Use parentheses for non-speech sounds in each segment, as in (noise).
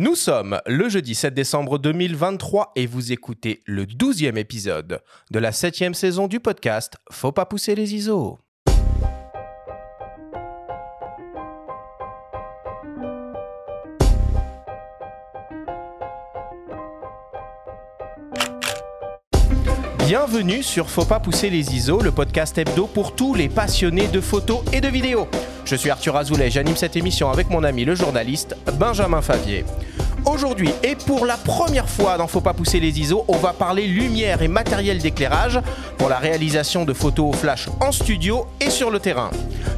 Nous sommes le jeudi 7 décembre 2023 et vous écoutez le 12e épisode de la 7e saison du podcast Faut pas pousser les ISO. Bienvenue sur Faut pas pousser les ISO, le podcast hebdo pour tous les passionnés de photos et de vidéos. Je suis Arthur Azoulay, j'anime cette émission avec mon ami le journaliste Benjamin Favier. Aujourd'hui, et pour la première fois dans Faut pas pousser les ISO, on va parler lumière et matériel d'éclairage pour la réalisation de photos au flash en studio et sur le terrain.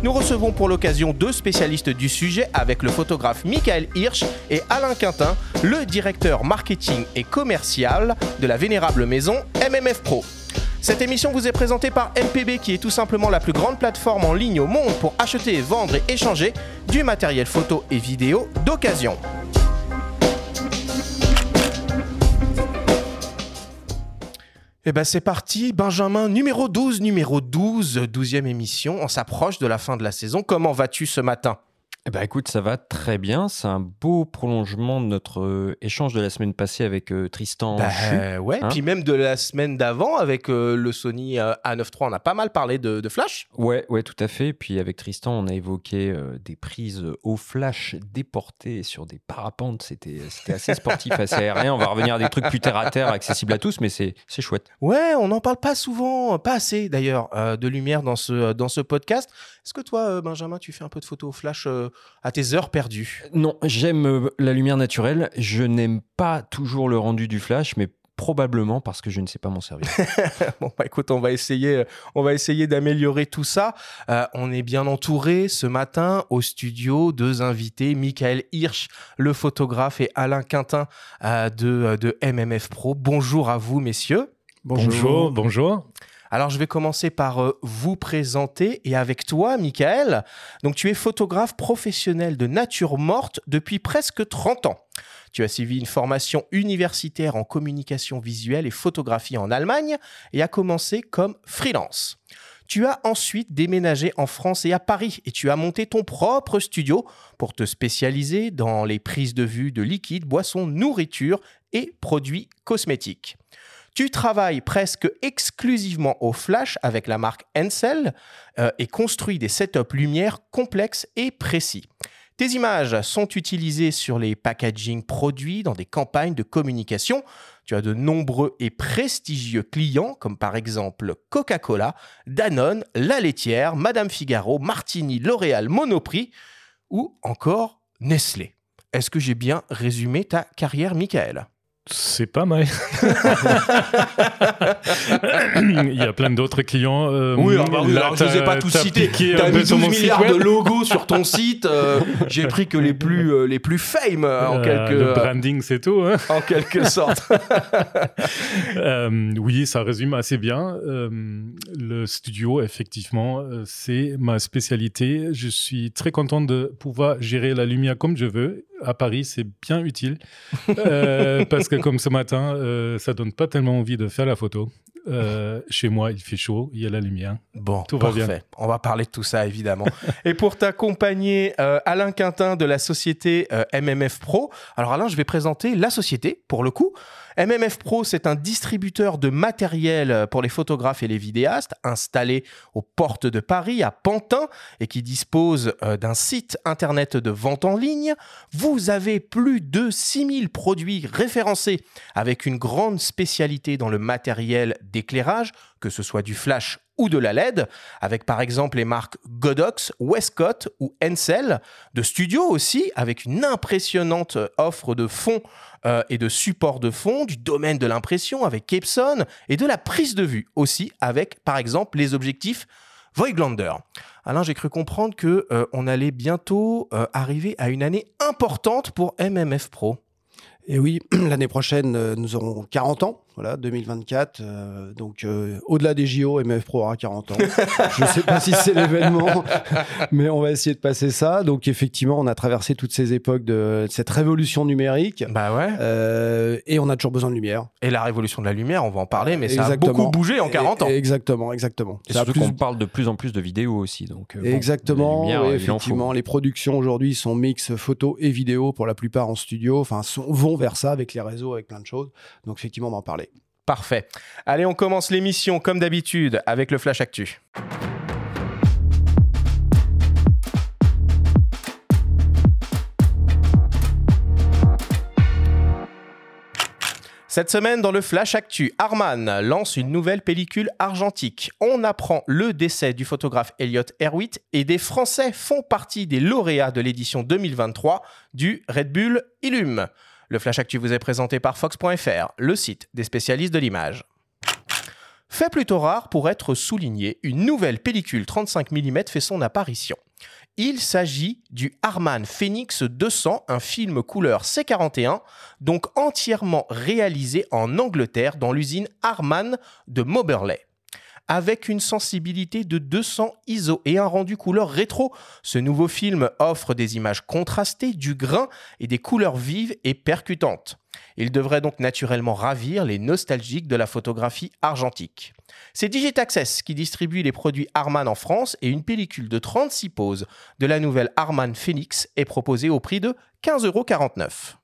Nous recevons pour l'occasion deux spécialistes du sujet avec le photographe Michael Hirsch et Alain Quintin, le directeur marketing et commercial de la vénérable maison MMF Pro. Cette émission vous est présentée par MPB qui est tout simplement la plus grande plateforme en ligne au monde pour acheter, vendre et échanger du matériel photo et vidéo d'occasion. Eh ben c'est parti, Benjamin, numéro 12, numéro 12, 12e émission, on s'approche de la fin de la saison. Comment vas-tu ce matin? Eh ben écoute, ça va très bien. C'est un beau prolongement de notre euh, échange de la semaine passée avec euh, Tristan. Bah, ouais, hein puis même de la semaine d'avant avec euh, le Sony A93, on a pas mal parlé de, de flash. Ouais, ouais, tout à fait. Puis avec Tristan, on a évoqué des prises au flash déportées sur des parapentes. C'était c'était assez sportif, assez (laughs) aérien. On va revenir à des trucs plus terre à terre, accessibles à tous, mais c'est c'est chouette. Ouais, on n'en parle pas souvent, pas assez d'ailleurs, de lumière dans ce, dans ce podcast. Est-ce que toi, Benjamin, tu fais un peu de photo au flash à tes heures perdues? Non, j'aime euh, la lumière naturelle. Je n'aime pas toujours le rendu du flash, mais probablement parce que je ne sais pas m'en servir. (laughs) bon, bah écoute, on va essayer, euh, on va essayer d'améliorer tout ça. Euh, on est bien entouré ce matin au studio, deux invités, Michael Hirsch, le photographe, et Alain Quintin de, de MMF Pro. Bonjour à vous, messieurs. Bonjour, bonjour. Alors, je vais commencer par euh, vous présenter et avec toi, Michael. Donc, tu es photographe professionnel de nature morte depuis presque 30 ans. Tu as suivi une formation universitaire en communication visuelle et photographie en Allemagne et as commencé comme freelance. Tu as ensuite déménagé en France et à Paris et tu as monté ton propre studio pour te spécialiser dans les prises de vue de liquides, boissons, nourriture et produits cosmétiques. Tu travailles presque exclusivement au flash avec la marque Encel euh, et construis des setups lumière complexes et précis. Tes images sont utilisées sur les packaging produits dans des campagnes de communication. Tu as de nombreux et prestigieux clients comme par exemple Coca-Cola, Danone, La Laitière, Madame Figaro, Martini, L'Oréal, Monoprix ou encore Nestlé. Est-ce que j'ai bien résumé ta carrière, Michael? C'est pas mal. (laughs) Il y a plein d'autres clients. Euh, oui, alors, bah je ne ai pas tous cités. Tu as mis 12 milliards de logos sur ton site. Euh, (laughs) j'ai pris que les plus, euh, les plus fame en quelque... Le branding, c'est tout. Hein. En quelque (laughs) sorte. oui, ça résume assez bien. le studio, effectivement, c'est ma spécialité. Je suis très content de pouvoir gérer la lumière comme je veux à Paris, c'est bien utile. Euh, parce que comme ce matin, euh, ça donne pas tellement envie de faire la photo. Euh, chez moi, il fait chaud, il y a la lumière. Bon, tout va bien. On va parler de tout ça, évidemment. Et pour t'accompagner, Alain Quintin de la société MMF Pro. Alors Alain, je vais présenter la société, pour le coup. MMF Pro, c'est un distributeur de matériel pour les photographes et les vidéastes installé aux portes de Paris, à Pantin, et qui dispose euh, d'un site internet de vente en ligne. Vous avez plus de 6000 produits référencés avec une grande spécialité dans le matériel d'éclairage, que ce soit du flash ou de la LED, avec par exemple les marques Godox, Westcott ou Encel, de studio aussi, avec une impressionnante offre de fonds euh, et de support de fond, du domaine de l'impression avec Epson et de la prise de vue aussi avec par exemple les objectifs Voigtlander. Alain, j'ai cru comprendre que euh, on allait bientôt euh, arriver à une année importante pour MMF Pro. Et oui, (clears throat) l'année prochaine, nous aurons 40 ans. Voilà, 2024. euh, donc, euh, au-delà des JO, MF Pro aura 40 ans. (laughs) Je ne sais pas si c'est l'événement, mais on va essayer de passer ça. Donc, effectivement, on a traversé toutes ces époques de cette révolution numérique. Bah ouais. euh, et on a toujours besoin de lumière. Et la révolution de la lumière, on va en parler, mais ça a Exactement. beaucoup bougé en 40 ans. Exactement, exactement. Et Ça surtout plus- qu'on parle de plus en plus de vidéos aussi. Donc, euh, bon, Exactement, effectivement. Les productions aujourd'hui sont mix photo et vidéo pour la plupart en studio. Enfin, sont- vont vers ça avec les réseaux, avec plein de choses. Donc, effectivement, on va en parler. Parfait. Allez, on commence l'émission comme d'habitude avec le Flash Actu. Cette semaine, dans le Flash Actu, Arman lance une nouvelle pellicule argentique. On apprend le décès du photographe Elliot Erwitt et des Français font partie des lauréats de l'édition 2023 du Red Bull Illum. Le Flash Actu vous est présenté par Fox.fr, le site des spécialistes de l'image. Fait plutôt rare pour être souligné, une nouvelle pellicule 35 mm fait son apparition. Il s'agit du Harman Phoenix 200, un film couleur C41, donc entièrement réalisé en Angleterre dans l'usine Harman de Moberley. Avec une sensibilité de 200 ISO et un rendu couleur rétro, ce nouveau film offre des images contrastées, du grain et des couleurs vives et percutantes. Il devrait donc naturellement ravir les nostalgiques de la photographie argentique. C'est Digitaccess qui distribue les produits Harman en France et une pellicule de 36 poses de la nouvelle Harman Phoenix est proposée au prix de 15,49 euros.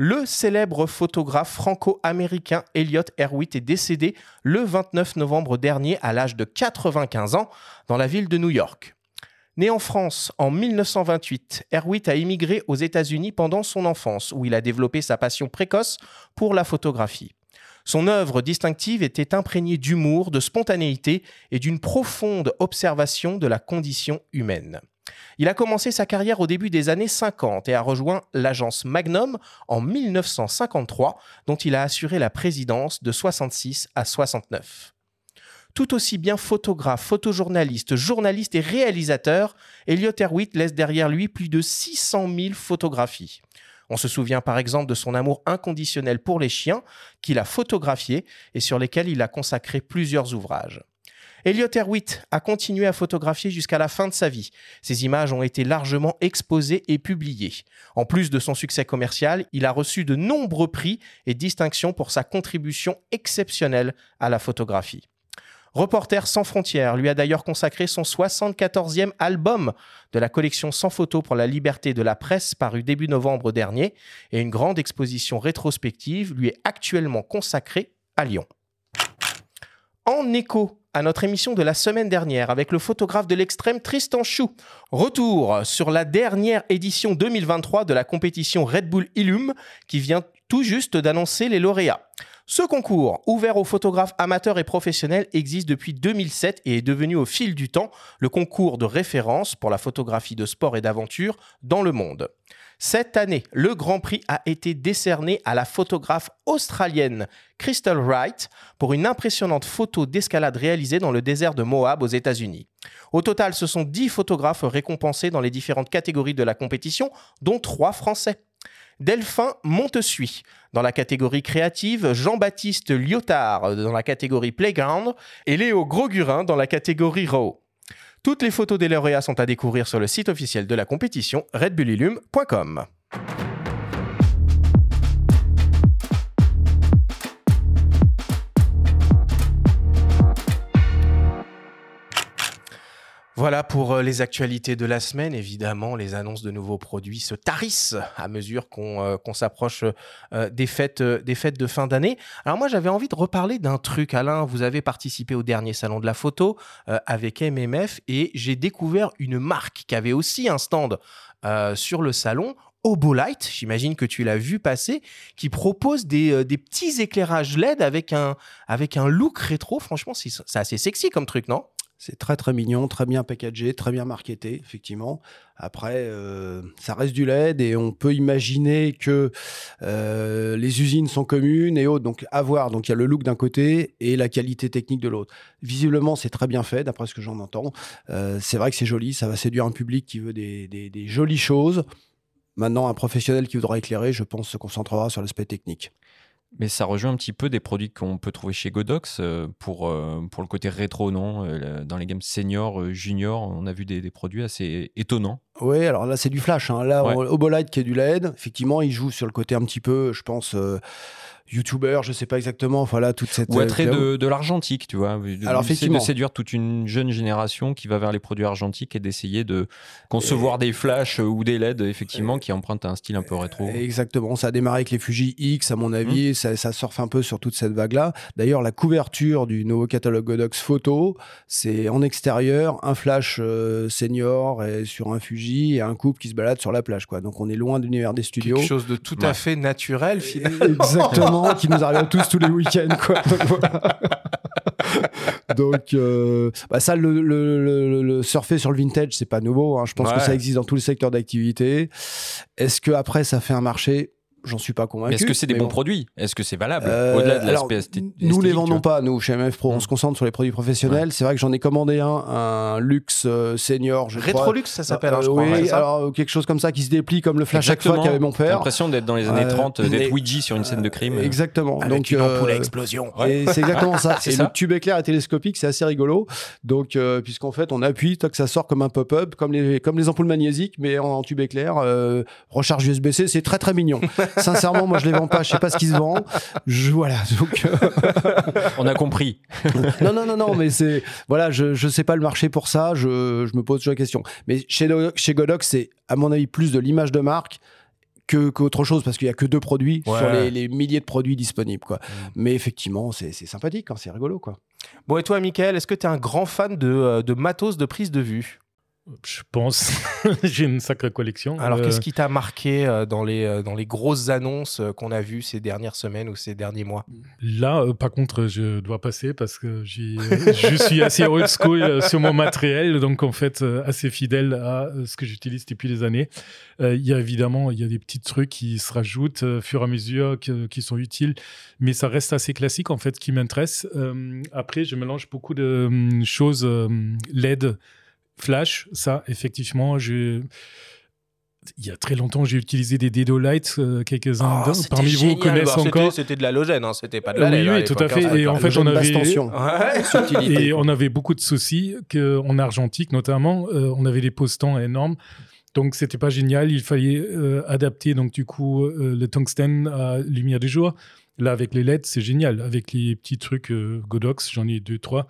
Le célèbre photographe franco-américain Elliot Erwitt est décédé le 29 novembre dernier à l'âge de 95 ans dans la ville de New York. Né en France en 1928, Erwitt a immigré aux États-Unis pendant son enfance, où il a développé sa passion précoce pour la photographie. Son œuvre distinctive était imprégnée d'humour, de spontanéité et d'une profonde observation de la condition humaine. Il a commencé sa carrière au début des années 50 et a rejoint l'agence Magnum en 1953, dont il a assuré la présidence de 66 à 69. Tout aussi bien photographe, photojournaliste, journaliste et réalisateur, Elliot Erwitt laisse derrière lui plus de 600 000 photographies. On se souvient par exemple de son amour inconditionnel pour les chiens, qu'il a photographiés et sur lesquels il a consacré plusieurs ouvrages. Elliot Erwitt a continué à photographier jusqu'à la fin de sa vie. Ses images ont été largement exposées et publiées. En plus de son succès commercial, il a reçu de nombreux prix et distinctions pour sa contribution exceptionnelle à la photographie. Reporter sans frontières lui a d'ailleurs consacré son 74e album de la collection Sans photos pour la liberté de la presse paru début novembre dernier et une grande exposition rétrospective lui est actuellement consacrée à Lyon. En écho à notre émission de la semaine dernière avec le photographe de l'extrême Tristan Chou. Retour sur la dernière édition 2023 de la compétition Red Bull Illum qui vient tout juste d'annoncer les lauréats. Ce concours, ouvert aux photographes amateurs et professionnels, existe depuis 2007 et est devenu au fil du temps le concours de référence pour la photographie de sport et d'aventure dans le monde. Cette année, le Grand Prix a été décerné à la photographe australienne Crystal Wright pour une impressionnante photo d'escalade réalisée dans le désert de Moab aux États-Unis. Au total, ce sont 10 photographes récompensés dans les différentes catégories de la compétition, dont 3 Français. Delphin Montesuy dans la catégorie créative, Jean-Baptiste Lyotard dans la catégorie Playground et Léo Grosgurin dans la catégorie Raw. Toutes les photos des lauréats sont à découvrir sur le site officiel de la compétition redbullillum.com. Voilà pour euh, les actualités de la semaine. Évidemment, les annonces de nouveaux produits se tarissent à mesure qu'on euh, s'approche euh, des, fêtes, de fin d'année. Alors moi, j'avais envie de reparler d'un truc. Alain, vous avez participé au dernier salon de la photo avec MMF et j'ai découvert une marque qui avait aussi un stand sur le salon. Obolite, j'imagine que tu l'as vu passer, qui propose des, petits éclairages LED avec un, avec un look rétro. Franchement, c'est assez sexy comme truc, non? C'est très très mignon, très bien packagé, très bien marketé, effectivement. Après, euh, ça reste du LED et on peut imaginer que euh, les usines sont communes et autres. Donc, à voir. Donc, il y a le look d'un côté et la qualité technique de l'autre. Visiblement, c'est très bien fait, d'après ce que j'en entends. Euh, c'est vrai que c'est joli, ça va séduire un public qui veut des, jolies choses. Maintenant, un professionnel qui voudra éclairer, je pense, se concentrera sur l'aspect technique. Mais ça rejoint un petit peu des produits qu'on peut trouver chez Godox euh, pour, euh, pour le côté rétro, non? Euh, Dans les gammes senior, euh, junior, on a vu des produits assez étonnants. Oui, alors là, c'est du flash. hein. Là, Ouais. on- Obolite qui est du LED, effectivement, il joue sur le côté un petit peu, je pense, euh, YouTuber, je sais pas exactement. Voilà, toute cette. Ou euh, attrait de, de l'argentique, tu vois. De- Alors, effectivement. de séduire toute une jeune génération qui va vers les produits argentiques et d'essayer de concevoir des flashs euh, ou des LED, effectivement, qui empruntent un style un peu rétro. Exactement, ça a démarré avec les Fuji X, à mon Mmh. avis, ça, ça surfe un peu sur toute cette vague-là. D'ailleurs, la couverture du nouveau catalogue Godox photo, c'est en extérieur, un flash euh, senior et sur un Fuji et un couple qui se balade sur la plage. Quoi. Donc on est loin de l'univers des studios. Quelque chose de tout à fait naturel, finalement. Exactement, qui nous arrive à tous tous les week-ends. Quoi. (laughs) Donc, voilà. Donc, euh, bah, ça, le, le- le- le surfer sur le vintage, c'est pas nouveau. hein. Je pense que ça existe dans tous les secteurs d'activité. Est-ce que après ça fait un marché J'en suis pas convaincu. Mais est-ce que c'est des bons bon. produits Est-ce que c'est valable Euh, Au-delà de l'aspect esthé- Nous esthétique, les vendons pas, nous, chez MF Pro. On se concentre sur les produits professionnels. C'est vrai que j'en ai commandé un, un luxe euh, senior, je crois. Rétrolux, ça s'appelle, Euh, je crois. oui, ouais, c'est ça alors euh, quelque chose comme ça qui se déplie comme le flash Exactement. Qu'avait mon J'ai père. l'impression d'être dans les années Euh, 30, d'être Ouija sur une scène de crime. Exactement. Avec Donc, une euh, ampoule à explosion. Et c'est exactement ça. (laughs) C'est et le tube éclair est télescopique, c'est assez rigolo. Donc, euh, puisqu'en fait, on appuie, toc, ça sort comme un pop-up, comme les, comme les ampoules magnésiques, mais en, en tube éclair. euh, recharge USB-C, c'est très très mignon. (laughs) Sincèrement, moi, je les vends pas. Je sais pas ce qui se vend. Je, voilà. Donc, euh, On a compris. non, non, non, non, mais c'est voilà, je je sais pas le marché pour ça. Je, je me pose toujours la question. Mais chez chez Godox, c'est à mon avis plus de l'image de marque que qu'autre chose parce qu'il y a que deux produits Ouais. sur les, les milliers de produits disponibles quoi. Mais effectivement, c'est c'est sympathique, hein, c'est rigolo quoi. Bon, et toi, Michael, est-ce que tu es un grand fan de, euh, de matos de prise de vue? Je pense. (laughs) J'ai une sacrée collection. Alors, Euh, qu'est-ce qui t'a marqué euh, dans, les, euh, dans les grosses annonces euh, qu'on a vues ces dernières semaines ou ces derniers mois? Là, euh, par contre, je dois passer parce que euh, (laughs) je suis assez old school euh, sur mon matériel, donc en fait euh, assez fidèle à euh, ce que j'utilise depuis des années. Euh, Il y a évidemment, il y a des petits trucs qui se rajoutent euh, au fur et à mesure que- qui sont utiles, mais ça reste assez classique en fait qui m'intéresse. Euh, après, je mélange beaucoup de hum, choses euh, LED, flash. Ça, effectivement, je il y a très longtemps, j'ai utilisé des Dedolites, euh, quelques-uns Oh, parmi vous connaissent c'était- encore. C'était de l'halogène, hein, c'était pas de la oui, oui, tout à l'époque, hein, fait. Et en fait, on avait-. (laughs) Ouais. Et on avait beaucoup de soucis que, en argentique notamment. euh, on avait des postants énormes. Donc, c'était pas génial. Il fallait euh, adapter, donc, du coup, euh, le tungstène à lumière du jour. Là, avec les LED, c'est génial. Avec les petits trucs Godox, j'en ai deux, trois.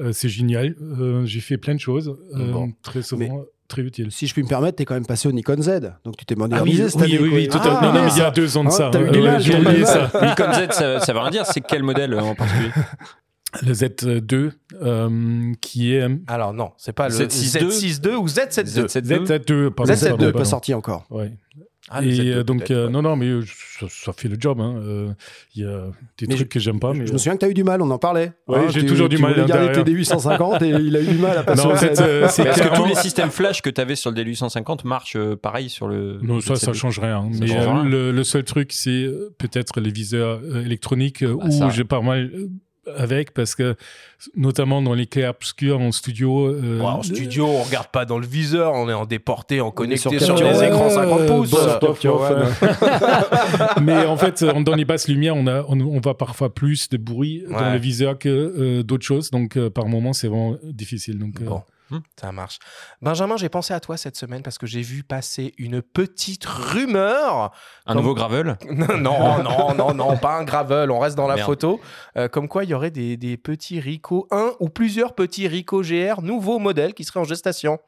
Euh, c'est génial. Euh, J'ai fait plein de choses. euh, Bon. Très souvent, très utiles. Si je puis me permettre, t'es quand même passé au Nikon Z, donc tu t'es Ah oui, modernisé cette oui, année. oui, oui, tout à Ah, fait. Non, non, mais il y a deux ans de Ah, ça. t'as eu Euh, ouais, j'ai oublié mal. ça. Nikon Z, ça, ça veut rien dire. C'est quel modèle euh, en particulier (laughs) Le Z2, euh, qui est Alors, non, c'est pas le Z62 Z62 ou Z72. Z72 Z2, pardon, Z2 pardon, pas pardon. sorti encore. Ouais. Ah, le et Z2 euh, donc, euh, ouais. non, non, mais euh, ça, ça fait le job. hein. Euh, Il y a des Mais trucs que j'aime pas. Mais, Je me souviens que t'as eu du mal, on en parlait. Ouais, j'ai tu- toujours du tu mal voulais garder l'intérieur. tes D850 et il a eu du mal à passer (laughs) Non, en fait, euh, c'est Est-ce que tous les systèmes flash que tu avais sur le D850 marchent euh, pareil sur le. Non, le ça, ça Z7? change rien. Ça mais change euh, rien. le, le seul truc, c'est peut-être les viseurs électroniques Bah, où j'ai pas mal euh, avec parce que, notamment dans les clés obscures en studio. euh, Ouais, en studio, on regarde pas dans le viseur, on est en déporté, en connecté sur sur, ouais, écrans 50 pouces. (laughs) mais en fait, dans les basses lumières, on, a, on, on voit parfois plus de bruit dans le viseur que euh, d'autres choses. Donc, euh, par moment, c'est vraiment difficile. Donc, Bon. Ça marche. Benjamin, j'ai pensé à toi cette semaine parce que j'ai vu passer une petite rumeur. Un Comme- nouveau gravel? (laughs) Non, non, non, non, pas un gravel, on reste dans la Merde. photo. Euh, comme quoi, il y aurait des, des petits Ricoh, un ou plusieurs petits Ricoh GR, nouveaux modèles qui seraient en gestation.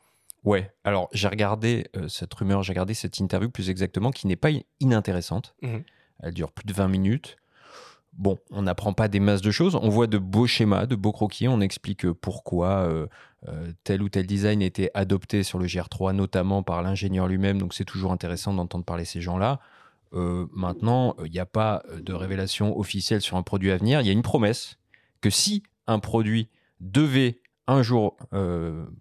Ouais, alors j'ai regardé euh, cette rumeur, j'ai regardé cette interview plus exactement, qui n'est pas in- inintéressante. Mhm. Elle dure plus de 20 minutes. Bon, on n'apprend pas des masses de choses, on voit de beaux schémas, de beaux croquis, on explique euh, pourquoi euh, euh, tel ou tel design été adopté sur le GR3, notamment par l'ingénieur lui-même, donc c'est toujours intéressant d'entendre parler ces gens-là. Maintenant, il n'y a pas de révélation officielle sur un produit à venir, il y a une promesse que si un produit devait un jour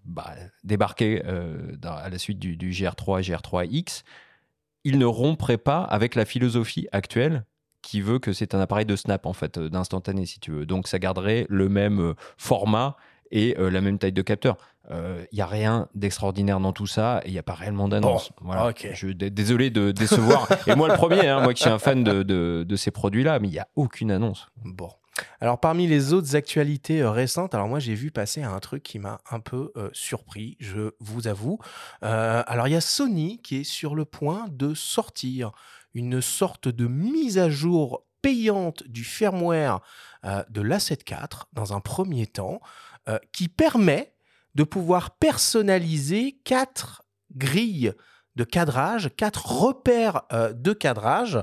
bah, débarquer à la suite du, du GR3 et GR3X, il ne romprait pas avec la philosophie actuelle qui veut que c'est un appareil de snap en fait, euh, d'instantané si tu veux. Donc ça garderait le même euh, format et euh, la même taille de capteur. Il n'y a rien d'extraordinaire dans tout ça et il n'y a pas réellement d'annonce. Bon, voilà. ok. Je, d- désolé de décevoir. (laughs) et moi le premier, hein, moi qui suis un fan de, de- de ces produits-là, mais il n'y a aucune annonce. Bon. Alors, parmi les autres actualités euh, récentes, alors moi, j'ai vu passer un truc qui m'a un peu euh, surpris, je vous avoue. Euh, alors, il y a Sony qui est sur le point de sortir une sorte de mise à jour payante du firmware euh, de l'A7 IV dans un premier temps, euh, qui permet de pouvoir personnaliser quatre grilles de cadrage, quatre repères euh, de cadrage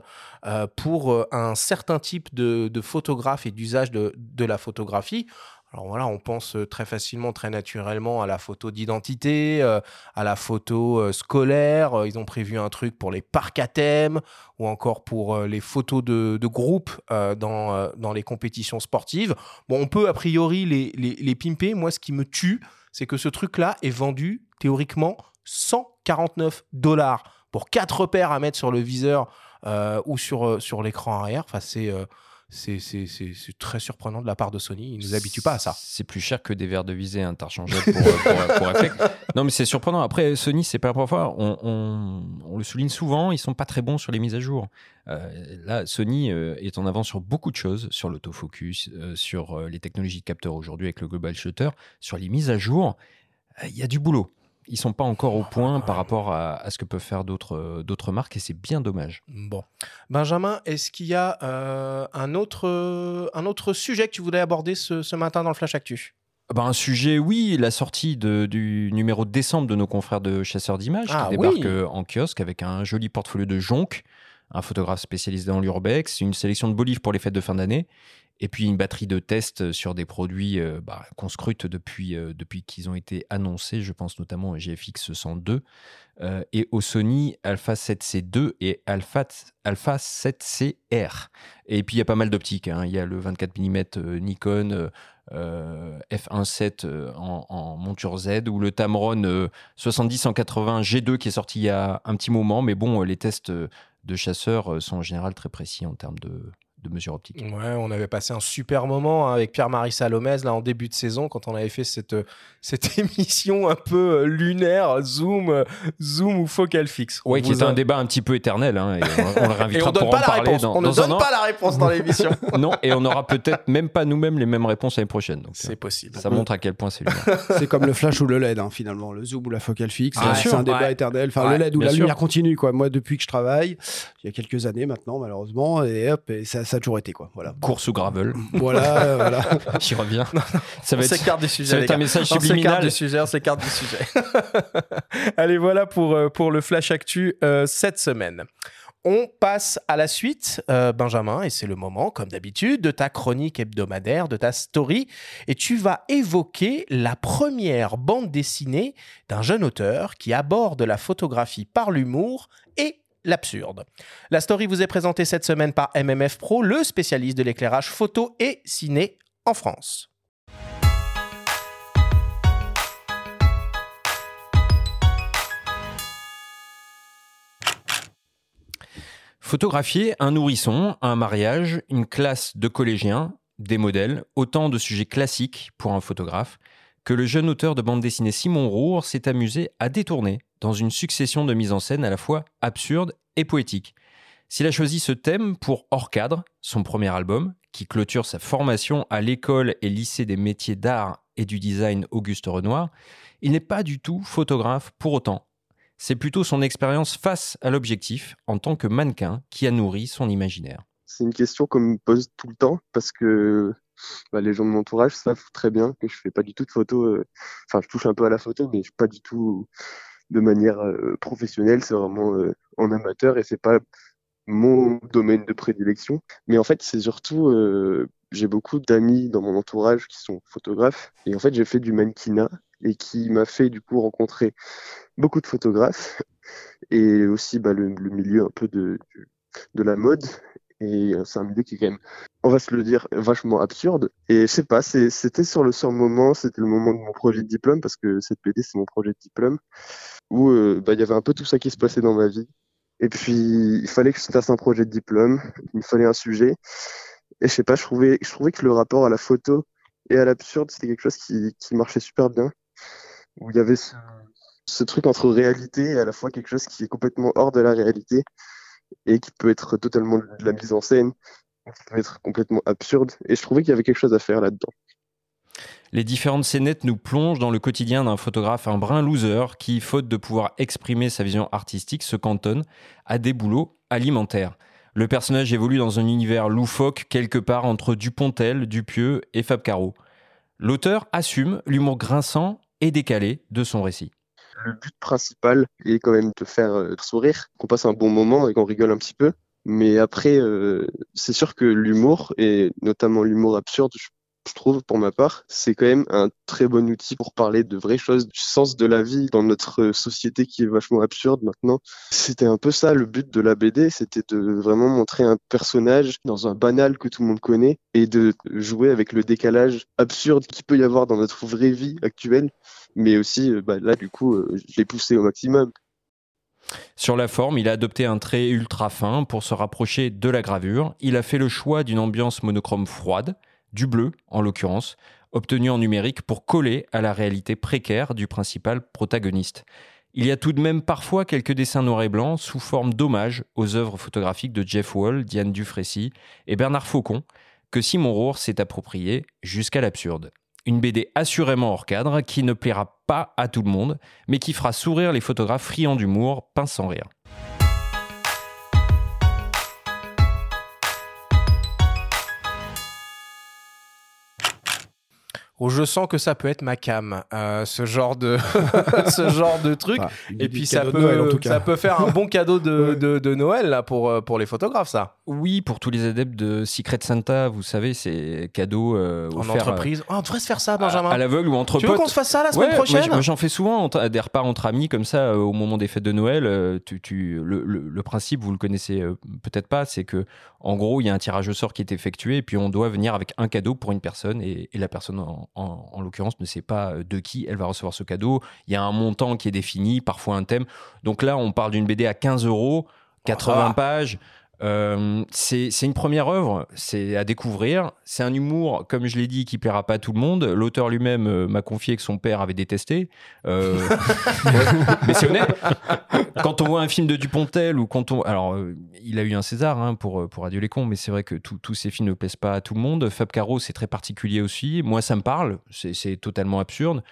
euh, pour un certain type de, photographe et d'usage de la photographie. Alors voilà, on pense euh, très facilement, très naturellement à la photo d'identité, euh, à la photo euh, scolaire. Ils ont prévu un truc pour les parcs à thème ou encore pour les photos de, de groupe dans, dans les compétitions sportives. Bon, on peut a priori les, les, les pimper. Moi, ce qui me tue, c'est que ce truc-là est vendu théoriquement 149 dollars pour quatre repères à mettre sur le viseur ou sur, sur l'écran arrière. Enfin, c'est c'est- c'est c'est- c'est très surprenant de la part de Sony. Ils ne nous habituent pas à ça. C'est plus cher que des verres de visée interchangeables pour, euh, pour, pour réflexe. (laughs) Non, mais c'est surprenant. Après, Sony, c'est pas la première fois. On, on- on le souligne souvent, ils sont pas très bons sur les mises à jour. Euh, là, Sony euh, est en avance sur beaucoup de choses, sur l'autofocus, euh, sur euh, les technologies de capteurs aujourd'hui avec le Global Shutter, sur les mises à jour. euh, Il y a du boulot. Ils sont pas encore au point par rapport à, à ce que peuvent faire d'autres euh, d'autres marques et c'est bien dommage. Bon. Benjamin, est-ce qu'il y a euh, un, autre, un autre sujet que tu voulais aborder ce, ce matin dans le Flash Actu? Ben, un sujet, oui, la sortie de- du numéro de décembre de nos confrères de chasseurs d'images Ah, qui débarque oui. euh, en kiosque avec un joli portfolio de jonques, un photographe spécialisé dans l'urbex, une sélection de beaux livres pour les fêtes de fin d'année, et puis une batterie de tests sur des produits euh, bah, qu'on scrute depuis, euh, depuis qu'ils ont été annoncés. Je pense notamment au GFX 102 euh, et au Sony Alpha 7C2 et Alpha, Alpha 7CR. Et puis il y a pas mal d'optiques. hein. Il y a le 24 mm euh, Nikon. euh, euh, F1.7 euh, en, en monture Z ou le Tamron euh, 70-180 G2 qui est sorti il y a un petit moment. Mais bon, euh, les tests euh, de chasseurs euh, sont en général très précis en termes de, de mesures optiques. Ouais, on avait passé un super moment hein, avec Pierre-Marie Salomès là en début de saison quand on avait fait cette, euh, (laughs) cette émission un peu euh, lunaire, zoom, euh, zoom ou focal fixe. Oui, qui est un a- débat un petit peu éternel. hein, et on, on le (laughs) Et réinvitera on donne pour pas en la parler dans, on ne un donne an. pas la réponse dans l'émission. (laughs) non, et on n'aura peut-être même pas nous-mêmes les mêmes réponses l'année prochaine. Donc, C'est possible. ça montre à quel point c'est lunaire. C'est comme le flash ou le LED, hein, finalement, le zoom ou la focale fixe. Bien c'est un débat ouais. éternel. Enfin, Ouais, le LED ou la sûr. lumière continue, quoi. Moi, depuis que je travaille, il y a quelques années maintenant, malheureusement, et hop, et ça, ça a toujours été, quoi. Voilà. Course ou gravel, Voilà, (laughs) voilà. j'y reviens. Ça On va être, du ça sujet. va les être un message On subliminal. du sujet, on s'écarte du sujet. (laughs) Allez, voilà pour, euh, pour le Flash Actu euh, cette semaine. On passe à la suite, euh, Benjamin, et c'est le moment, comme d'habitude, de ta chronique hebdomadaire, de ta story, et tu vas évoquer la première bande dessinée d'un jeune auteur qui aborde la photographie par l'humour l'absurde. La story vous est présentée cette semaine par MMF Pro, le spécialiste de l'éclairage photo et ciné en France. Photographier un nourrisson, un mariage, une classe de collégiens, des modèles, autant de sujets classiques pour un photographe que le jeune auteur de bande dessinée Simon Roure s'est amusé à détourner dans une succession de mises en scène à la fois absurdes et poétiques. S'il a choisi ce thème pour Hors cadre, son premier album, qui clôture sa formation à l'école et lycée des métiers d'art et du design Auguste Renoir, il n'est pas du tout photographe pour autant. C'est plutôt son expérience face à l'objectif en tant que mannequin qui a nourri son imaginaire. C'est une question qu'on me pose tout le temps parce que bah, les gens de mon entourage savent très bien que je fais pas du tout de photo. euh, Enfin, je touche un peu à la photo, mais je pas du tout de manière euh, professionnelle. C'est vraiment euh, en amateur et c'est pas mon domaine de prédilection. Mais en fait, c'est surtout j'ai beaucoup d'amis dans mon entourage qui sont photographes et en fait, j'ai fait du mannequinat et qui m'a fait du coup rencontrer beaucoup de photographes et aussi bah, le, milieu un peu de, de la mode et c'est un milieu qui est quand même, on va se le dire, vachement absurde. Et je sais pas, c'était sur le sur moment, c'était le moment de mon projet de diplôme, parce que cette BD, c'est mon projet de diplôme, où euh, bah, il y avait un peu tout ça qui se passait dans ma vie. Et puis, il fallait que je fasse un projet de diplôme, il me fallait un sujet. Et je sais pas, je trouvais, je trouvais que le rapport à la photo et à l'absurde, c'était quelque chose qui, qui marchait super bien. où il y avait ce truc entre réalité et à la fois quelque chose qui est complètement hors de la réalité et qui peut être totalement de la mise en scène, être complètement absurde. Et je trouvais qu'il y avait quelque chose à faire là-dedans. Les différentes scénettes nous plongent dans le quotidien d'un photographe un brin loser qui, faute de pouvoir exprimer sa vision artistique, se cantonne à des boulots alimentaires. Le personnage évolue dans un univers loufoque quelque part entre Dupontel, Dupieux et Fab Caro. L'auteur assume l'humour grinçant et décalé de son récit. Le but principal est quand même de faire euh, sourire, qu'on passe un bon moment et qu'on rigole un petit peu. Mais après, euh, c'est sûr que l'humour, et notamment l'humour absurde, je trouve, pour ma part, c'est quand même un très bon outil pour parler de vraies choses, du sens de la vie dans notre société qui est vachement absurde maintenant. C'était un peu ça le but de la BD, c'était de vraiment montrer un personnage dans un banal que tout le monde connaît et de jouer avec le décalage absurde qu'il peut y avoir dans notre vraie vie actuelle. Mais aussi, euh, bah, là, du coup, euh, je l'ai poussé au maximum. Sur la forme, il a adopté un trait ultra fin pour se rapprocher de la gravure. Il a fait le choix d'une ambiance monochrome froide, du bleu en l'occurrence, obtenu en numérique pour coller à la réalité précaire du principal protagoniste. Il y a tout de même parfois quelques dessins noirs et blancs sous forme d'hommage aux œuvres photographiques de Jeff Wall, Diane Dufresne et Bernard Faucon, que Simon Rohr s'est approprié jusqu'à l'absurde. Une BD assurément hors cadre qui ne plaira pas à tout le monde, mais qui fera sourire les photographes friands d'humour, pince sans rire. Oh, je sens que ça peut être ma cam, euh, ce genre de (laughs) ce genre de truc. Enfin, Et puis ça cadeau peut de Noël, en tout cas. ça peut faire un bon cadeau de, Ouais. de, de Noël là pour euh, pour les photographes ça. Oui, pour tous les adeptes de Secret Santa, vous savez, c'est cadeau euh, En entreprise. Oh, on devrait se faire ça, Benjamin. à, à l'aveugle ou entre tu veux potes. qu'on se fasse ça la semaine Ouais, prochaine moi, j'en fais souvent des repas entre amis comme ça euh, au moment des fêtes de Noël. euh, tu, tu- le, le- le principe, vous le connaissez euh, peut-être pas, c'est que en gros il y a un tirage au sort qui est effectué et puis on doit venir avec un cadeau pour une personne et, et la personne en, en- en l'occurrence ne sait pas euh, de qui elle va recevoir ce cadeau. Il y a un montant qui est défini, parfois un thème. Donc là on parle d'une BD à 15 euros, 80 Ah. pages. Euh, c'est une première œuvre, c'est à découvrir. C'est un humour, comme je l'ai dit, qui plaira pas à tout le monde. L'auteur lui-même euh, m'a confié que son père avait détesté. Euh, (laughs) mais c'est honnête. Quand on voit un film de Dupontel ou quand on, alors il a eu un César hein, pour pour Adieu les cons, mais c'est vrai que tous ces films ne plaisent pas à tout le monde. Fab Caro, c'est très particulier aussi. Moi, ça me parle. C'est totalement absurde.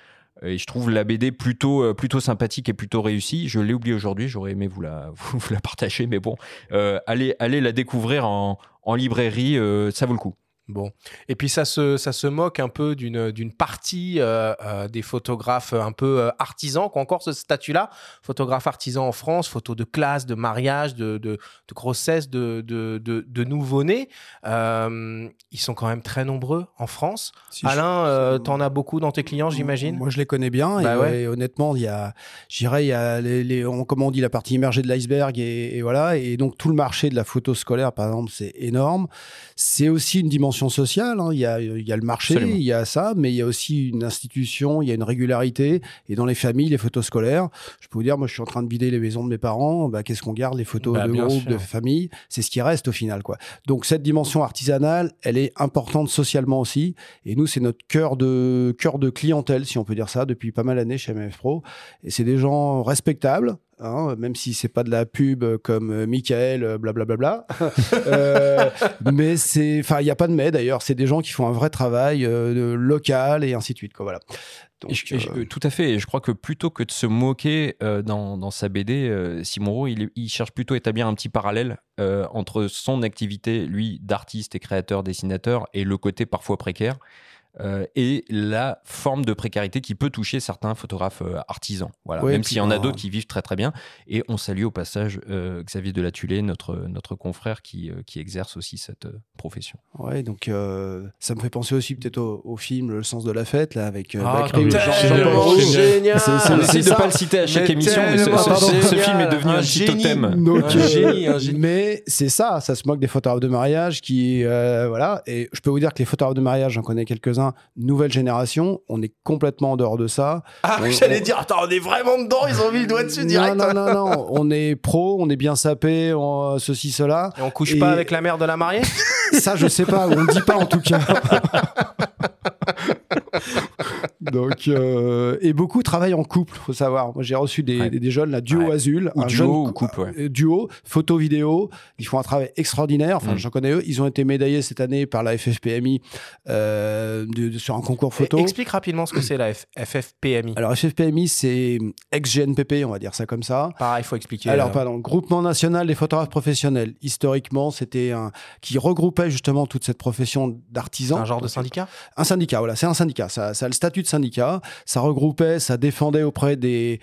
Et je trouve la BD plutôt, euh, plutôt sympathique et plutôt réussie. Je l'ai oublié aujourd'hui, j'aurais aimé vous la, (laughs) vous, la partager, mais bon, euh, allez, allez la découvrir en, en librairie, euh, ça vaut le coup. Bon. Et puis ça se, ça se moque un peu d'une, partie euh, euh, des photographes un peu euh, artisans qui ont encore ce statut-là. Photographe artisan en France, photos de classe, de mariage, de, de, de grossesse, de, de, de. Euh, ils sont quand même très nombreux en France. Si Alain, euh, t'en as beaucoup dans tes clients, j'imagine? Moi, je les connais bien. Bah et, ouais. et honnêtement, il y a, je dirais, il y a les, les- on- comment on dit, la partie immergée de l'iceberg et, et voilà. Et donc, tout le marché de la photo scolaire, par exemple, c'est énorme. C'est aussi une dimension sociale. hein. Il, y a, il y a le marché, Absolument. il y a ça, mais il y a aussi une institution, il y a une régularité. Et dans les familles, les photos scolaires, je peux vous dire, moi, je suis en train de vider les maisons de mes parents. Bah, Qu'est-ce qu'on garde Les photos Bah, de groupe, sûr. de famille? C'est ce qui reste au final, quoi. Donc, cette dimension artisanale, elle est importante socialement aussi. Et nous, c'est notre cœur de, cœur de clientèle, si on peut dire ça, depuis pas mal d'années chez MF Pro. Et c'est des gens respectables. Hein, même si c'est pas de la pub comme euh, Michael, euh, blablabla. (laughs) Euh, mais c'est, enfin, il n'y a pas de mais d'ailleurs. C'est des gens qui font un vrai travail euh, de- local et ainsi de suite. Quoi, voilà. Donc, Et je- et je- tout à fait. Et je crois que plutôt que de se moquer euh, dans, dans sa BD, euh, Simon Rowe, il, il cherche plutôt à établir un petit parallèle euh, entre son activité, lui, d'artiste et créateur, dessinateur, et le côté parfois précaire, euh, et la forme de précarité qui peut toucher certains photographes euh, artisans. Voilà. Ouais, Même s'il y en a d'autres qui vivent très très bien. Et on salue au passage euh, Xavier Delatulé, notre, notre confrère qui, euh, qui exerce aussi cette euh, profession. ouais, donc euh, ça me fait penser aussi peut-être au, au film Le sens de la fête là avec euh, Ah, Bacri, Jean- génial. tellement Génial. génial. C'est- c'est- On essaie de ne pas le citer à chaque Mais émission, mais ce, pardon. film est devenu un, Un petit génie. totem. Donc, Un génie, un génie. Mais c'est ça, ça se moque des photographes de mariage qui, euh, voilà. Et je peux vous dire que les photographes de mariage, j'en connais quelques-uns, nouvelle génération, on est complètement en dehors de ça. Ah, on- j'allais on- dire, attends, on est vraiment dedans, ils ont mis le doigt dessus direct. Non, non, non, non, on est pro, on est bien sapé, on- ceci, cela. Et on couche Et- pas avec la mère de la mariée? Ça, je sais pas, on ne dit pas en tout cas. (laughs) Donc, euh, et beaucoup travaillent en couple, faut savoir. Moi, j'ai reçu des, Ouais. des, des jeunes, là, duo Ouais. Azul, Ou un duo jeune ou cou- couple, ouais. euh, duo, photo, vidéo. Ils font un travail extraordinaire. Enfin, Mm. j'en connais eux. Ils ont été médaillés cette année par la FFPMI euh, de- de- sur un concours photo. Et- Explique rapidement ce que c'est la F- FFPMI. Alors, FFPMI, c'est ex-GNPP, on va dire ça comme ça. Pareil, il faut expliquer. Alors, pardon, Groupement national des photographes professionnels. Historiquement, c'était un qui regroupait justement toute cette profession d'artisan. un genre de syndicat? Un syndicat, voilà, c'est un syndicat. Ça, ça a le statut de syndicat. Ça regroupait, ça défendait auprès des,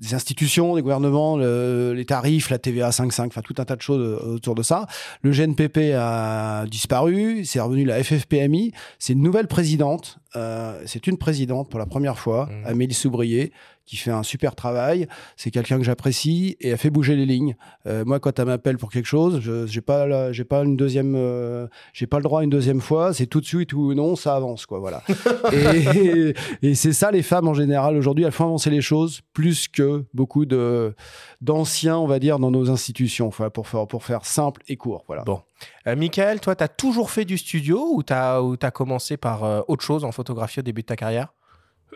des institutions, des gouvernements, le- les tarifs, la TVA 5.5, enfin tout un tas de choses euh, autour de ça. Le GNPP a disparu, c'est revenu la FFPMI. C'est une nouvelle présidente. euh, c'est une présidente pour la première fois, Mhm. Amélie Soubrier, qui fait un super travail. C'est quelqu'un que j'apprécie et elle fait bouger les lignes. Euh, moi, quand elle m'appelle pour quelque chose, je j'ai pas j'ai pas une deuxième, euh, j'ai pas le droit à une deuxième fois. C'est tout de suite ou non, ça avance quoi. Voilà. (laughs) et et c'est ça les femmes en général aujourd'hui. Elles font avancer les choses plus que beaucoup de d'anciens, on va dire, dans nos institutions. Enfin, pour faire pour faire simple et court. Voilà. Bon. Euh, Michael, toi, tu as toujours fait du studio ou tu as, commencé par euh, autre chose en photographie au début de ta carrière?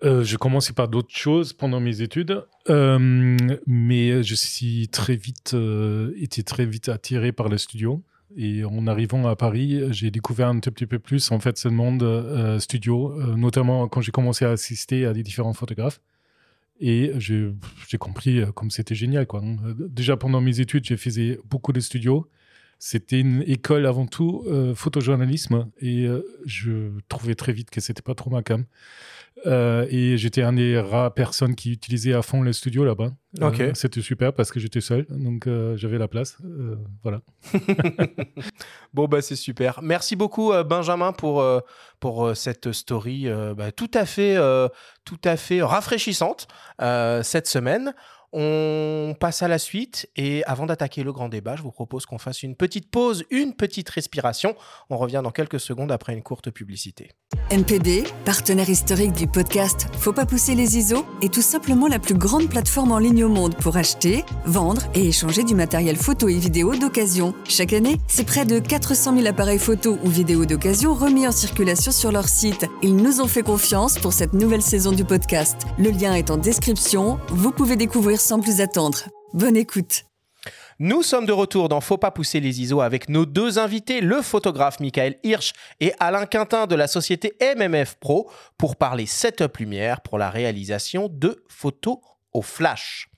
Euh, je commençais par d'autres choses pendant mes études, euh, mais je suis très vite euh, été très vite attiré par le studio. Et en arrivant à Paris, j'ai découvert un tout petit peu plus en fait ce monde studio, notamment quand j'ai commencé à assister à des différents photographes. Et j'ai compris comme c'était génial. Quoi. Euh, Déjà pendant mes études, j'ai fait beaucoup de studios. C'était une école avant tout photojournalisme et je trouvais très vite que c'était pas trop ma cam. Euh, et j'étais un des rares personnes qui utilisait à fond le studio là-bas. Euh, Ok. c'était super parce que j'étais seul, donc euh, j'avais la place. Voilà. (laughs) Bon, bah, c'est super. Merci beaucoup, Benjamin, pour, pour cette story bah, tout, à fait, tout à fait rafraîchissante cette semaine. On passe à la suite et avant d'attaquer le grand débat, je vous propose qu'on fasse une petite pause, une petite respiration. On revient dans quelques secondes après une courte publicité. NPD, partenaire historique du podcast Faut pas pousser les ISO, est tout simplement la plus grande plateforme en ligne au monde pour acheter, vendre et échanger du matériel photo et vidéo d'occasion. Chaque année, c'est près de 400 000 appareils photo ou vidéo d'occasion remis en circulation sur leur site. Ils nous ont fait confiance pour cette nouvelle saison du podcast. Le lien est en description, vous pouvez découvrir sans plus attendre. Bonne écoute Nous sommes de retour dans Faut pas pousser les ISO avec nos deux invités, le photographe Michael Hirsch et Alain Quintin de la société MMF Pro, pour parler setup lumière pour la réalisation de photos au flash.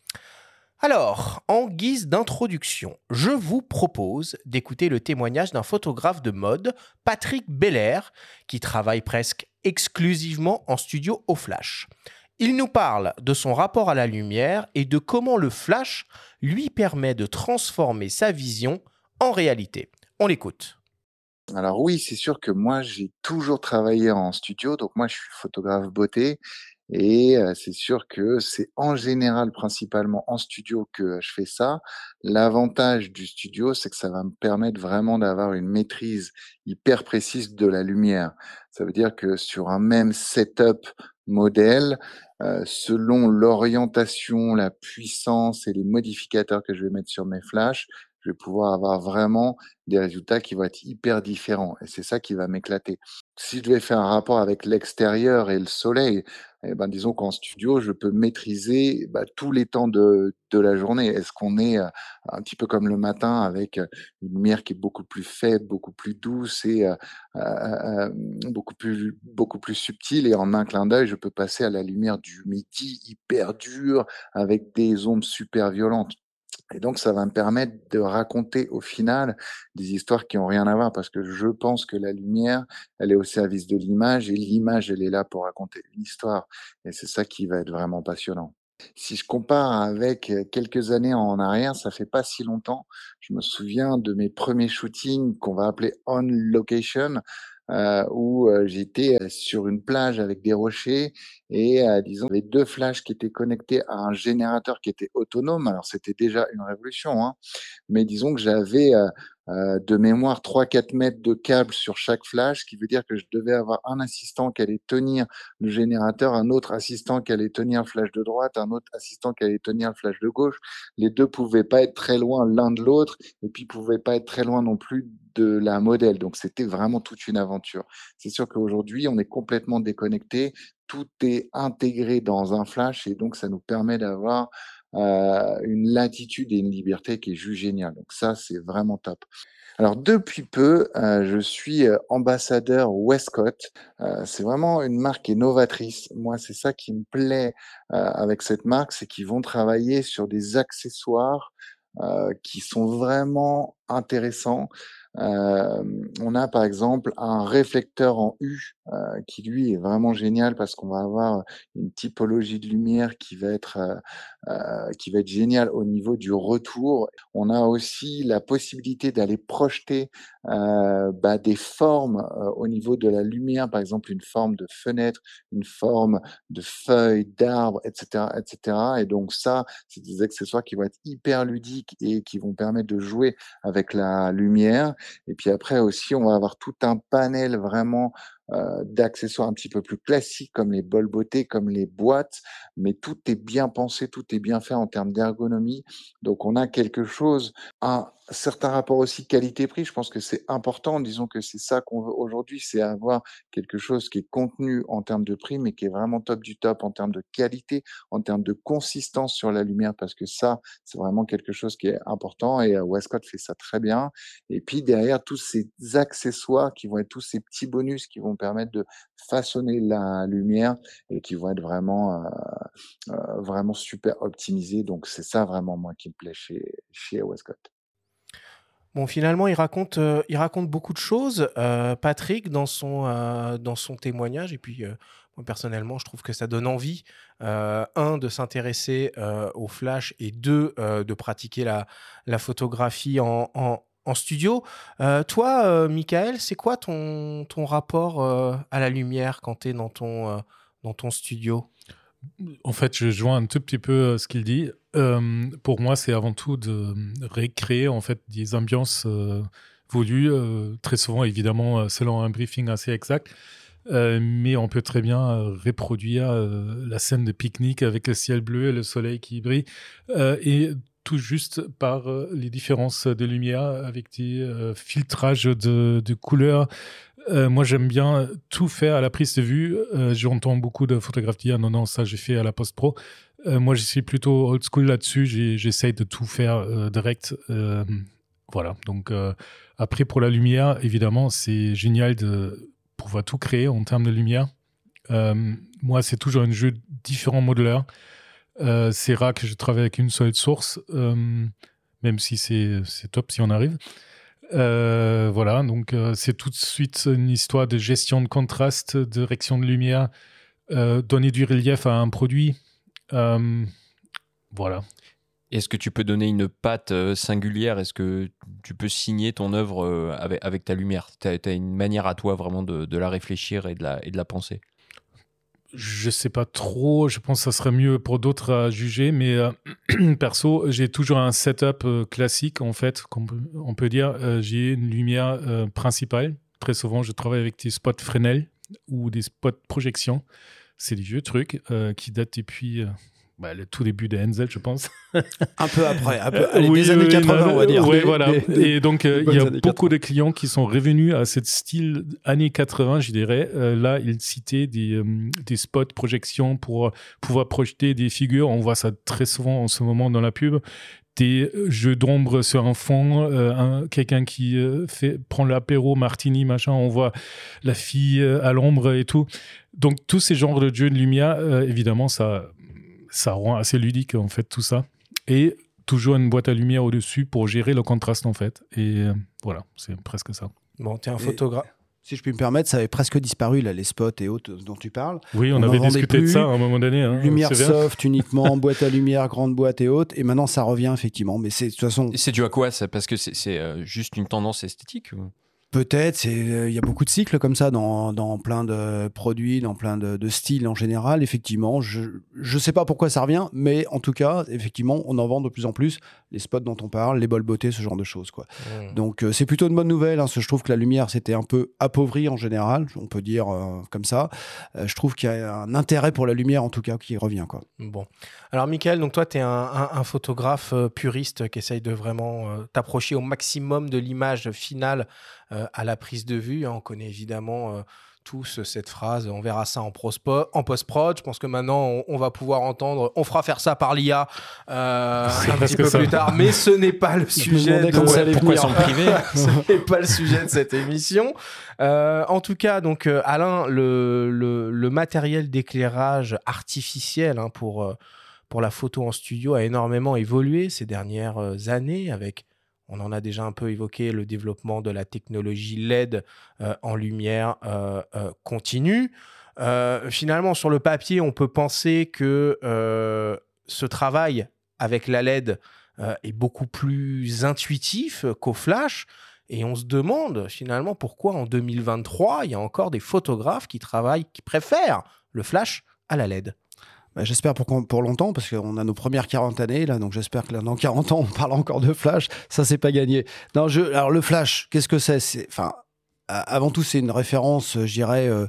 Alors, en guise d'introduction, je vous propose d'écouter le témoignage d'un photographe de mode, Patrick Belair, qui travaille presque exclusivement en studio au flash. Il nous parle de son rapport à la lumière et de comment le flash lui permet de transformer sa vision en réalité. On l'écoute. Alors oui, c'est sûr que moi, j'ai toujours travaillé en studio. Donc moi, je suis photographe beauté. Et euh, c'est sûr que c'est en général principalement en studio que je fais ça. L'avantage du studio, c'est que ça va me permettre vraiment d'avoir une maîtrise hyper précise de la lumière. Ça veut dire que sur un même setup modèle, euh, selon l'orientation, la puissance et les modificateurs que je vais mettre sur mes flashs, je vais pouvoir avoir vraiment des résultats qui vont être hyper différents. Et c'est ça qui va m'éclater. Si je devais faire un rapport avec l'extérieur et le soleil, eh ben, disons qu'en studio, je peux maîtriser bah, tous les temps de, de la journée. Est-ce qu'on est euh, un petit peu comme le matin avec une lumière qui est beaucoup plus faible, beaucoup plus douce et euh, euh, beaucoup, plus, beaucoup plus subtile et en un clin d'œil, je peux passer à la lumière du midi hyper dure avec des ombres super violentes? Et donc, ça va me permettre de raconter au final des histoires qui ont rien à voir parce que je pense que la lumière, elle est au service de l'image et l'image, elle est là pour raconter une histoire. Et c'est ça qui va être vraiment passionnant. Si je compare avec quelques années en arrière, ça fait pas si longtemps. Je me souviens de mes premiers shootings qu'on va appeler on location, euh, où euh, j'étais sur une plage avec des rochers et euh, disons avait deux flashs qui étaient connectés à un générateur qui était autonome. Alors c'était déjà une révolution, hein, mais disons que j'avais euh, de mémoire 3-4 mètres de câble sur chaque flash, ce qui veut dire que je devais avoir un assistant qui allait tenir le générateur, un autre assistant qui allait tenir le flash de droite, un autre assistant qui allait tenir le flash de gauche. Les deux pouvaient pas être très loin l'un de l'autre et puis pouvaient pas être très loin non plus de la modèle. Donc c'était vraiment toute une aventure. C'est sûr qu'aujourd'hui, on est complètement déconnecté. Tout est intégré dans un flash et donc ça nous permet d'avoir une latitude et une liberté qui est juste géniale. Donc ça, c'est vraiment top. Alors depuis peu, je suis ambassadeur Westcott. c'est vraiment une marque innovatrice. Moi, c'est ça qui me plaît avec cette marque, c'est qu'ils vont travailler sur des accessoires qui sont vraiment intéressants. on a par exemple un réflecteur en U euh, qui lui est vraiment génial parce qu'on va avoir une typologie de lumière qui va être euh, euh, qui va être géniale au niveau du retour. On a aussi la possibilité d'aller projeter bah, des formes au niveau de la lumière, par exemple une forme de fenêtre, une forme de feuille, d'arbre, etc., etc. Et donc ça, c'est des accessoires qui vont être hyper ludiques et qui vont permettre de jouer avec la lumière. Et puis après aussi, on va avoir tout un panel vraiment euh, d'accessoires un petit peu plus classiques comme les bols beauté, comme les boîtes, mais tout est bien pensé, tout est bien fait en termes d'ergonomie. Donc on a quelque chose, un certain rapport aussi qualité-prix. Je pense que c'est important. Disons que c'est ça qu'on veut aujourd'hui, c'est avoir quelque chose qui est contenu en termes de prix, mais qui est vraiment top du top en termes de qualité, en termes de consistance sur la lumière, parce que ça, c'est vraiment quelque chose qui est important. Et euh, Westcott fait ça très bien. Et puis derrière, tous ces accessoires qui vont être tous ces petits bonus qui vont permettre de façonner la lumière et qui vont être vraiment, euh, euh, vraiment super optimisés. Donc c'est ça vraiment moi qui me plaît chez, chez Westcott. Bon, finalement, il raconte, euh, il raconte beaucoup de choses, Patrick, dans son, dans son témoignage. Et puis, moi, personnellement, je trouve que ça donne envie, un, de s'intéresser au flash et deux, de pratiquer la, la photographie en, en studio. toi, Michael, c'est quoi ton, ton rapport à la lumière quand tu es dans ton, dans ton studio? En fait, je joins un tout petit peu ce qu'il dit. Euh, pour moi, c'est avant tout de récréer en fait des ambiances euh, voulues, euh, très souvent évidemment selon un briefing assez exact. mais on peut très bien reproduire la scène de pique-nique avec le ciel bleu et le soleil qui brille, tout juste par les différences de lumière avec des filtrages de, couleurs, moi, j'aime bien tout faire à la prise de vue. J'entends beaucoup de photographes dire non, non, ça j'ai fait à la post-pro. Euh, moi, je suis plutôt old school là-dessus. J'essaye de tout faire euh, direct. Euh, voilà. Donc, après, pour la lumière, évidemment, c'est génial de pouvoir tout créer en termes de lumière. moi, c'est toujours un jeu différent modeleur. c'est rare que je travaille avec une seule source, même si c'est top si on arrive. voilà, donc c'est tout de suite une histoire de gestion de contraste, de direction de lumière, donner du relief à un produit, euh, voilà. Est-ce que tu peux donner une patte euh, singulière? Est-ce que tu peux signer ton œuvre euh, avec, ta lumière? Tu as, une manière à toi vraiment de, la réfléchir et de la penser? Je sais pas trop, je pense que ça serait mieux pour d'autres à juger, mais (clears throat) perso, j'ai toujours un setup classique en fait, on peut, dire. j'ai une lumière principale. Très souvent, je travaille avec des spots Fresnel ou des spots projection. C'est des vieux trucs euh, qui datent depuis euh, bah, le tout début de Enzel, je pense. un peu après, un peu, les années 80, on va dire. Oui, voilà. Et donc, euh, il y a beaucoup de clients qui sont revenus à ce style années 80, je dirais. là, ils citaient des, des spots projections pour pouvoir projeter des figures. On voit ça très souvent en ce moment dans la pub des jeux d'ombre sur un fond, quelqu'un qui fait prend l'apéro martini machin, on voit la fille à l'ombre et tout. Donc tous ces genres de jeux de lumière, euh, évidemment, ça, ça rend assez ludique en fait tout ça. Et toujours une boîte à lumière au-dessus pour gérer le contraste en fait. Et euh, voilà, c'est presque ça. Bon, tu es un photographe. Si je puis me permettre, ça avait presque disparu, là, les spots et autres dont tu parles. Oui, on, avait discuté de ça à un moment donné. Hein, lumière soft uniquement, (laughs) boîte à lumière, grande boîte et autres. Et maintenant, ça revient effectivement. Mais c'est de toute façon. C'est dû à quoi Parce que c'est euh, juste une tendance esthétique Peut-être, euh, il y a beaucoup de cycles comme ça dans, dans plein de produits, dans plein de, de, styles en général. Effectivement, je ne sais pas pourquoi ça revient, mais en tout cas, effectivement, on en vend de plus en plus les spots dont on parle, les bols beauté, ce genre de choses. Quoi. Mmh. Donc euh, c'est plutôt une bonne nouvelle, hein, parce que je trouve que la lumière s'était un peu appauvrie en général, on peut dire euh, comme ça. je trouve qu'il y a un intérêt pour la lumière, en tout cas, qui revient. Quoi. Bon. Alors, Michael, donc toi, tu es un, un, photographe puriste qui essaye de vraiment t'approcher au maximum de l'image finale euh, à la prise de vue. Hein. on connaît évidemment euh, tous cette phrase. On verra ça en, prospo- en post-prod. Je pense que maintenant, on, on va pouvoir entendre. On fera faire ça par l'IA euh, (laughs) un petit peu ça- plus tard. (laughs) Mais ce n'est pas le sujet. de- ça Pourquoi (laughs) ce n'est pas le sujet de cette émission. Euh, en tout cas, donc euh, Alain, le, le, le matériel d'éclairage artificiel hein, pour, pour la photo en studio a énormément évolué ces dernières années avec, on en a déjà un peu évoqué, le développement de la technologie LED euh, en lumière euh, euh, continue. Finalement, sur le papier, on peut penser que ce travail avec la LED est beaucoup plus intuitif qu'au flash. Et on se demande finalement pourquoi en 2023, il y a encore des photographes qui travaillent, qui préfèrent le flash à la LED. Bah, j'espère pour, longtemps, parce qu'on a nos premières 40 années, là, donc j'espère que là, dans 40 ans, on parle encore de Flash. Ça, c'est pas gagné. Non, je, alors, le Flash, qu'est-ce que c'est? Enfin, avant tout, c'est une référence, euh, je dirais, euh,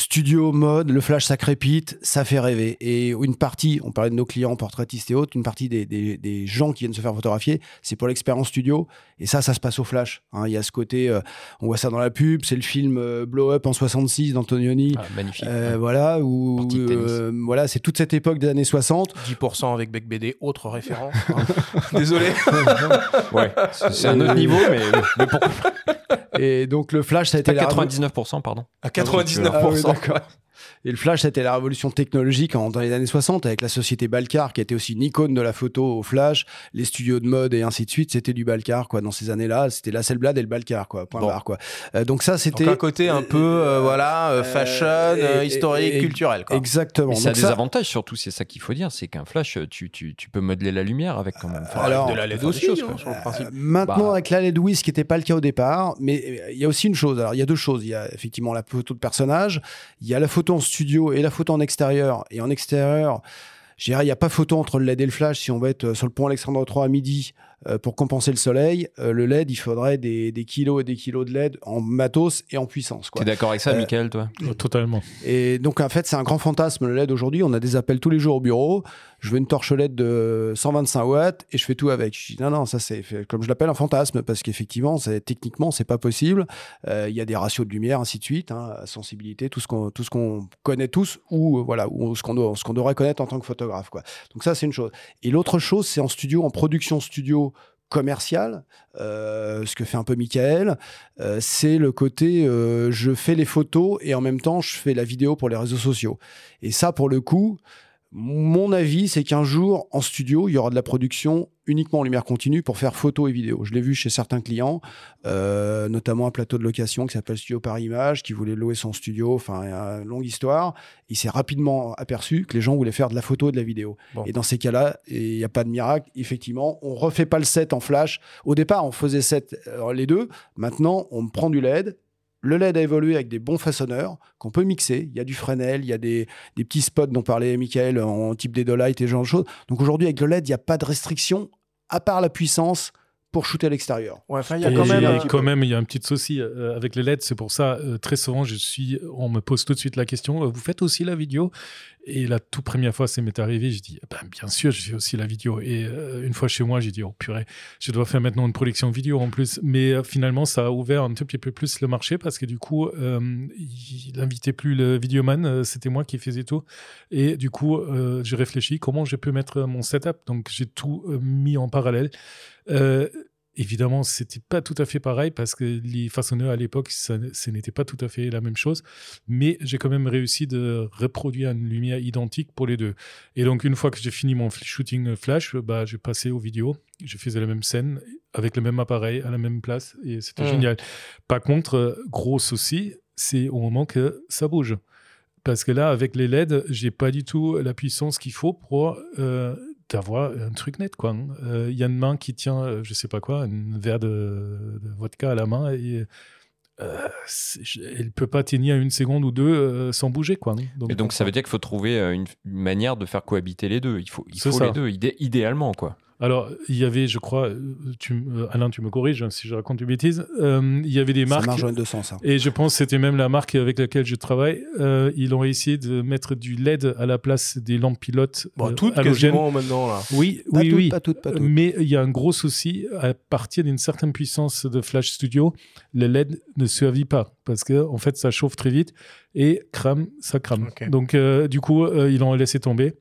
studio, mode. Le Flash, ça crépite, ça fait rêver. Et une partie, on parlait de nos clients, portraitistes et autres, une partie des, des- des gens qui viennent se faire photographier, c'est pour l'expérience studio. Et ça, ça se passe au Flash. hein. Il y a ce côté, euh, on voit ça dans la pub, c'est le film euh, Blow Up en 66 d'Antonioni. Ah, Magnifique. Euh, voilà, où euh, voilà, c'est toute cette époque des années 60. 10% avec Bec BD, autre référence. hein. (laughs) Désolé. Ouais, (laughs) c'est un autre niveau, mais, mais pourquoi Et donc le flash, ça a été la révo- 99%, pardon À Ah oui, 99%. D'accord. (laughs) Et le flash, c'était la révolution technologique en- dans les années 60 avec la société Balcar qui était aussi une icône de la photo au flash, les studios de mode et ainsi de suite. C'était du Balcar quoi. Dans ces années-là, c'était la Selblad et le Balcar quoi. Point Bon. barre quoi. Euh, donc ça, c'était un côté un peu euh, voilà euh, fashion, et- historique, et- culturel. Quoi. exactement. Mais ça a Donc des ça- avantages surtout, c'est ça qu'il faut dire, c'est qu'un flash, tu, tu, tu peux modeler la lumière avec quand même. Enfin, alors, de la LED des aussi, choses, hein, quoi. sur le principe. Euh, Maintenant, Bah. avec la LED, oui, ce qui n'était pas le cas au départ, mais euh, il y a aussi une chose. Alors, il y a deux choses. Il y a effectivement la photo de personnage, il y a la photo studio et la photo en extérieur. Et en extérieur, je dirais, il n'y a pas photo entre le LED et le flash. Si on va être euh, sur le pont Alexandre III à midi euh, pour compenser le soleil, euh, le LED, il faudrait des, des kilos et des kilos de LED en matos et en puissance. Quoi. T'es d'accord avec ça, Euh, Michael, toi? Oh, Totalement. Et donc, en fait, c'est un grand fantasme, le LED aujourd'hui. On a des appels tous les jours au bureau. Je veux une torche LED de 125 watts et je fais tout avec. Je dis non, non, ça c'est comme je l'appelle un fantasme parce qu'effectivement, c'est techniquement, c'est pas possible. Euh, Il y a des ratios de lumière, ainsi de suite, hein, sensibilité, tout ce qu'on tout ce qu'on connaît tous ou euh, voilà, ou ce qu'on doit- ce qu'on devrait connaître en tant que photographe, quoi. Donc ça, c'est une chose. Et l'autre chose, c'est en studio, en production studio commerciale, euh, ce que fait un peu Michael, euh, c'est le côté euh, je fais les photos et en même temps je fais la vidéo pour les réseaux sociaux. Et ça, pour le coup, mon avis, c'est qu'un jour, en studio, il y aura de la production uniquement en lumière continue pour faire photo et vidéo. Je l'ai vu chez certains clients, euh, notamment un plateau de location qui s'appelle Studio par Image, qui voulait louer son studio, enfin, une longue histoire. Il s'est rapidement aperçu que les gens voulaient faire de la photo et de la vidéo. Bon. Et dans ces cas-là, il n'y a pas de miracle, effectivement, on refait pas le set en flash. Au départ, on faisait set euh, les deux. Maintenant, on prend du LED. Le LED a évolué avec des bons façonneurs qu'on peut mixer. Il y a du Fresnel, il y a des, des petits spots dont parlait Michael en type des et ce genre de choses. Donc aujourd'hui, avec le LED, il n'y a pas de restriction à part la puissance pour shooter à l'extérieur. Ouais, enfin, il y a Et quand même. il y a un- quand même, il y a un petit souci euh, avec les LED. C'est pour ça, euh, très souvent, je suis, on me pose tout de suite la question euh, vous faites aussi la vidéo? Et la toute première fois, ça m'est arrivé, j'ai dit ben, bien sûr, je fais aussi la vidéo. Et euh, une fois chez moi, j'ai dit oh purée, je dois faire maintenant une production vidéo en plus. Mais euh, finalement, ça a ouvert un tout petit peu plus le marché parce que du coup, euh, il n'invitait plus le vidéoman, euh, c'était moi qui faisais tout. Et du coup, euh, j'ai réfléchi comment je peux mettre mon setup. Donc, j'ai tout euh, mis en parallèle. Euh, évidemment, c'était pas tout à fait pareil parce que les façonneurs à l'époque, ce n'était pas tout à fait la même chose. Mais j'ai quand même réussi de reproduire une lumière identique pour les deux. Et donc, une fois que j'ai fini mon shooting flash, bah, j'ai passé aux vidéos. Je faisais la même scène avec le même appareil à la même place et c'était Mm. génial. Par contre, gros souci, c'est au moment que ça bouge. Parce que là, avec les LED, j'ai pas du tout la puissance qu'il faut pour euh, d'avoir un truc net. quoi. Euh, Il y a une main qui tient, euh, je sais pas quoi, un verre de, de vodka à la main et euh, elle peut pas tenir une seconde ou deux euh, sans bouger. quoi. Et donc, ça veut dire qu'il faut trouver euh, une, une manière de faire cohabiter les deux. Il faut, il faut les deux, idé- idéalement, quoi. Alors, il y avait, je crois, euh, tu, euh, Alain, tu me corriges hein, si je raconte une bêtise, euh, il y avait des Ça marques. marche dans deux sens. hein. Et je pense que c'était même la marque avec laquelle je travaille. euh, ils ont essayé de mettre du LED à la place des lampes pilotes Bon, toutes halogènes. quasiment maintenant là. Oui, Pas oui, toutes, oui. pas toutes, pas toutes. Mais il y a un gros souci. À partir d'une certaine puissance de Flash Studio, le LED ne survit pas parce que en fait, ça chauffe très vite et crame, ça crame. Donc, euh, du coup, euh, ils l'ont laissé tomber.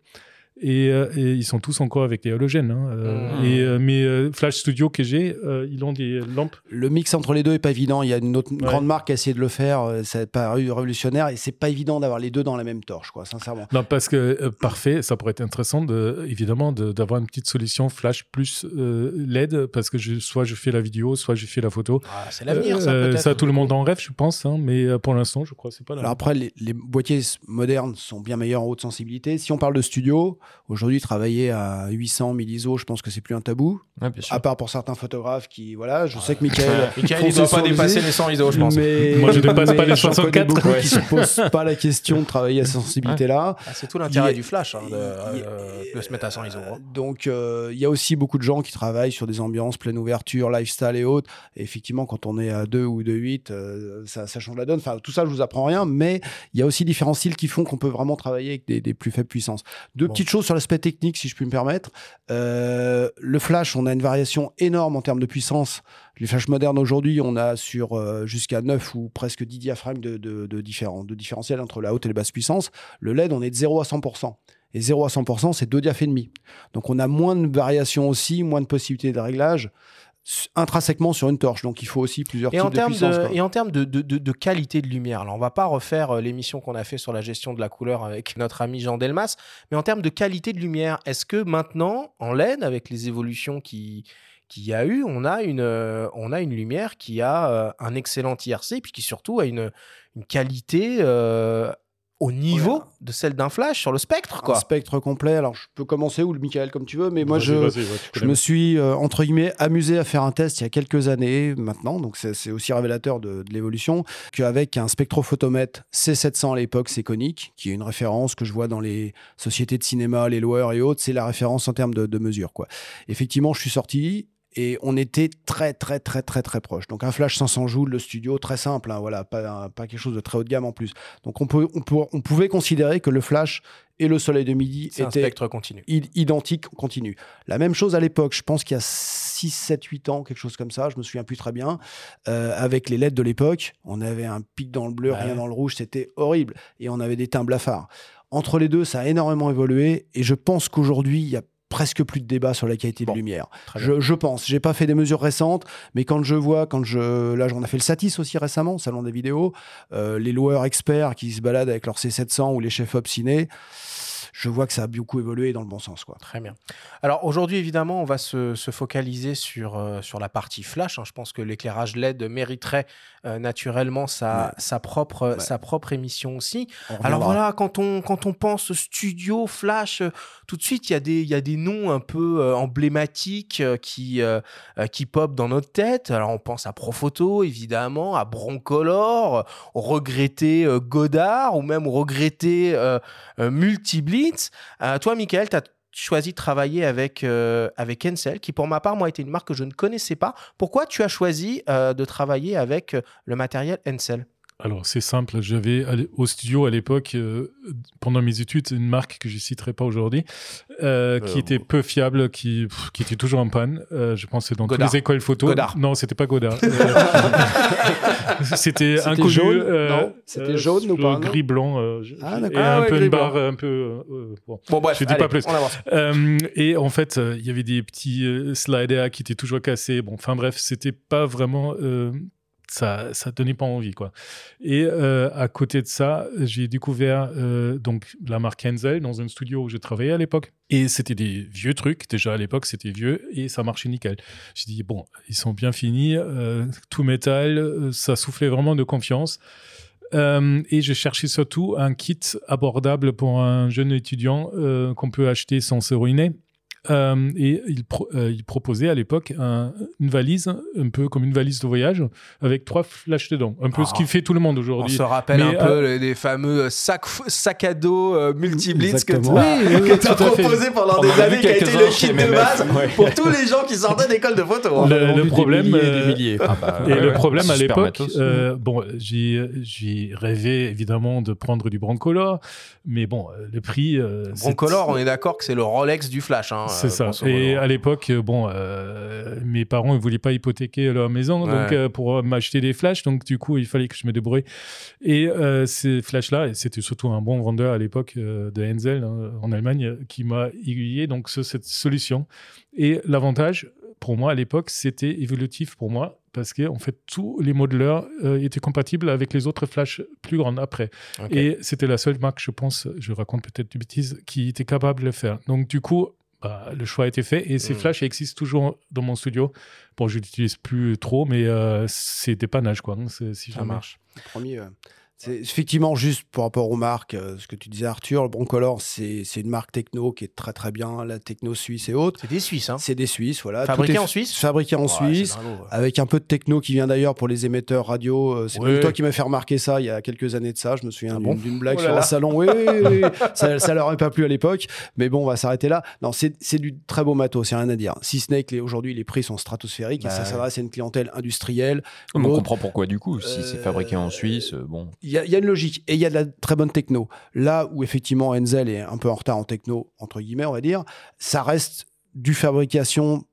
Et, euh, et ils sont tous encore avec des halogènes. hein, euh, Mhm. Et euh, mes euh, Flash Studio que j'ai, euh, ils ont des lampes. Le mix entre les deux est pas évident. Il y a une autre Ouais. grande marque qui a essayé de le faire. Ça a paru révolutionnaire et c'est pas évident d'avoir les deux dans la même torche, quoi, sincèrement. Non, parce que euh, parfait, ça pourrait être intéressant, de, évidemment, de- d'avoir une petite solution Flash plus euh, LED, parce que je, soit je fais la vidéo, soit je fais la photo. Ah, c'est l'avenir, ça peut-être. tout le monde en rêve, je pense, hein, mais pour l'instant, je crois que c'est pas là. Alors après, les, les boîtiers modernes sont bien meilleurs en haute sensibilité. Si on parle de studio, aujourd'hui, travailler à 800, 1000 ISO, je pense que c'est plus un tabou. Ouais, bien sûr. À part pour certains photographes qui, voilà, je sais que Michael. (laughs) Michael, il doit pas dépasser les 100 ISO, je pense. Mais, (laughs) Moi, je dépasse pas les j'en connais 64, beaucoup ouais. qui se posent pas la question de travailler à cette sensibilité-là. Ah, c'est tout l'intérêt du flash, hein, de, euh, de se mettre à 100 ISO. hein. Donc, euh, il y a aussi beaucoup de gens qui travaillent sur des ambiances pleine ouverture, lifestyle et autres. Et effectivement, quand on est à 2 ou 2,8, euh, ça, ça change la donne. Enfin, tout ça, je vous apprends rien, mais il y a aussi différents styles qui font qu'on peut vraiment travailler avec des, des plus faibles puissances. Deux Bon. petites choses sur l'aspect technique, si je puis me permettre. Euh, le flash, on a une variation énorme en termes de puissance. Les flashs modernes aujourd'hui, on a sur euh, jusqu'à 9 ou presque 10 diaphragmes de, de, différentiels entre la haute et la basse puissance. Le LED, on est de 0 à 100%. Et 0 à 100%, c'est deux diaph et demi. Donc on a moins de variations aussi, moins de possibilités de réglage intrinsèquement sur une torche. Donc il faut aussi plusieurs Et types en, de puissance. de, et en termes de, de- de- de qualité de lumière, alors on va pas refaire euh, l'émission qu'on a fait sur la gestion de la couleur avec (laughs) notre ami Jean Delmas, mais en termes de qualité de lumière, est-ce que maintenant, en LED, avec les évolutions qui qu'il y a eu, on a une, euh, on a une lumière qui a euh, un excellent IRC, puis qui surtout a une, une qualité euh, au niveau Ouais. de celle d'un flash sur le spectre, Un quoi. spectre complet. Alors je peux commencer ou le Michael comme tu veux, mais moi je, ouais, Je me suis, euh, entre guillemets, amusé à faire un test il y a quelques années maintenant, donc c'est c'est aussi révélateur de, de l'évolution, qu'avec un spectrophotomètre C700 à l'époque, c'est conique, qui est une référence que je vois dans les sociétés de cinéma, les loueurs et autres, c'est la référence en termes de, de mesure. Quoi. Effectivement, je suis sorti et on était très, très, très, très, très proche. Donc un flash 500 joules, le studio, très simple, hein, voilà, pas, pas quelque chose de très haut de gamme en plus. Donc on, peut, on, peut, on pouvait considérer que le flash et le soleil de midi C'est un étaient spectre continu. i- identique continu. La même chose à l'époque, je pense qu'il y a 6, 7, 8 ans, quelque chose comme ça, je me souviens plus très bien, euh, avec les LED de l'époque, on avait un pic dans le bleu, Ouais. rien dans le rouge, c'était horrible, et on avait des teints blafards. Entre les deux, ça a énormément évolué, et je pense qu'aujourd'hui, il y a presque plus de débat sur la qualité Bon, de lumière. Je, je pense. J'ai pas fait des mesures récentes, mais quand je vois, quand je, là, on a fait le Satis aussi récemment, salon des vidéos, euh, les loueurs experts qui se baladent avec leur C700 ou les chefs obstinés, je vois que ça a beaucoup évolué dans le bon sens, quoi. Très bien. Alors aujourd'hui, évidemment, on va se, se focaliser sur, euh, sur la partie flash. hein. Je pense que l'éclairage LED mériterait euh, naturellement sa, Ouais. sa, propre, Ouais. sa propre émission aussi. Alors voilà, quand on, quand on pense studio, flash, euh, tout de suite, il y, a des- y a des noms un peu emblématiques qui, qui pop dans notre tête. Alors on pense à Profoto, évidemment, à Broncolor, au regretté Godard ou même au regretté euh, euh, toi, Michael, tu as choisi de travailler avec, euh, avec Encel, qui pour ma part, moi, était une marque que je ne connaissais pas. Pourquoi tu as choisi euh, de travailler avec le matériel Encel? Alors, c'est simple. J'avais au studio à l'époque, euh, pendant mes études, une marque que je citerai pas aujourd'hui, euh, qui Euh, était peu fiable, qui, pff, qui était toujours en panne. Euh, je pense que c'est dans Godard. toutes les écoles photo. Godard. Non, c'était pas Godard. (laughs) (laughs) C'était C'était inconnu. jaune euh, Non C'était euh, jaune ou pas, Gris blanc. euh, Ah, d'accord. et Ah un ouais, peu une barre, un peu. euh, bon. Bon, bref, Je dis pas plus. Euh, et en fait, euh, il y avait des petits euh, sliders qui étaient toujours cassés. Bon, enfin bref, c'était pas vraiment. Ça, ça donnait pas envie, quoi. Et euh, à côté de ça, j'ai découvert euh, donc la marque Henzel dans un studio où je travaillais à l'époque. Et c'était des vieux trucs. Déjà à l'époque, c'était vieux et ça marchait nickel. J'ai dit bon, ils sont bien finis, euh, tout métal, ça soufflait vraiment de confiance. Et je cherchais surtout un kit abordable pour un jeune étudiant qu'on peut acheter sans se ruiner. Euh, et il, pro- euh, il proposait à l'époque un- une valise, un peu comme une valise de voyage, avec trois flashs dedans. Un peu ce Ah. qui fait tout le monde On aujourd'hui. se rappelle Mais, un peu les, les fameux sacs sac à dos euh, multi-blitz que tu. Oui, oui, oui, as, fait. proposé pendant On des années, qui a été le kit de base ouais. pour tous les gens qui sortaient d'école de photo. hein. Le- On problème, Des milliers et euh, des milliers. Ah bah, Et ouais, le ouais. problème à l'époque, euh, bon, j'ai rêvé évidemment de prendre du Broncolor, mais bon, euh, le prix. euh, Broncolor, on est d'accord que c'est le Rolex du flash. hein, C'est euh, ça. Et modo. à l'époque, euh, bon, euh, mes parents ne voulaient pas hypothéquer leur maison donc Ouais. euh, pour m'acheter des flashs, donc du coup, il fallait que je me débrouille. Et euh, ces flashs-là, c'était surtout un bon vendeur à l'époque de Henzel hein, en Allemagne qui m'a aiguillé donc sur cette solution. Et l'avantage pour moi à l'époque, c'était évolutif pour moi parce que en fait tous les modeleurs euh, étaient compatibles avec les autres flashs plus grandes après. Et c'était la seule marque, je pense, je raconte peut-être des bêtises, qui était capable de le faire. Donc du coup, bah, le choix a été fait et ces Mm. flashs existent toujours dans mon studio. Bon, je l'utilise plus trop, mais euh, c'est dépannage quoi. hein, si Ça marche. Premier, ouais. C'est effectivement juste par rapport aux marques, euh, ce que tu disais Arthur, le Broncolor, c'est une marque techno qui est très très bien, la techno suisse et autres. C'est des Suisses. Hein. C'est des Suisses, voilà. Tout Fabriqué est en Suisse Fabriqué en Suisse. ouais. Avec un peu de techno qui vient d'ailleurs pour les émetteurs radio. Euh, C'est même toi qui m'as fait remarquer ça il y a quelques années de ça. Je me souviens Ah d'une bon blague Oh là sur là. un salon. Oui, oui, oui, oui. (laughs) ça, ça leur est pas plu à l'époque. Mais bon, on va s'arrêter là. Non, c'est du très beau matos, c'est rien à dire. Si ce n'est que les- aujourd'hui, les prix sont stratosphériques et Bah ça ouais. s'adresse à une clientèle industrielle. On comprend pourquoi du coup. Si c'est fabriqué en Euh, Suisse, euh, bon. Il y, a- une logique et il y a de la très bonne techno. Là où effectivement Enzel est un peu en retard en techno, entre guillemets, on va dire, ça reste du fabrication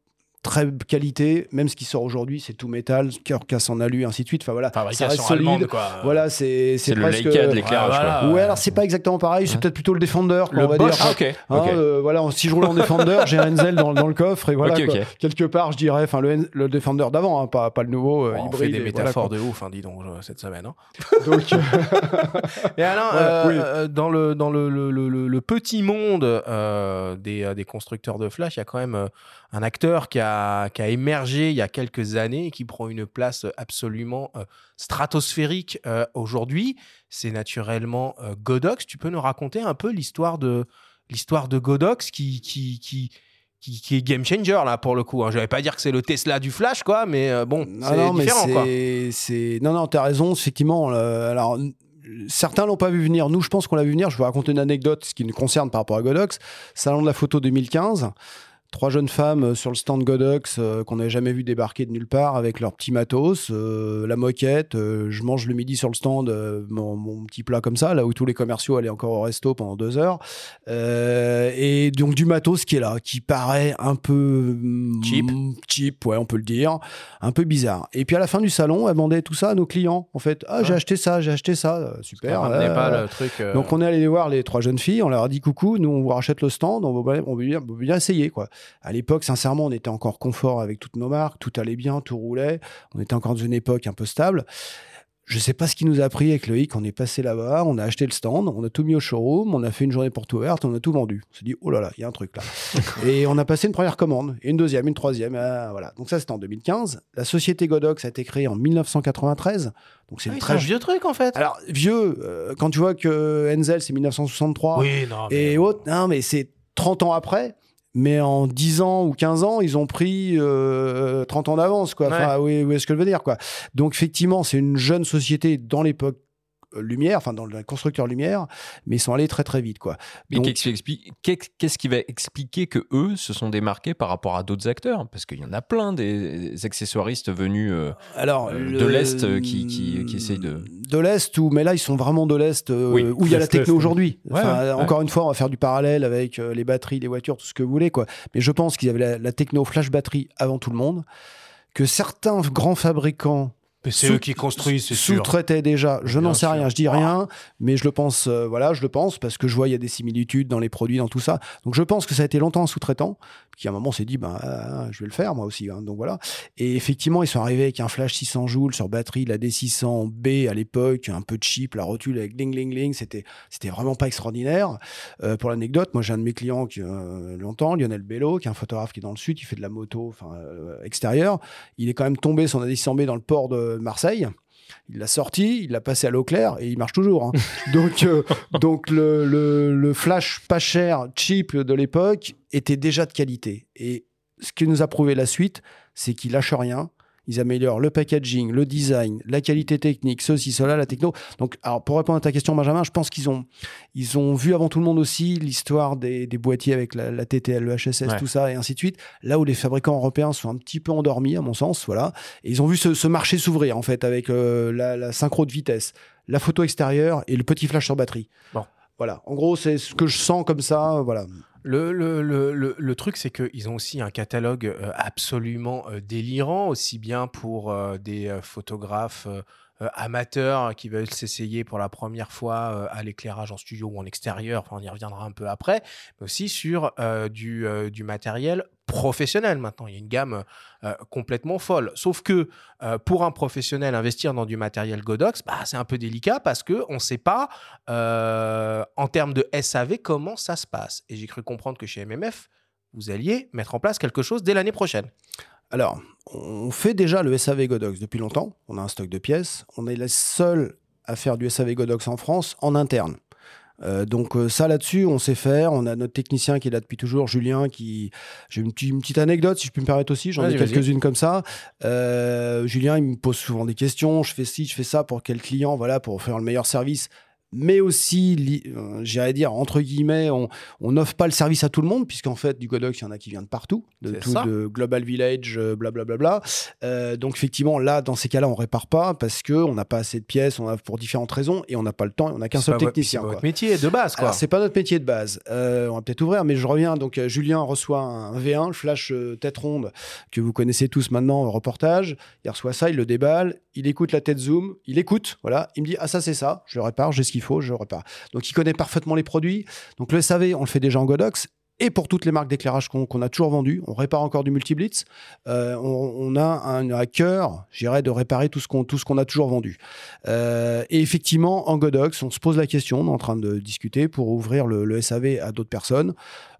très qualité, même ce qui sort aujourd'hui, c'est tout métal, cœur casse en alu, ainsi de suite. Enfin voilà, ça reste allemande, solide. quoi. Voilà, c'est C'est le presque. Leica de l'éclairage. Ouais, quoi. voilà. Ouais, alors c'est pas exactement pareil, c'est Ouais. peut-être plutôt le Defender, quoi, Le on va Bosch. dire. Ah, ok. Hein, euh, voilà, si je roule en Defender, j'ai un Enzel dans, dans le coffre et voilà. Quoi. Quelque part, je dirais, enfin le, le Defender d'avant, hein, pas, pas le nouveau euh, Bon, on fait des et métaphores de ouf, hein, dis donc, euh, cette semaine. hein. (laughs) Donc, euh, (laughs) Et (laughs) euh, oui. euh, dans, le, dans le, le- le- le- le petit monde euh, des, des constructeurs de flash, il y a quand même un acteur qui a, qui a émergé il y a quelques années et qui prend une place absolument euh, stratosphérique euh, aujourd'hui. C'est naturellement euh, Godox. Tu peux nous raconter un peu l'histoire de, l'histoire de Godox qui, qui, qui, qui, qui est game changer là pour le coup. Hein. Je vais pas dire que c'est le Tesla du flash, quoi, mais euh, bon, Non, c'est différent, quoi. c'est, Non, non, t'as raison, effectivement. euh, alors, certains l'ont pas vu venir. Nous, je pense qu'on l'a vu venir. Je vais raconter une anecdote, ce qui nous concerne par rapport à Godox. Salon de la photo 2015. Trois jeunes femmes euh, sur le stand Godox euh, qu'on n'avait jamais vu débarquer de nulle part avec leur petit matos, euh, la moquette. euh, je mange le midi sur le stand mon, mon petit plat comme ça, là où tous les commerciaux allaient encore au resto pendant deux heures. Et donc du matos qui est là, qui paraît un peu mm, Cheap. cheap, ouais, on peut le dire un peu bizarre. Et puis à la fin du salon, elle demandait tout ça à nos clients. En fait, ah, j'ai Ouais. acheté ça, j'ai acheté ça, super. On ramenait pas le truc. Donc on est allé voir les trois jeunes filles, on leur a dit coucou, nous on vous rachète le stand, on veut bien, on veut bien, on veut bien essayer quoi. À l'époque, sincèrement, on était encore confort avec toutes nos marques, tout allait bien, tout roulait, on était encore dans une époque un peu stable. Je sais pas ce qui nous a pris avec Loïc, on est passé là-bas, on a acheté le stand, on a tout mis au showroom, on a fait une journée porte ouverte, on a tout vendu. On s'est dit, oh là là, il y a un truc là. (laughs) et on a passé une première commande, et une deuxième, une troisième, ah, voilà. Donc ça c'était en 2015. La société Godox a été créée en 1993, donc c'est ah oui, très un vieux truc en fait. alors, vieux, euh, quand tu vois que Enzel, c'est 1963 oui, non. mais- et autres, non, mais c'est 30 ans après. Mais en 10 ans ou 15 ans, ils ont pris euh, 30 ans d'avance, quoi. Enfin, oui, oui, ce que je veux dire, quoi. Donc, effectivement, c'est une jeune société dans l'époque Lumière, enfin, dans le constructeur Lumière, mais ils sont allés très, très vite, quoi. Mais qu'est-ce qui va expliquer que eux se sont démarqués par rapport à d'autres acteurs? Parce qu'il y en a plein des accessoiristes venus. euh, Alors, Euh, le- de l'Est, euh, qui- qui- qui essayent de- De l'Est, où, mais là, ils sont vraiment de l'Est, euh, Oui, où il y a la techno aujourd'hui. Ouais, Enfin, ouais. Encore une fois, on va faire du parallèle avec les batteries, les voitures, tout ce que vous voulez, quoi. Mais je pense qu'ils avaient la, la techno flash batterie avant tout le monde, que certains grands fabricants c'est eux qui construisent, c'est sûr. sous-traitaient déjà. Je n'en sais rien, je dis rien, mais je le pense, euh, voilà, je le pense parce que je vois il y a des similitudes dans les produits, dans tout ça. Donc je pense que ça a été longtemps un sous-traitant qui à un moment s'est dit, ben, euh, je vais le faire moi aussi. hein. donc voilà. Et effectivement, ils sont arrivés avec un flash 600 joules sur batterie, la D600B à l'époque, un peu cheap, la rotule avec ling ling ling, c'était c'était vraiment pas extraordinaire. Euh, pour l'anecdote, moi j'ai un de mes clients qui euh, longtemps, Lionel Bello, qui est un photographe qui est dans le sud, qui fait de la moto, enfin extérieure. Il est quand même tombé son A600B dans le port de Marseille. Il l'a sorti, il l'a passé à l'eau claire et il marche toujours. hein. (laughs) donc, euh, donc le, le- le flash pas cher, cheap de l'époque était déjà de qualité. Et ce qui nous a prouvé la suite, c'est qu'ils lâchent rien. Ils améliorent le packaging, le design, la qualité technique, ceci, cela, la techno. Donc, alors pour répondre à ta question, Benjamin, je pense qu'ils ont, ils ont vu avant tout le monde aussi l'histoire des, des boîtiers avec la, la TTL, le HSS, Ouais. tout ça, et ainsi de suite. Là où les fabricants européens sont un petit peu endormis, à mon sens, voilà. Et ils ont vu ce, ce marché s'ouvrir, en fait, avec euh, la, la synchro de vitesse, la photo extérieure et le petit flash sur batterie. Bon. Voilà. En gros, c'est ce que je sens comme ça. Voilà. Le, le, le, le, truc, c'est qu'ils ont aussi un catalogue euh, absolument euh, délirant, aussi bien pour euh, des photographes amateurs qui veulent s'essayer pour la première fois à l'éclairage en studio ou en extérieur, enfin, on y reviendra un peu après, mais aussi sur du, du matériel professionnel maintenant. Il y a une gamme euh, complètement folle. Sauf que euh, pour un professionnel, investir dans du matériel Godox, bah, c'est un peu délicat parce qu'on ne sait pas euh, en termes de SAV comment ça se passe. Et j'ai cru comprendre que chez MMF, vous alliez mettre en place quelque chose dès l'année prochaine. Alors, on fait déjà le SAV Godox depuis longtemps. On a un stock de pièces. On est les seuls à faire du SAV Godox en France en interne. Euh, donc euh, ça là-dessus, on sait faire. On a notre technicien qui est là depuis toujours, Julien, qui... J'ai une, petite- une petite anecdote, si je peux me permettre aussi. J'en ai quelques-unes comme ça. Euh, Julien, il me pose souvent des questions. Je fais ci, je fais ça pour quel client, voilà, pour faire le meilleur service. Mais aussi, euh, j'irais dire, entre guillemets, on n'offre pas le service à tout le monde, puisqu'en fait, du Godox, il y en a qui viennent de partout, de tout, ça. de Global Village, euh, blablabla. Euh, donc effectivement, là, dans ces cas-là, on répare pas parce que on n'a pas assez de pièces, on a pour différentes raisons et on n'a pas le temps, et on n'a qu'un seul technicien. C'est votre métier de base, quoi. C'est pas notre métier de base. Euh, on va peut-être ouvrir, mais je reviens. Donc, Julien reçoit un V1, le flash tête ronde que vous connaissez tous maintenant au reportage. Il reçoit ça, il le déballe, il écoute la tête zoom, il écoute, voilà. Il me dit Ah, ça, c'est ça, je le répare, j'ai ce qu'il faut, je le répare. Donc, il connaît parfaitement les produits. Donc, le SAV, on le fait déjà en Godox. Et pour toutes les marques d'éclairage qu'on a toujours vendues, on répare encore du multiblitz. Euh, on, a un à cœur, j'irais, de réparer tout ce qu'on a toujours vendu. Euh, et effectivement, en Godox, on se pose la question, on est en train de discuter pour ouvrir le SAV à d'autres personnes.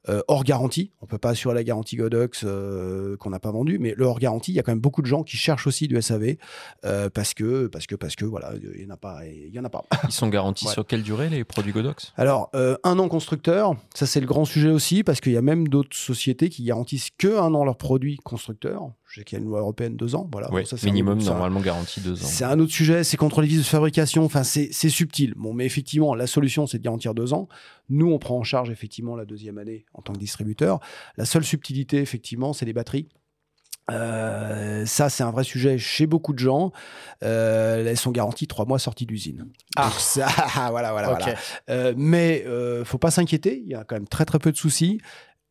Euh, hors garantie, on peut pas assurer la garantie Godox euh, qu'on n'a pas vendu, mais le hors garantie, il y a quand même beaucoup de gens qui cherchent aussi du SAV euh, parce que parce que parce que voilà, il y en a pas, il y en a pas. (laughs) Ils sont garantis Ouais. sur quelle durée les produits Godox? Alors, euh, un an constructeur, ça c'est le grand sujet aussi, parce qu'il y a même d'autres sociétés qui garantissent que un an leurs produits constructeurs. Je sais qu'il y a une loi européenne deux ans, voilà. Oui, Bon, ça, c'est un- minimum ça- normalement garanti deux ans. C'est un autre sujet, c'est contre les vis de fabrication, enfin c'est c'est subtil. Bon, mais effectivement, la solution c'est de garantir deux ans. Nous, on prend en charge effectivement la deuxième année en tant que distributeur. La seule subtilité, effectivement, c'est les batteries. Euh, ça, c'est un vrai sujet chez beaucoup de gens. Euh, elles sont garanties trois mois sorties d'usine. Ah. Ça, (laughs) voilà, voilà, Ok. voilà. Euh, mais euh, faut pas s'inquiéter, il y a quand même très très peu de soucis.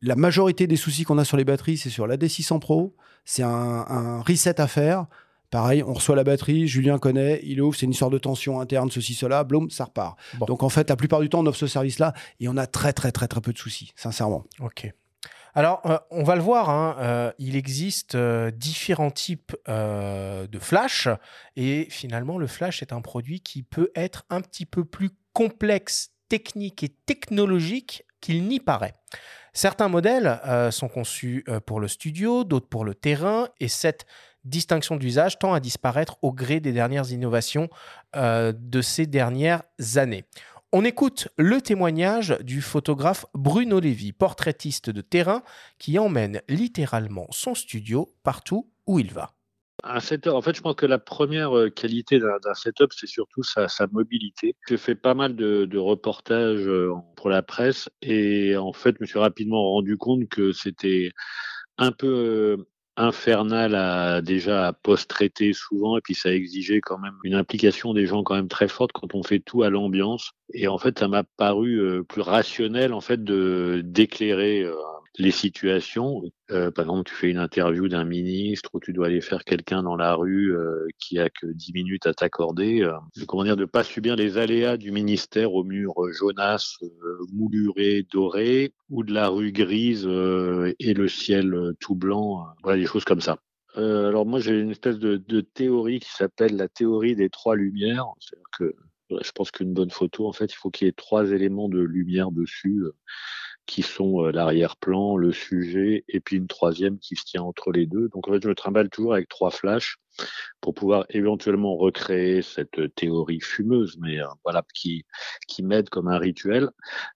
La majorité des soucis qu'on a sur les batteries, c'est sur la D600 Pro. C'est un, un reset à faire. Pareil, on reçoit la batterie, Julien connaît, il ouvre, c'est une histoire de tension interne, ceci, cela, bloum, ça repart. Bon. Donc en fait, la plupart du temps, on offre ce service-là et on a très très très très peu de soucis, sincèrement. Ok. Alors, euh, on va le voir, hein, euh, il existe euh, différents types de flash, et finalement, le flash est un produit qui peut être un petit peu plus complexe, technique et technologique qu'il n'y paraît. Certains modèles euh, sont conçus euh, pour le studio, d'autres pour le terrain, et cette distinction d'usage tend à disparaître au gré des dernières innovations euh, de ces dernières années. On écoute le témoignage du photographe Bruno Lévy, portraitiste de terrain, qui emmène littéralement son studio partout où il va. Un setup, en fait, je pense que la première euh, qualité d'un setup, c'est surtout sa, mobilité. J'ai fait pas mal de, reportages euh, pour la presse et en fait, je me suis rapidement rendu compte que c'était un peu euh, infernal déjà à post-traiter souvent. Et puis ça exigeait quand même une implication des gens quand même très forte quand on fait tout à l'ambiance. Et en fait ça m'a paru euh, plus rationnel en fait d'éclairer euh, les situations. Euh, par exemple, tu fais une interview d'un ministre ou tu dois aller faire quelqu'un dans la rue euh, qui a que 10 minutes à t'accorder. Euh, comment dire, de pas subir les aléas du ministère au mur euh, jaunasse, euh, mouluré, doré, ou de la rue grise et le ciel tout blanc. voilà, des choses comme ça. Euh, alors moi, j'ai une espèce de, de théorie qui s'appelle la théorie des trois lumières. C'est-à-dire que je pense qu'une bonne photo, en fait, il faut qu'il y ait trois éléments de lumière dessus. Euh, qui sont euh, l'arrière-plan, le sujet, et puis une troisième qui se tient entre les deux. Donc en fait, je me trimballe toujours avec trois flashs. pour pouvoir éventuellement recréer cette théorie fumeuse, mais voilà, qui, qui m'aide comme un rituel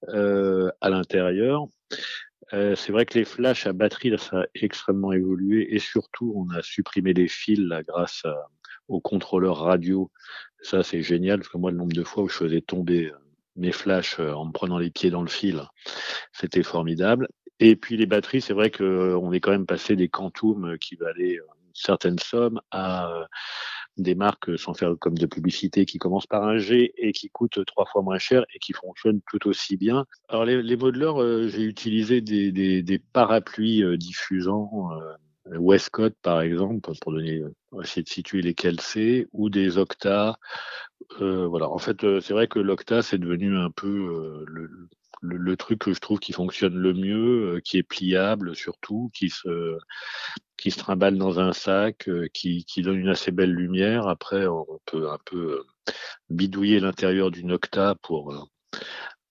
à l'intérieur. c'est vrai que les flashs à batterie, là, ça a extrêmement évolué et surtout, on a supprimé les fils là, grâce au contrôleur radio. Ça, c'est génial parce que moi, le nombre de fois où je faisais tomber mes flashs en me prenant les pieds dans le fil, c'était formidable. Et puis les batteries, c'est vrai qu'on est quand même passé des Quantum qui valaient une certaine somme à des marques, sans faire comme de publicité, qui commencent par un G et qui coûtent trois fois moins cher et qui fonctionnent tout aussi bien. Alors les, les modeleurs, j'ai utilisé des, des, des parapluies diffusants. Westcott, par exemple, pour donner, essayer de situer lesquels c'est, ou des Octa. Euh, voilà. En fait, c'est vrai que l'Octa, c'est devenu un peu le, le, truc que je trouve qui fonctionne le mieux, euh, qui est pliable surtout, qui se, qui se trimballe dans un sac, euh, qui, qui donne une assez belle lumière. Après, on peut un peu euh, bidouiller l'intérieur d'une octa pour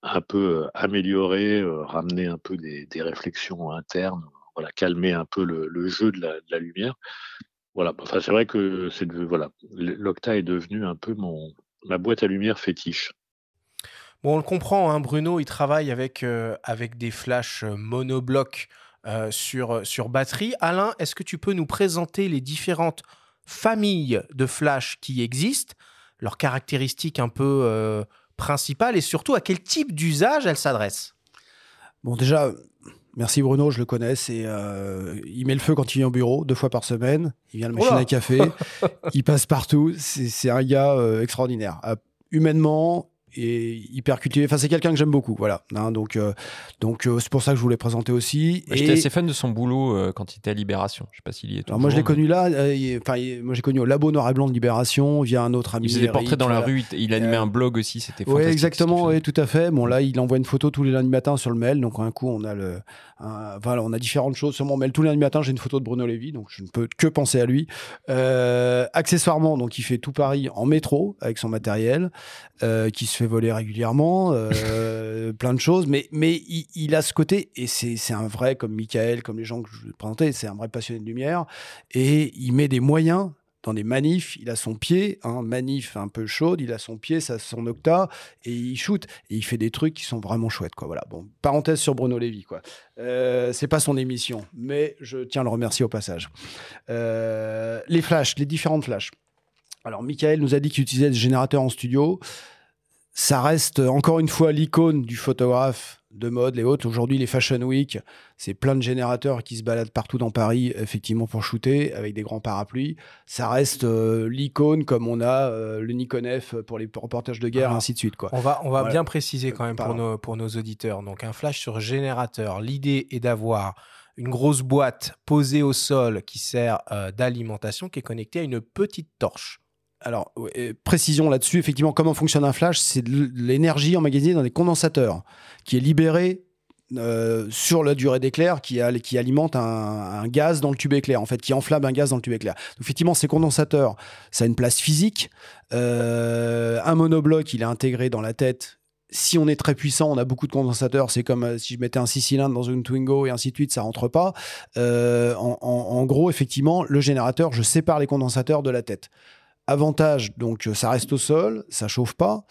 un peu améliorer, ramener un peu des, des, réflexions internes, voilà, calmer un peu le, le jeu de la, de la, lumière. Voilà, enfin c'est vrai que c'est voilà, l'octa est devenu un peu mon ma boîte à lumière fétiche. Bon, on le comprend, hein, Bruno, il travaille avec, euh, avec des flashs euh, monoblocs euh, sur, sur batterie. Alain, est-ce que tu peux nous présenter les différentes familles de flash qui existent, leurs caractéristiques un peu principales et surtout à quel type d'usage elles s'adressent? Bon, déjà, Merci Bruno, je le connais. C'est, il met le feu quand il vient au bureau, deux fois par semaine. Il vient à la machine à café. (laughs) il passe partout. C'est, un gars extraordinaire. humainement, et hyper cultivé. Enfin, c'est quelqu'un que j'aime beaucoup, voilà. Hein, donc, euh, donc euh, c'est pour ça que je voulais présenter aussi. et... J'étais assez fan de son boulot euh, quand il était à Libération. Je sais pas s'il y est. Alors moi, je l'ai connu là. Enfin, moi, j'ai connu au Labo Noir et Blanc de Libération via un autre ami. Il faisait des portraits dans la rue. Il animait un blog aussi. C'était Oui, exactement. Oui, tout à fait. Bon, là, il envoie une photo tous les lundis matin sur le mail. Donc, un coup, on a le, voilà, on a différentes choses sur mon mail. Tous les lundis matin, j'ai une photo de Bruno Lévy. Donc, je ne peux que penser à lui. accessoirement, donc, il fait tout Paris en métro avec son matériel, qui se fait voler régulièrement. Euh, (laughs) plein de choses, mais, mais il, a ce côté, et c'est un vrai, comme Michael, comme les gens que je présentais, c'est un vrai passionné de lumière, et il met des moyens dans des manifs, il a son pied, un hein, manif un peu chaude, il a son pied, ça son octa, et il shoot, et il fait des trucs qui sont vraiment chouettes, quoi. Voilà. Bon, parenthèse sur Bruno Lévy, quoi. Euh, c'est pas son émission, mais je tiens à le remercier au passage. Euh, les flashs, les différentes flashs. Alors, Michael nous a dit qu'il utilisait des générateurs en studio ça reste encore une fois l'icône du photographe de mode, les autres. Aujourd'hui, les Fashion Week, c'est plein de générateurs qui se baladent partout dans Paris, effectivement, pour shooter avec des grands parapluies. Ça reste euh, l'icône comme on a euh, le Nikon F pour les reportages de guerre, et ainsi de suite. Quoi. On va, on va bien préciser quand même pour nos, pour nos auditeurs. Donc, un flash sur générateur, l'idée est d'avoir une grosse boîte posée au sol qui sert euh, d'alimentation, qui est connectée à une petite torche alors, précision là-dessus, effectivement, comment fonctionne un flash C'est l'énergie emmagasinée dans des condensateurs qui est libérée euh, sur la durée d'éclair qui, alimente un, gaz dans le tube éclair, en fait, qui enflamme un gaz dans le tube éclair. effectivement, ces condensateurs, ça a une place physique. Euh, un monobloc, il est intégré dans la tête. Si on est très puissant, on a beaucoup de condensateurs. C'est comme euh, si je mettais un 6 cylindres dans une Twingo et ainsi de suite, ça rentre pas. en gros, effectivement, le générateur, je sépare les condensateurs de la tête. Avantage, donc ça reste au sol, ça chauffe pas,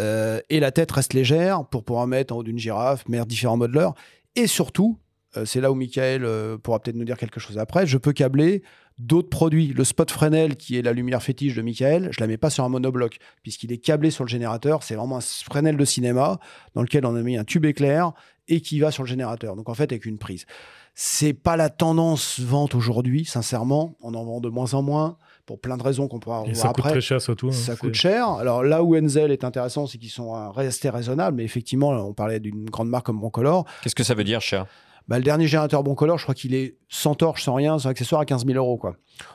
euh, et la tête reste légère pour pouvoir mettre en haut d'une girafe, mettre différents modeleurs. Et surtout, euh, c'est là où Michael euh, pourra peut-être nous dire quelque chose après, je peux câbler d'autres produits. Le spot Fresnel, qui est la lumière fétiche de Michael, je la mets pas sur un monobloc, puisqu'il est câblé sur le générateur. C'est vraiment un Fresnel de cinéma dans lequel on a mis un tube éclair et qui va sur le générateur. Donc en fait, avec une prise. C'est pas la tendance vente aujourd'hui, sincèrement. On en vend de moins en moins pour plein de raisons qu'on pourra voir ça coûte très cher surtout. Hein, ça coûte cher. Alors là où Enzel est intéressant, c'est qu'ils sont euh, restés raisonnables, mais effectivement, on parlait d'une grande marque comme Broncolor. Qu'est-ce que ça veut dire cher? Bah, le dernier générateur Broncolor, je crois qu'il est sans torche, sans rien, sans accessoire à 15 000 euros. Quoi.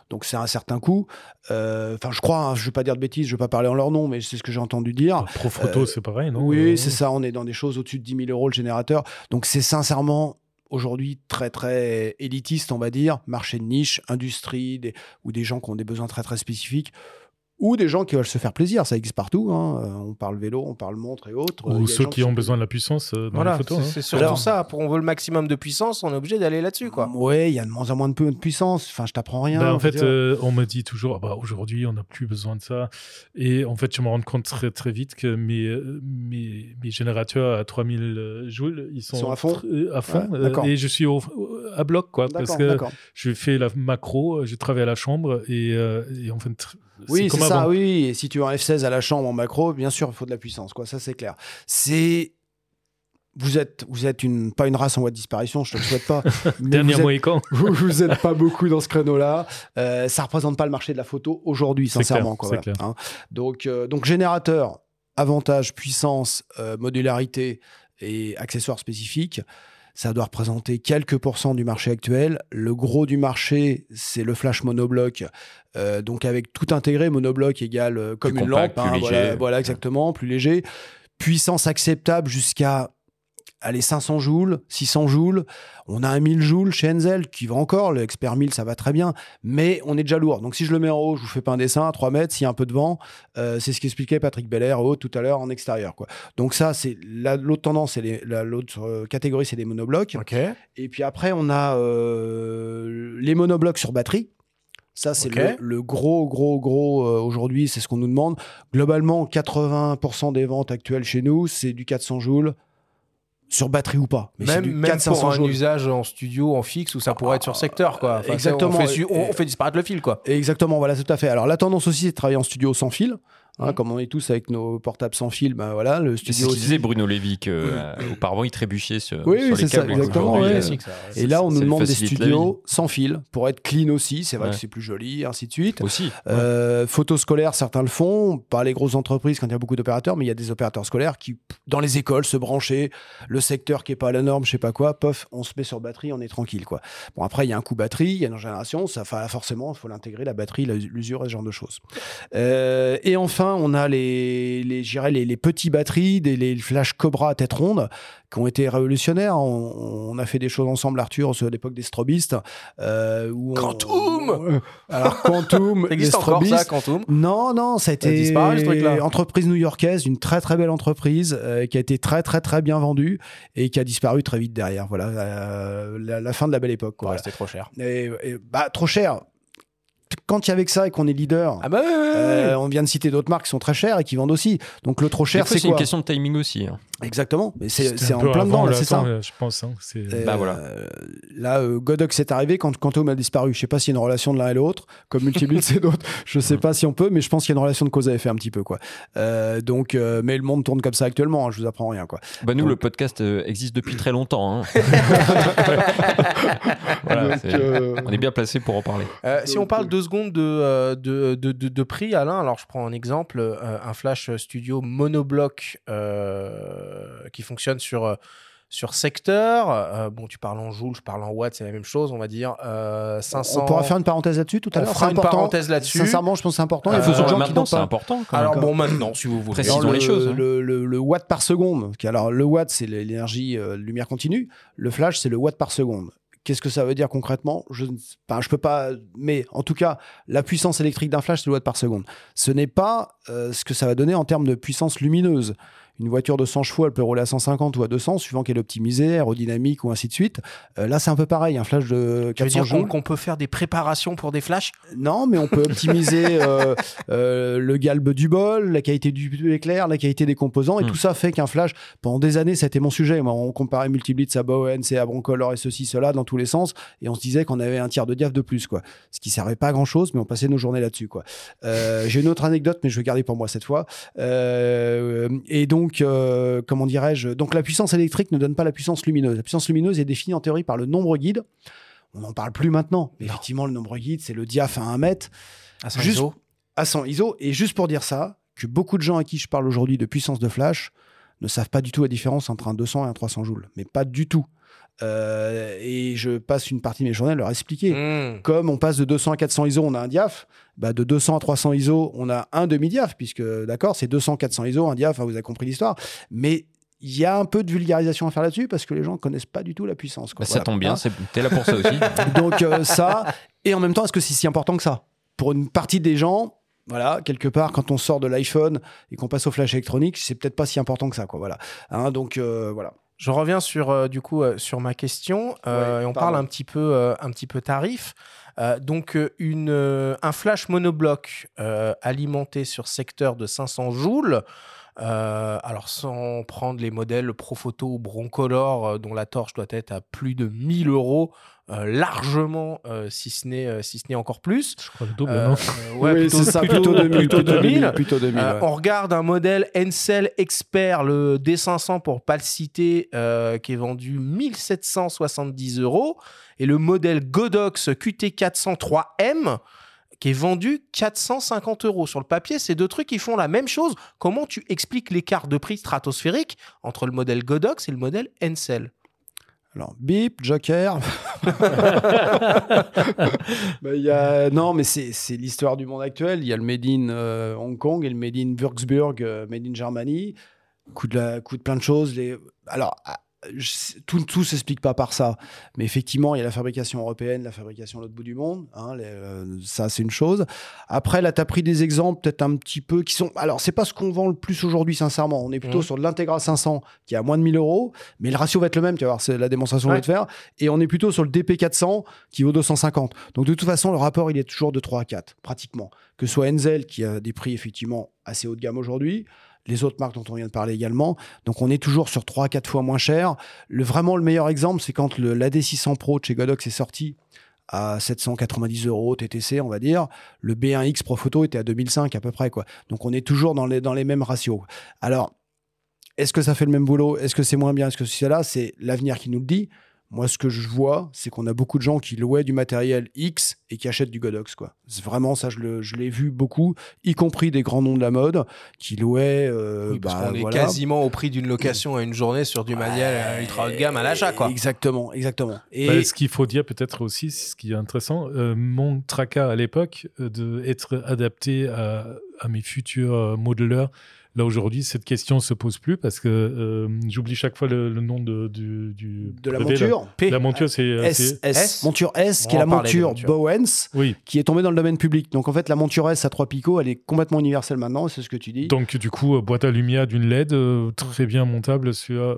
Donc c'est un certain coût. Euh, enfin, je crois, hein, je ne vais pas dire de bêtises, je ne vais pas parler en leur nom, mais c'est ce que j'ai entendu dire. Pro photo, euh, c'est pareil, non? Oui, c'est ça. On est dans des choses au-dessus de 10 000 euros le générateur. Donc c'est sincèrement aujourd'hui très très élitiste, on va dire, marché de niche, industrie, ou des gens qui ont des besoins très très spécifiques. Ou des gens qui veulent se faire plaisir. Ça existe partout. hein. Euh, On parle vélo, on parle montre et autres. Ou ceux qui ont besoin de la puissance euh, dans Voilà, les photos. c'est hein. surtout Alors- ça. Pour on veut le maximum de puissance, on est obligé d'aller là-dessus, quoi. Ouais, il y a de moins en moins de pu- de puissance. Enfin, je t'apprends rien. Ben, en fait, euh, on me dit toujours, ah bah, aujourd'hui, on n'a plus besoin de ça. Et en fait, je me rends compte très, très vite que mes, mes, mes générateurs à 3000 joules, ils sont, Ils sont à fond à fond. Ouais, d'accord. et je suis au- à bloc, quoi. Parce que je fais la macro, je travaille à la chambre et, euh, et en fait, Oui, c'est ça, avant. oui. Et si tu as un F16 à la chambre en macro, bien sûr, il faut de la puissance, quoi. Ça, c'est clair. C'est. Vous êtes, vous êtes une, pas une race en voie de disparition, je te le souhaite pas. (laughs) Dernier mohican. vous, vous êtes pas (laughs) beaucoup dans ce créneau-là. Euh, ça représente pas le marché de la photo aujourd'hui, sincèrement. clair, quoi, c'est voilà, hein. Donc, euh, donc générateur, avantage, puissance, euh, modularité et accessoires spécifiques. Ça doit représenter quelques pourcents du marché actuel. Le gros du marché, c'est le flash monobloc. Euh, donc avec tout intégré, monobloc égale euh, comme Plus une compact, lampe. plus hein, voilà, exactement, plus léger. Puissance acceptable jusqu'à allez, 500 joules, 600 joules. On a un 1000 joules chez Enzel qui va encore. Le Expert 1000, ça va très bien. Mais on est déjà lourd. Donc si je le mets en haut, je vous fais pas un dessin à 3 mètres. S'il y a un peu de vent, euh, c'est ce qu'expliquait Patrick Belair haut tout à l'heure en extérieur. Quoi. Donc ça, c'est la- l'autre tendance, c'est les- la- l'autre euh, catégorie, c'est les monoblocs. Et puis après, on a euh, les monoblocs sur batterie. Ça, c'est le, le gros, gros, gros euh, aujourd'hui, c'est ce qu'on nous demande. Globalement, 80% des ventes actuelles chez nous, c'est du 400 joules sur batterie ou pas. Mais Même, même 400 pour un usage en studio, en fixe, où ça pourrait être sur secteur, quoi. Enfin, Exactement. fait, on fait disparaître le fil, quoi. Exactement, voilà, tout à fait. Alors, la tendance aussi, c'est de travailler en studio sans fil. Hein, Mhm. Comme on est tous avec nos portables sans fil, ben voilà, le C'est ce studio qu'il aussi. disait Bruno Lévy, que, euh, auparavant il trébuchait sur, Oui, sur oui, les c'est ça, exactement, ouais. euh. Et là, on nous demande des studios sans fil pour être clean aussi. C'est vrai Ouais. que c'est plus joli, ainsi de suite. Aussi. Euh, photos scolaires, certains le font, pas les grosses entreprises quand il y a beaucoup d'opérateurs, mais il y a des opérateurs scolaires qui, dans les écoles, se brancher, le secteur qui est pas à la norme, je sais pas quoi, pof, on se met sur batterie, on est tranquille, quoi. Bon, après, il y a un coup batterie, il y a une génération, ça forcément, il faut l'intégrer, la batterie, l'usure et ce genre de choses. Euh, et enfin, on a les, les, les, les petits batteries, des, les flash Cobra à tête ronde, qui ont été révolutionnaires. On, on a fait des choses ensemble, Arthur, à l'époque des strobistes. euh, où on- Quantum Alors, Quantum, (laughs) Ça existe encore, ça. Quantum Non, non, ça a Ça été ce truc-là. entreprise new-yorkaise, une très très belle entreprise euh, qui a été très très très bien vendue et qui a disparu très vite derrière. Voilà, euh, la, la fin de la belle époque. Quoi, Ouais, c'était trop cher. Et- et, bah, trop cher. Quand il y avait que ça et qu'on est leader, Ah bah ouais, ouais, ouais. euh, on vient de citer d'autres marques qui sont très chères et qui vendent aussi. Donc le trop cher, c'est c'est une quoi question de timing aussi. hein. Exactement. Mais c'est en plein dedans, c'est ça. là, je pense. hein, c'est- Euh, Bah voilà. Là, euh, Godox est arrivé quand Quantum a disparu. Je sais pas s'il y a une relation de l'un et l'autre, comme Multibit (laughs) c'est d'autres. Je sais pas si on peut, mais je pense qu'il y a une relation de cause à effet un petit peu quoi. Euh, donc, euh, mais le monde tourne comme ça actuellement. hein, je vous apprends rien quoi. Bah, nous, Donc- le podcast euh, existe depuis très longtemps. hein. (laughs) (laughs) Voilà, Donc, c'est- euh, On est bien placé pour en parler. Euh, si on parle deux secondes de, euh, de, de, de- de prix, Alain, alors je prends un exemple, euh, un flash studio monobloc euh, qui fonctionne sur, sur secteur. Euh, bon, tu parles en joules, je parle en watts, c'est la même chose, on va dire. Euh, 500. On pourra faire une parenthèse là-dessus tout à On l'heure. fera C'est une important. parenthèse là-dessus. Sincèrement, je pense que c'est important. Il y a Euh, beaucoup de Faisons-le gens qui maintenant, c'est pas. important. quand. Alors bon, maintenant, si vous voulez. Précisons Alors, les le, choses, hein. Le, le- le watt par seconde. Alors, le watt, c'est l'énergie euh, lumière continue. Le flash, c'est le watt par seconde. Qu'est-ce que ça veut dire concrètement? Je ne peux pas. Mais en tout cas, la puissance électrique d'un flash, c'est le watt par seconde. Ce n'est pas euh, ce que ça va donner en termes de puissance lumineuse. Une voiture de 100 chevaux, elle peut rouler à 150 ou à 200, suivant qu'elle est optimisée, aérodynamique ou ainsi de suite. Euh, là, c'est un peu pareil. Un flash de Tu veux 400 dire qu'on peut faire des préparations pour des flashs? Non, mais on peut (laughs) optimiser euh, euh, le galbe du bol, la qualité du éclair, la qualité des composants, et Hmm. tout ça fait qu'un flash, pendant des années, c'était mon sujet. Moi, on comparait Multiblitz à Bowens et à Broncolor et ceci, cela, dans tous les sens, et on se disait qu'on avait un tiers de diaph de plus, quoi. Ce qui servait pas à grand chose, mais on passait nos journées là-dessus, quoi. J'ai une autre anecdote, mais je vais garder pour moi cette fois. Et donc, euh, comment dirais-je Donc, la puissance électrique ne donne pas la puissance lumineuse. La puissance lumineuse est définie en théorie par le nombre guide. On n'en parle plus maintenant. Mais effectivement, le nombre guide, c'est le diaph à 1 mètre à 100 Juste- ISO à 100 ISO. Et juste pour dire ça, que beaucoup de gens à qui je parle aujourd'hui de puissance de flash ne savent pas du tout la différence entre un 200 et un 300 joules. Mais pas du tout. Euh, et je passe une partie de mes journées à leur expliquer. Mmh. Comme on passe de 200 à 400 ISO, on a un diaph. Bah de 200 à 300 ISO, on a un demi-diaph, puisque d'accord, c'est 200, 400 ISO, un diaph, hein, vous avez compris l'histoire. Mais il y a un peu de vulgarisation à faire là-dessus, parce que les gens ne connaissent pas du tout la puissance. quoi. Bah, ça Voilà. tombe bien, Hein t'es là pour ça aussi. (laughs) donc euh, ça, et en même temps, est-ce que c'est si important que ça? Pour une partie des gens, Voilà, quelque part, quand on sort de l'iPhone et qu'on passe au flash électronique, c'est peut-être pas si important que ça, quoi. Voilà. Hein, donc euh, voilà. Je reviens sur euh, du coup euh, sur ma question euh, Ouais, et on pardon. parle un petit peu un petit peu tarif. Donc une un flash monobloc alimenté sur secteur de 500 joules. alors sans prendre les modèles Profoto ou Broncolor dont la torche doit être à plus de 1000 euros euh, largement euh, si ce n'est euh, si ce n'est encore plus. Je crois le double, Euh, non euh, ouais, Oui, plutôt, c'est ça, plutôt, plutôt 2000. plutôt Plutôt 2000. 2000. Plutôt 2000, Euh, ouais. On regarde un modèle Encel Expert, le D500 pour pas le citer, euh, qui est vendu 1770 euros. Et le modèle Godox QT403M, qui est vendu 450 euros. Sur le papier, ces deux trucs, ils font la même chose. Comment tu expliques l'écart de prix stratosphérique entre le modèle Godox et le modèle Encel Alors, bip, Joker. (laughs) Il y a... Non, mais c'est l'histoire du monde actuel. Il y a le Made in euh, Hong Kong et le Made in Würzburg, euh, Made in Germany. Coût de, la... de plein de choses. Les... Alors, je- tout tout s'explique pas par ça. Mais effectivement, il y a la fabrication européenne, la fabrication à l'autre bout du monde. hein, les- euh, ça, c'est une chose. Après, là, tu as pris des exemples peut-être un petit peu qui sont. Alors, c'est pas ce qu'on vend le plus aujourd'hui, sincèrement. On est plutôt Mhm. sur de l'Integra 500 qui est à moins de 1000 euros. Mais le ratio va être le même. Tu vas voir, c'est la démonstration que je vais te faire. Et on est plutôt sur le DP400 qui vaut 250. Donc, de toute façon, le rapport, il est toujours de 3 à 4, pratiquement. Que ce soit Enzel qui a des prix effectivement assez haut de gamme aujourd'hui. Les autres marques dont on vient de parler également. Donc, on est toujours sur 3 à 4 fois moins cher. Le, vraiment, le meilleur exemple, c'est quand le- l'AD600 Pro de chez Godox est sorti à 790 euros TTC, on va dire. Le B1X Pro Photo était à 2005 à peu près. Quoi. Donc, on est toujours dans les, dans les mêmes ratios. Alors, est-ce que ça fait le même boulot? Est-ce que c'est moins bien? Est-ce que c'est là? C'est l'avenir qui nous le dit. Moi, ce que je vois, c'est qu'on a beaucoup de gens qui louaient du matériel X et qui achètent du Godox. Quoi. Vraiment ça, je, l'ai vu beaucoup, y compris des grands noms de la mode qui louaient. euh, Oui, parce bah, qu'on est quasiment au prix d'une location à une journée sur du matériel euh, ultra haut de gamme à l'achat. quoi. Exactement, exactement. Et Bah, ce qu'il faut dire peut-être aussi, ce qui est intéressant, euh, mon tracas à l'époque euh, de être adapté à, à mes futurs euh, modeleurs. Là aujourd'hui, cette question se pose plus parce que euh, j'oublie chaque fois le, le nom de, du, du de la brevet, monture P. La monture, c'est euh, S, c'est- S, S. monture S, On qui est la monture. Bowens, Oui. qui est tombée dans le domaine public. Donc en fait, la monture S à trois picots, elle est complètement universelle maintenant, c'est ce que tu dis. Donc du coup, euh, boîte à lumière d'une LED très bien montable sur,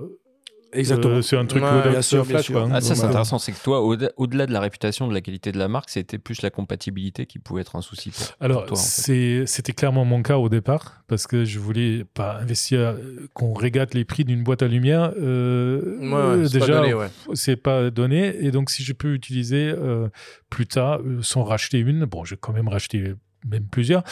euh, Exactement. sur un truc Ouais, bien sûr, Flash. bien sûr. quoi, hein. Ah, ça, c'est intéressant. C'est que toi, au- au-delà de la réputation, de la qualité de la marque, c'était plus la compatibilité qui pouvait être un souci pour, pour Alors, toi. en fait. c'est- c'était clairement mon cas au départ, parce que je voulais pas investir, euh, qu'on régate les prix d'une boîte à lumière. euh, Ouais, ouais, euh, c'est pas déjà, ouais. c'est pas donné. Et donc, si je peux utiliser euh, plus tard, euh, sans racheter une, bon, je vais quand même racheter même plusieurs,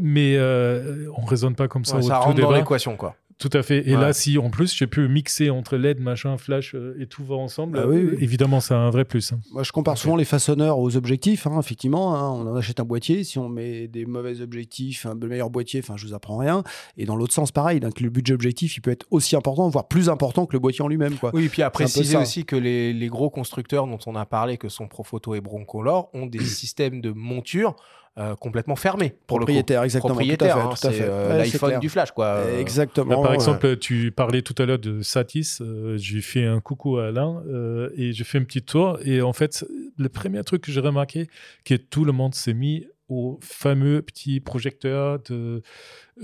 mais euh, on raisonne pas comme ça Ouais, au ça tout rentre dans l'équation. quoi. Tout à fait. Et Ouais. là, si en plus, je peux mixer entre LED, machin, flash euh, et tout va ensemble, Ah oui, euh, oui. évidemment, c'est un vrai plus. hein. Moi, je compare souvent les façonneurs aux objectifs. hein, effectivement, hein, on en achète un boîtier. Si on met des mauvais objectifs, un meilleur boîtier, enfin, je vous apprends rien. Et dans l'autre sens, pareil. Donc, le budget objectif, il peut être aussi important, voire plus important que le boîtier en lui-même. Quoi. Oui, et puis à préciser aussi que les, les gros constructeurs dont on a parlé, que sont Profoto et Broncolor, ont des (clears throat) systèmes de monture euh, complètement fermés pour le coup. Propriétaire, exactement. Propriétaire, tout à hein, fait. c'est euh, Ouais, c'est l'iPhone du flash, quoi. Exactement. Là, par ouais. exemple, tu parlais tout à l'heure de Satis. euh, j'ai fait un coucou à Alain euh, et j'ai fait un petit tour. Et en fait, le premier truc que j'ai remarqué, que tout le monde s'est mis au fameux petit projecteur de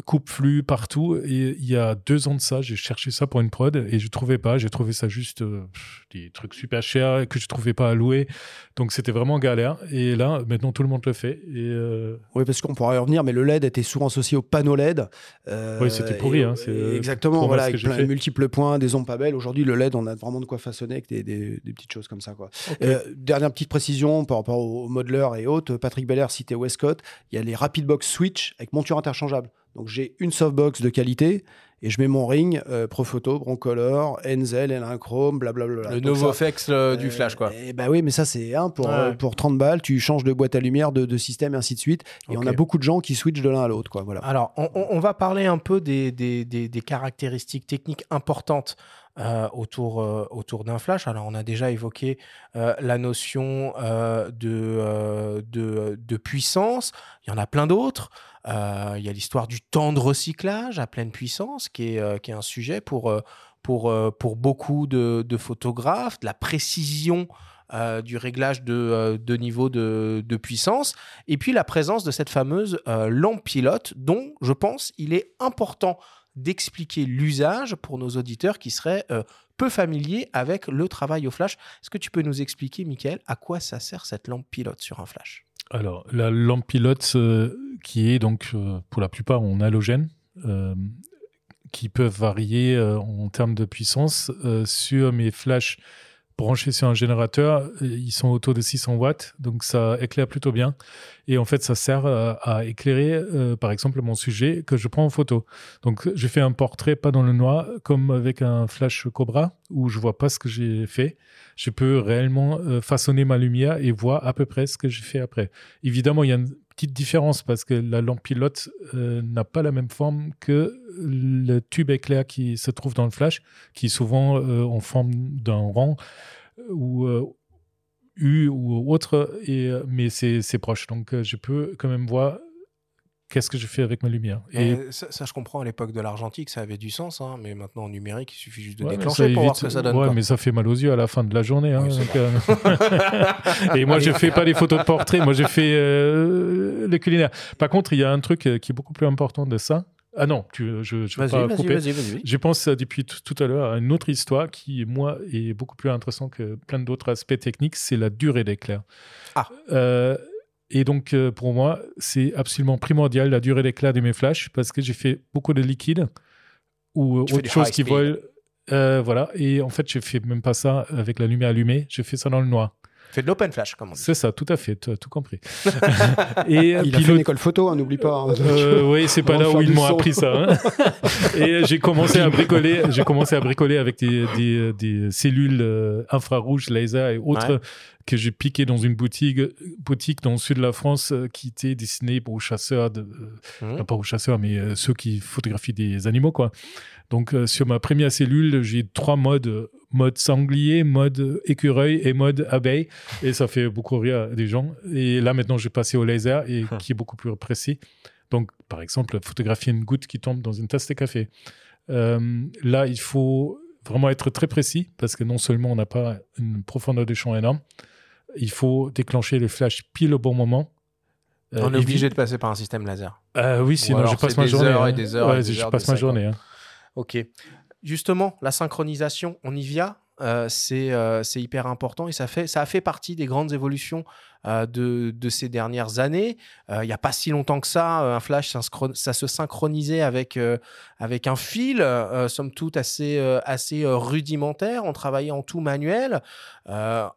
coupe-flux partout. Et il y a deux ans de ça, j'ai cherché ça pour une prod et je trouvais pas. J'ai trouvé ça juste euh, des trucs super chers que je trouvais pas à louer. Donc c'était vraiment galère. Et là, maintenant, tout le monde le fait. Et euh, Oui, parce qu'on pourra y revenir, mais le LED était souvent associé au panneau LED. Euh, Oui, c'était pourri, et- hein, exactement, voilà, avec plein de multiples points, des ondes pas belles. Aujourd'hui, le LED, on a vraiment de quoi façonner avec des, des- des petites choses comme ça. Quoi. Dernière petite précision par rapport aux modeleurs et autres. Patrick Belair citait Westcott. Il y a les Rapid Box Switch avec monture interchangeable. Donc j'ai une softbox de qualité et je mets mon ring euh, Profoto, Broncolor, Enzel, L1 Chrome, blablabla. Le Donc ça- Novoflex euh, du flash, quoi. Eh bah oui, mais ça, c'est hein, pour, Ouais. euh, pour 30 balles, tu changes de boîte à lumière, de, de système, et ainsi de suite. Et on a beaucoup de gens qui switchent de l'un à l'autre. quoi. Voilà. Alors, on, on- on va parler un peu des, des- des- des caractéristiques techniques importantes euh, autour, euh, autour d'un flash. Alors, on a déjà évoqué euh, la notion de, de, puissance. Il y en a plein d'autres. Il y a l'histoire du temps de recyclage à pleine puissance, qui est, qui est un sujet pour, pour, pour beaucoup de, de photographes, de la précision du réglage de, de niveau de, de puissance, et puis la présence de cette fameuse lampe pilote dont je pense il est important d'expliquer l'usage pour nos auditeurs qui seraient euh, peu familiers avec le travail au flash. Est-ce que tu peux nous expliquer, Michael, à quoi ça sert cette lampe pilote sur un flash? Alors, la lampe pilote, euh, qui est donc euh, pour la plupart en halogène, qui peuvent varier en termes de puissance. Sur mes flashs branchés sur un générateur, euh, ils sont autour de 600 watts, donc ça éclaire plutôt bien. Et en fait, ça sert à, à éclairer, euh, par exemple, mon sujet que je prends en photo. Donc, je fais un portrait pas dans le noir, comme avec un flash Cobra, où je vois pas ce que j'ai fait. Je peux réellement euh, façonner ma lumière et voir à peu près ce que j'ai fait après. Évidemment, il y a une petite différence parce que la lampe pilote euh, n'a pas la même forme que le tube éclair qui se trouve dans le flash, qui est souvent euh, en forme d'un rang ou euh, U ou autre, et, mais c'est proche. Donc, je peux quand même voir qu'est-ce que je fais avec ma lumière? Et Et ça, ça, je comprends à l'époque de l'argentique, ça avait du sens, hein, mais maintenant en numérique, il suffit juste de Ouais, déclencher pour voir ce que ça donne. Ouais, quoi. mais ça fait mal aux yeux à la fin de la journée. hein, Oui, c'est donc, euh, (laughs) Et moi, je fais pas des photos de portrait. Moi, j'ai fait euh, le culinaire. Par contre, il y a un truc euh, qui est beaucoup plus important de ça. Ah non, tu, je, je vais Vas-y, pas vas-y, couper. vas-y, vas-y. Je pense euh, depuis tout tout à l'heure à une autre histoire qui, moi, est beaucoup plus intéressante que plein d'autres aspects techniques. C'est la durée d'éclair. Ah. Euh, et donc, euh, pour moi, c'est absolument primordial la durée d'éclair de mes flashs parce que j'ai fait beaucoup de liquide ou Tu fais autre chose qui vole. Euh, voilà. Et en fait, je fais même pas ça avec la lumière allumée. Je fais ça dans le noir. Fais de l'open flash, comme on dit. C'est ça, tout à fait. Tu as tout compris. (laughs) et euh, Il a puis fait une école photo, hein, n'oublie pas. hein. euh, oui, c'est pas là où ils m'ont appris ça. hein. (laughs) Et j'ai commencé à bricoler. J'ai commencé à bricoler avec des, des, des cellules euh, infrarouges, laser et autres Ouais. que j'ai piqué dans une boutique, boutique dans le sud de la France euh, qui était destinée aux chasseurs, de, euh, non, pas aux chasseurs, mais euh, ceux qui photographient des animaux, quoi. Donc sur ma première cellule, j'ai trois modes mode sanglier, mode écureuil et mode abeille, et ça fait beaucoup rire des gens. Et là maintenant, je vais passer au laser et qui est beaucoup plus précis. Donc, par exemple, photographier une goutte qui tombe dans une tasse de café. Euh, là, il faut vraiment être très précis parce que non seulement on n'a pas une profondeur de champ énorme, il faut déclencher le flash pile au bon moment. Euh, On est obligé de passer par un système laser. Euh, oui, sinon je passe ma des journée. heures et hein. des heures et des je heures passe de ma journée. hein. Ok. Justement, la synchronisation, on y vient. c'est c'est hyper important et ça, fait, ça a fait partie des grandes évolutions euh, de, ces dernières années. Euh, Il n'y a pas si longtemps que ça, euh, un flash, ça se synchronisait avec, avec un fil, somme toute assez, assez rudimentaire. On travaillait en tout manuel.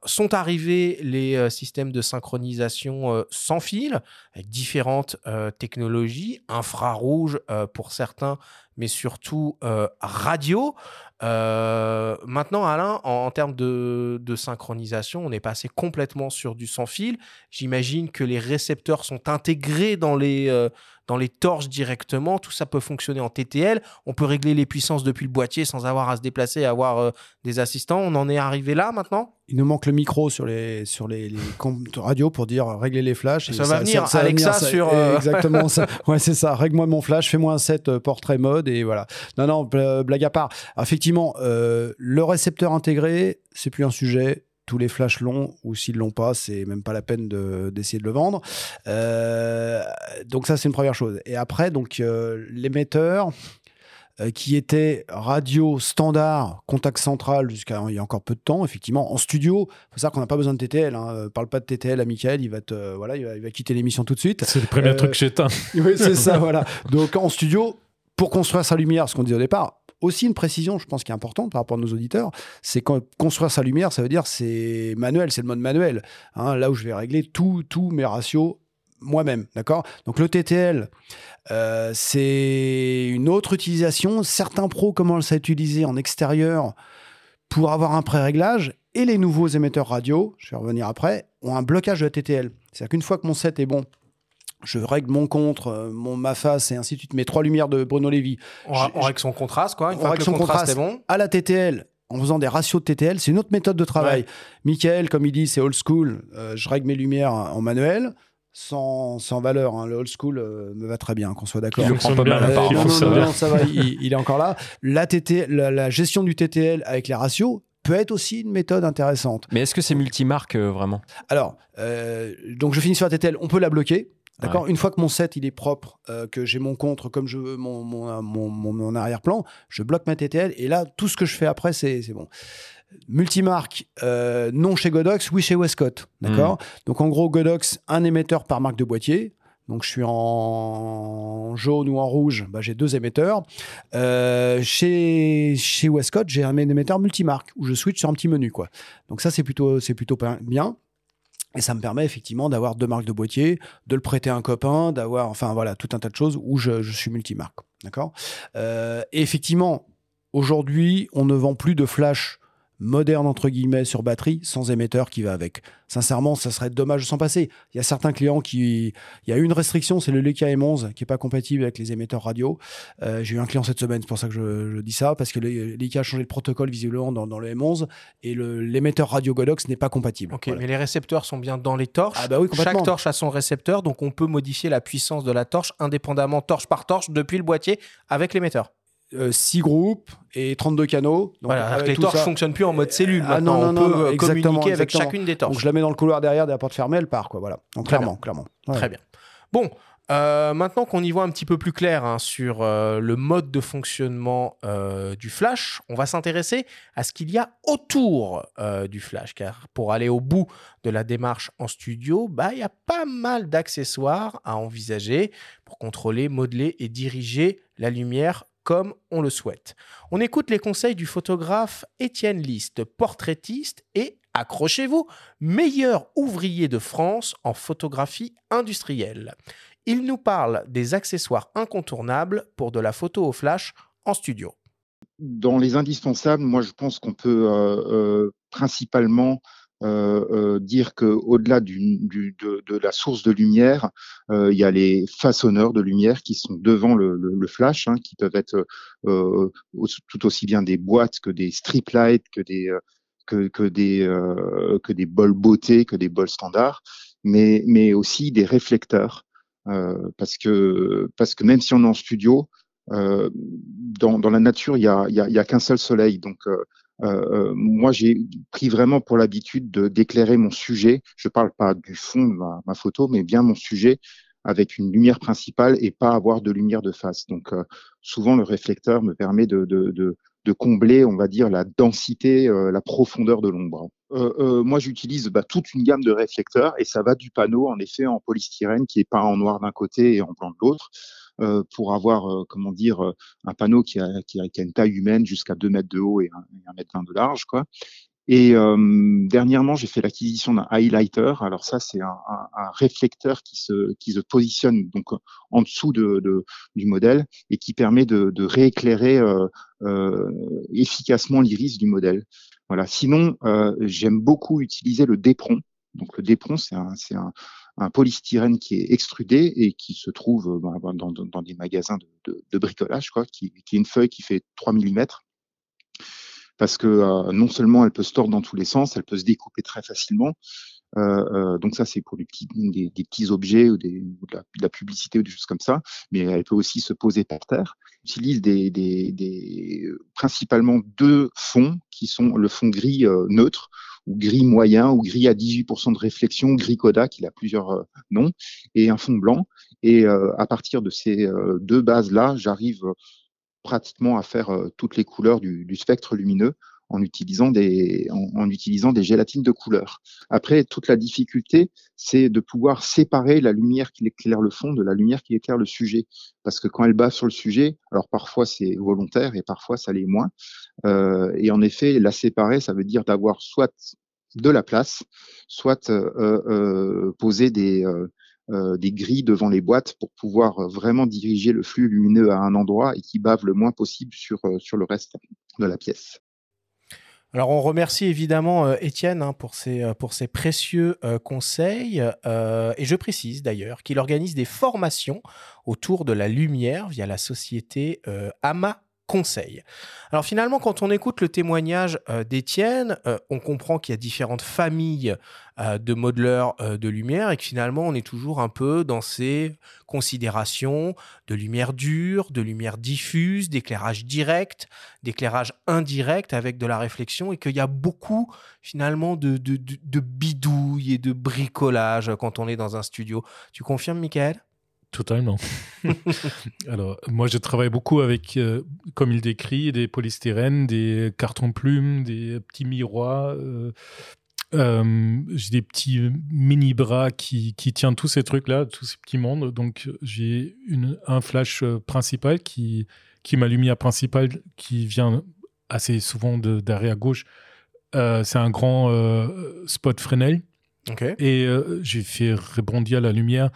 Sont arrivés les systèmes de synchronisation sans fil, avec différentes technologies, infrarouge pour certains, mais surtout radio. Maintenant, Alain, en, en termes de, de synchronisation, on est passé complètement sur du sans fil. J'imagine que les récepteurs sont intégrés dans les, euh, dans les torches directement. Tout ça peut fonctionner en TTL. On peut régler les puissances depuis le boîtier sans avoir à se déplacer et avoir euh, des assistants. On en est arrivé là maintenant? Il nous manque le micro sur les, sur les, les comptes radio pour dire euh, régler les flashs. Ça va venir, Alexa sur, (laughs) Exactement, ça. Ouais, c'est ça. Règle-moi mon flash, fais-moi un set portrait mode et voilà. Non, non, bl- blague à part. Effectivement, euh, le récepteur intégré, c'est plus un sujet. Tous les flashs l'ont, ou s'ils l'ont pas, c'est même pas la peine de- d'essayer de, le vendre. Euh, donc ça, c'est une première chose. Et après, donc euh, l'émetteur euh, qui était radio standard, contact central jusqu'à il y a encore peu de temps, effectivement, en studio. Il faut savoir qu'on n'a pas besoin de TTL. Hein. Parle pas de TTL à Michael, il va te, voilà, il va, il va quitter l'émission tout de suite. C'est le premier truc que j'éteins. (laughs) Oui, c'est ça, (laughs) voilà. Donc en studio, pour construire sa lumière, ce qu'on disait au départ, aussi une précision, je pense, qui est importante par rapport à nos auditeurs, c'est construire sa lumière, ça veut dire c'est manuel, c'est le mode manuel. Hein, là où je vais régler tous tous mes ratios moi-même, d'accord? Donc le TTL, euh, c'est une autre utilisation. Certains pros commencent à utiliser en extérieur pour avoir un pré-réglage. Et les nouveaux émetteurs radio, je vais revenir après, ont un blocage de TTL. C'est-à-dire qu'une fois que mon set est bon, je règle mon contre, euh, mon, ma face et ainsi de suite, mes trois lumières de Bruno Lévy on, Je- on règle son contraste, quoi. Une on fois que règle le son contraste, contraste. est bon. à la TTL en faisant des ratios de TTL. C'est une autre méthode de travail. Michael, comme il dit, c'est old school. Euh, je règle mes lumières en manuel. Sans, sans valeur, hein. le old school euh, me va très bien, qu'on soit d'accord. Il fonctionne bien, Euh, apparemment. non, non, ça non, va. non, ça va, il, il est encore là. La, TT, la, la gestion du TTL avec les ratios, peut être aussi une méthode intéressante. Mais est-ce que c'est multimarque euh, vraiment? Alors, euh, donc je finis sur la TTL, on peut la bloquer. D'accord Une fois que mon set il est propre, euh, que j'ai mon contre comme je veux, mon, mon, mon, mon- mon arrière-plan, je bloque ma TTL et là, tout ce que je fais après, c'est bon. Multimarque, euh, non chez Godox, oui chez Westcott. D'accord Donc en gros, Godox, un émetteur par marque de boîtier. Donc je suis en jaune ou en rouge, bah, j'ai deux émetteurs. Euh, chez, chez Westcott, j'ai un émetteur multimarque où je switch sur un petit menu. Quoi. Donc ça, c'est plutôt, plutôt bien. Et ça me permet effectivement d'avoir deux marques de boîtier, de le prêter à un copain, d'avoir, enfin voilà, tout un tas de choses où je, suis multimarque. D'accord? Euh, Et effectivement, aujourd'hui, on ne vend plus de flash moderne entre guillemets sur batterie sans émetteur qui va avec. Sincèrement, ça serait dommage de s'en passer. Il y a certains clients qui, il y a une restriction, c'est le Leica M11 qui est pas compatible avec les émetteurs radio. Euh, J'ai eu un client cette semaine, c'est pour ça que je, je dis ça parce que le Leica a changé le protocole visiblement dans, dans le M11 et l'émetteur radio Godox n'est pas compatible. Ok, Voilà. mais les récepteurs sont bien dans les torches. Ah bah oui. Chaque torche a son récepteur, donc on peut modifier la puissance de la torche indépendamment torche par torche depuis le boîtier avec l'émetteur. 6 groupes et 32 canaux. Donc, Voilà, avec les torches ça- fonctionnent plus en mode cellule. Ah, non, non, on non, peut non, euh, exactement, communiquer avec exactement. chacune des Donc torches. je la mets dans le couloir derrière, de la porte fermée, elle part. Quoi, voilà. Donc Très clairement, clairement. Ouais. Très bien. Bon, euh, maintenant qu'on y voit un petit peu plus clair hein, sur euh, le mode de fonctionnement euh, du flash, on va s'intéresser à ce qu'il y a autour euh, du flash. Car pour aller au bout de la démarche en studio, bah, il y a pas mal d'accessoires à envisager pour contrôler, modeler et diriger la lumière comme on le souhaite. On écoute les conseils du photographe Étienne Liste, portraitiste et, accrochez-vous, meilleur ouvrier de France en photographie industrielle. Il nous parle des accessoires incontournables pour de la photo au flash en studio. dans les indispensables, moi, je pense qu'on peut euh, euh, principalement dire que au-delà de, la source de lumière, euh, il y a les façonneurs de lumière qui sont devant le, flash, hein, qui peuvent être euh, tout aussi bien des boîtes que des strip lights, que des euh, que, que euh, que des bols beauté, que des bols standards, mais aussi des réflecteurs, euh, parce que même si on est en studio, euh, dans, la nature, il y a, a, qu'un seul soleil. Donc, euh, euh, moi, j'ai pris vraiment pour l'habitude de d'éclairer mon sujet. Je parle pas du fond de ma, photo, mais bien mon sujet avec une lumière principale et pas avoir de lumière de face. Donc, euh, souvent, le réflecteur me permet de, combler, on va dire, la densité, euh, la profondeur de l'ombre. Euh, euh, moi, j'utilise bah, toute une gamme de réflecteurs et ça va du panneau, en effet, en polystyrène qui est peint en noir d'un côté et en blanc de l'autre euh, pour avoir, euh, comment dire, euh, un panneau qui a, qui a, qui a une taille humaine jusqu'à 2 mètres de haut et 1 mètre 20 de large, quoi. Et euh, dernièrement, j'ai fait l'acquisition d'un highlighter. Alors ça, c'est un, un, un réflecteur qui se, qui se positionne donc en dessous de, de du modèle et qui permet de, de rééclairer euh, euh, efficacement l'iris du modèle. Voilà. Sinon, euh, j'aime beaucoup utiliser le dépron. Donc le dépron, c'est un, c'est un, un polystyrène qui est extrudé et qui se trouve euh, dans, dans, dans des magasins de, bricolage, quoi, qui, est une feuille qui fait 3 mm. Parce que euh, non seulement elle peut se tordre dans tous les sens, elle peut se découper très facilement. Euh, donc ça, c'est pour des petits, objets ou, de, la, publicité ou des choses comme ça. Mais elle peut aussi se poser par terre. Utilise des, des, principalement deux fonds qui sont le fond gris neutre ou gris moyen ou gris à 18% de réflexion, gris Kodak, il a plusieurs euh, noms, et un fond blanc. Et euh, à partir de ces euh, deux bases-là, j'arrive pratiquement à faire toutes les couleurs du spectre lumineux en utilisant des en, utilisant des gélatines de couleur. Après, toute la difficulté, c'est de pouvoir séparer la lumière qui éclaire le fond de la lumière qui éclaire le sujet, parce que quand elle bat sur le sujet, alors parfois c'est volontaire et parfois ça l'est moins. Euh, et en effet, la séparer, ça veut dire d'avoir soit de la place, soit euh, euh, poser des euh, des grilles devant les boîtes pour pouvoir vraiment diriger le flux lumineux à un endroit et qui bave le moins possible sur, sur le reste de la pièce. Alors on remercie évidemment euh, Étienne hein, pour, ses, pour ses précieux euh, conseils euh, et je précise d'ailleurs qu'il organise des formations autour de la lumière via la société euh, Ama conseils. Alors finalement, quand on écoute le témoignage euh, d'Étienne, euh, on comprend qu'il y a différentes familles euh, de modeleurs de lumière et que finalement, on est toujours un peu dans ces considérations de lumière dure, de lumière diffuse, d'éclairage direct, d'éclairage indirect avec de la réflexion et qu'il y a beaucoup finalement de bidouilles et de bricolage quand on est dans un studio. Tu confirmes, Michael? Totalement. (laughs) Alors, moi, je travaille beaucoup avec, euh, comme il décrit, des polystyrènes, des cartons plumes, des petits miroirs. euh, euh, j'ai des petits mini bras qui, qui tiennent tous ces trucs-là, tous ces petits mondes. Donc, j'ai une, un flash principal qui, qui est ma lumière principale qui vient assez souvent d'arrière gauche. C'est un grand spot Fresnel. Ok. Et j'ai fait rebondir la lumière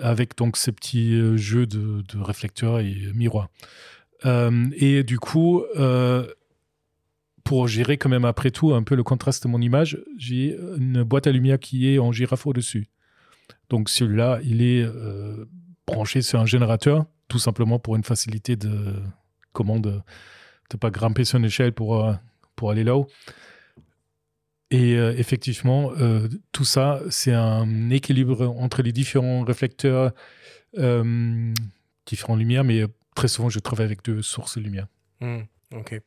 avec donc ces petits euh, jeux de, réflecteurs et miroirs. Euh, et du coup, euh, pour gérer quand même après tout un peu le contraste de mon image, j'ai une boîte à lumière qui est en girafe au-dessus. Donc celui-là, il est branché sur un générateur, tout simplement pour une facilité de commande, de ne pas grimper sur une échelle pour, pour aller là-haut. Et euh, effectivement, euh, tout ça, c'est un équilibre entre les différents réflecteurs, euh, différentes lumières, mais euh, très souvent, je travaille avec deux sources de lumière. Hmm, ok.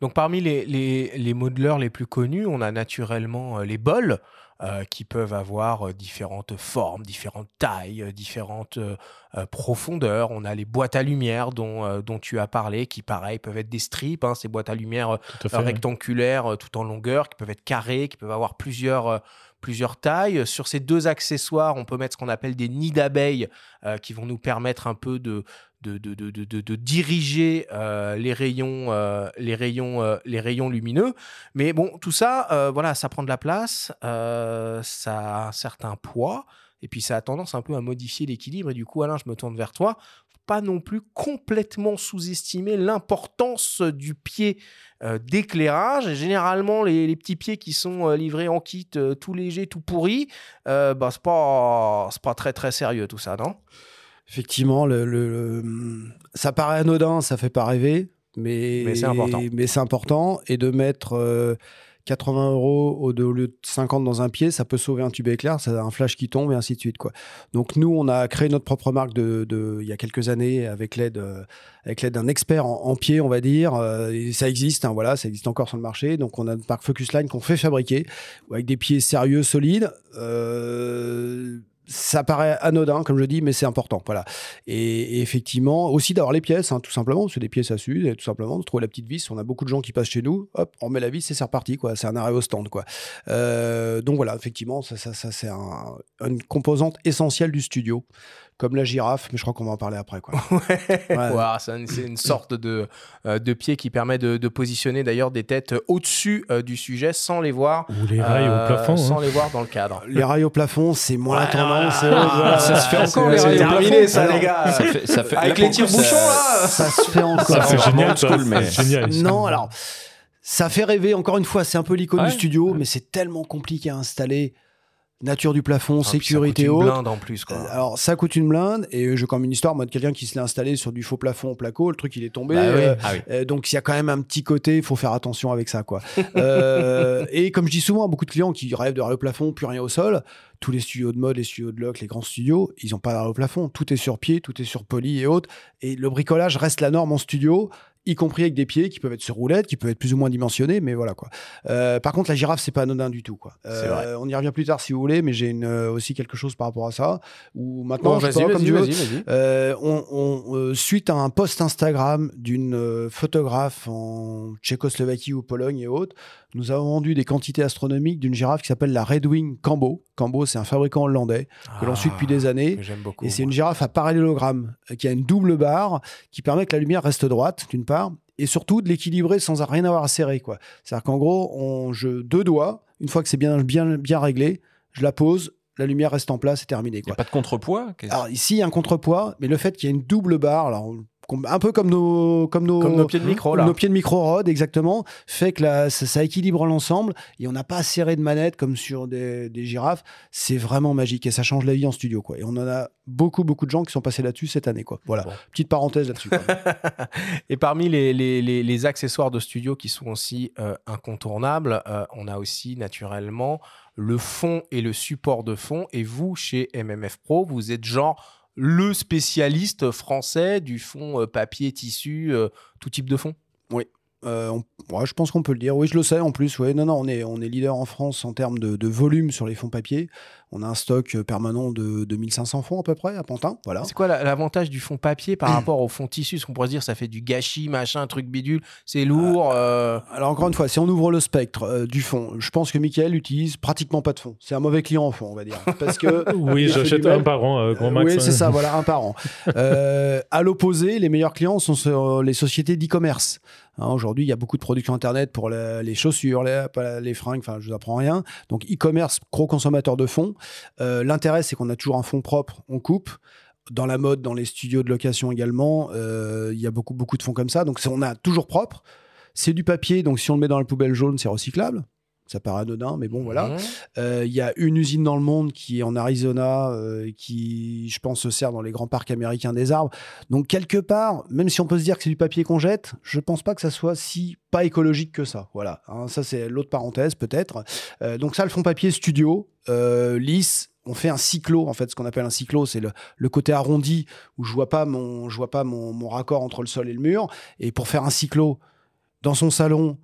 Donc parmi les, les, les plus connus, on a naturellement les bols euh, qui peuvent avoir euh, différentes formes, différentes tailles, euh, différentes euh, profondeurs. On a les boîtes à lumière dont, euh, dont tu as parlé, qui pareil peuvent être des strips, hein, ces boîtes à lumière Tout à fait. ouais. rectangulaires tout en longueur, qui peuvent être carrés, qui peuvent avoir plusieurs, plusieurs tailles. Sur ces deux accessoires, on peut mettre ce qu'on appelle des nids d'abeilles euh, qui vont nous permettre un peu de, de, de, de, de- diriger euh, les, rayons, euh, les, rayons, euh, les rayons lumineux. Mais bon, tout ça, voilà, ça prend de la place, ça a un certain poids, et puis ça a tendance un peu à modifier l'équilibre. Et du coup, Alain, je me tourne vers toi. Pas non plus complètement sous-estimer l'importance du pied d'éclairage. Généralement, les, petits pieds qui sont livrés en kit, tout léger, tout pourri, bah, c'est pas, pas très très sérieux tout ça, non? Effectivement, le, le- le- ça paraît anodin, ça fait pas rêver, mais, Mais c'est important. mais c'est important. Et de mettre euh, 80 euros au, au lieu de 50 dans un pied, ça peut sauver un tube éclair, ça a un flash qui tombe et ainsi de suite. Quoi. Donc nous, on a créé notre propre marque de, de- il y a quelques années avec l'aide euh, avec l'aide d'un expert en, en pied, on va dire. euh, et ça existe, hein, voilà, ça existe encore sur le marché. Donc on a une marque Focusline qu'on fait fabriquer avec des pieds sérieux, solides. Euh, ça paraît anodin, comme je dis, mais c'est important. Voilà. Et, effectivement, aussi d'avoir les pièces, hein, tout simplement, parce que des pièces à s'use, tout simplement, de trouver la petite vis. On a beaucoup de gens qui passent chez nous, hop, on met la vis et c'est reparti, quoi. C'est un arrêt au stand, quoi. Euh, donc voilà, effectivement, ça, ça, ça c'est un- une composante essentielle du studio, comme la girafe, mais je crois qu'on va en parler après, quoi. (laughs) Ouais. C'est un- c'est une sorte de, euh, de pied qui permet de, de positionner d'ailleurs des têtes au-dessus euh, du sujet sans les voir. Ou les rails euh, au plafond. Sans hein. les voir dans le cadre. Les rails au plafond, c'est moins la tendance. ah, ça se fait encore, les c'est rails au terminé, ça, les gars. Ça fait, ça fait, Avec les tire-bouchons, ça- là Ça se fait encore. Ça, c'est génial, school, mais- génial. Non, alors, ça fait rêver, encore une fois, c'est un peu l'icône Ouais. du studio, mais c'est tellement compliqué à installer. Nature du plafond, Ah, puis ça sécurité coûte une haute. blinde en plus, quoi. Euh, Alors, ça coûte une blinde, et j'ai comme une histoire, moi, de quelqu'un qui se l'est installé sur du faux plafond au placo, le truc, il est tombé. Bah oui. euh, Ah oui. euh, donc, il y a quand même un petit côté, il faut faire attention avec ça, quoi. (laughs) Euh, et comme je dis souvent à beaucoup de clients qui rêvent de au plafond, plus rien au sol, tous les studios de mode, les studios de loc, les grands studios, ils n'ont pas au plafond. Tout est sur pied, tout est sur poli et autres. Et le bricolage reste la norme en studio, y compris avec des pieds qui peuvent être sur roulette, qui peuvent être plus ou moins dimensionnés, mais voilà quoi. Euh, par contre, la girafe, c'est pas anodin du tout, quoi. Vrai. On y revient plus tard si vous voulez, mais j'ai une, euh, aussi quelque chose par rapport à ça. Ou maintenant, Bon, je sais vas-y, pas, comme vas-y, tu veux. vas-y, vas-y. Euh, on, on, euh, suite à un post Instagram d'une euh, photographe en Tchécoslovaquie ou Pologne et autres, nous avons vendu des quantités astronomiques d'une girafe qui s'appelle la Red Wing Cambo. Cambo, c'est un fabricant hollandais que l'on suit depuis des années. Ah, que J'aime beaucoup. Et c'est une girafe à parallélogramme euh, qui a une double barre qui permet que la lumière reste droite, d'une part, et surtout de l'équilibrer sans rien avoir à serrer. quoi. C'est-à-dire qu'en gros, on, je, deux doigts, une fois que c'est bien, bien, bien réglé, je la pose, la lumière reste en place, c'est terminé. Il n'y Quoi. a pas de contrepoids? Alors ici, il y a un contrepoids, mais le fait qu'il y ait une double barre, alors un peu comme nos, comme nos, Comme nos pieds de micro, là. nos pieds de micro rod, exactement, fait que ça, ça équilibre l'ensemble et on n'a pas à serrer de manette comme sur des, des girafes. C'est vraiment magique et ça change la vie en studio, quoi. Et on en a beaucoup, beaucoup de gens qui sont passés là-dessus cette année, quoi. Voilà. Bon. Petite parenthèse là-dessus. (laughs) Et parmi les, les- les- les accessoires de studio qui sont aussi euh, incontournables, euh, on a aussi naturellement le fond et le support de fond. Et vous, chez MMF Pro, vous êtes genre le spécialiste français du fond euh, papier, tissu, euh, tout type de fond? Euh, on- ouais, je pense qu'on peut le dire. Oui, je le sais en plus. Ouais. Non, non, on est, on est leader en France en termes de, de volume sur les fonds papier. On a un stock euh, permanent de, de 1500 fonds à peu près à Pantin. Voilà. C'est quoi la- l'avantage du fond papier par (clears throat) rapport au fond tissu? Ce qu'on pourrait se dire, ça fait du gâchis, machin, truc bidule, c'est lourd. euh, Alors encore une fois, si on ouvre le spectre euh, du fond, je pense que Michael utilise pratiquement pas de fond. C'est un mauvais client en fond, on va dire. Parce que (laughs) Oui, j'achète un par an, euh, grand max. oui, hein. c'est ça, voilà, un par an. (laughs) Euh, à l'opposé, les meilleurs clients sont sur les sociétés d'e-commerce. Hein, Aujourd'hui, il y a beaucoup de production Internet pour les chaussures, les, les fringues, enfin, je vous apprends rien. Donc, e-commerce, gros consommateur de fonds. Euh, L'intérêt, c'est qu'on a toujours un fond propre, on coupe. Dans la mode, dans les studios de location également, euh, il y a beaucoup, beaucoup de fonds comme ça. Donc, on a toujours propre. C'est du papier, donc si on le met dans la poubelle jaune, c'est recyclable. Ça paraît anodin, mais bon, voilà. Euh, Il y a une usine dans le monde qui est en Arizona, euh, qui, je pense, se sert dans les grands parcs américains des arbres. Donc, quelque part, même si on peut se dire que c'est du papier qu'on jette, je pense pas que ça soit si pas écologique que ça. Voilà. Hein, ça, c'est l'autre parenthèse, peut-être. Euh, donc, ça, le fond papier studio, lisse. On fait un cyclo, en fait, ce qu'on appelle un cyclo, c'est le, le côté arrondi où je vois pas mon, je vois pas mon, mon raccord entre le sol et le mur. Et pour faire un cyclo dans son salon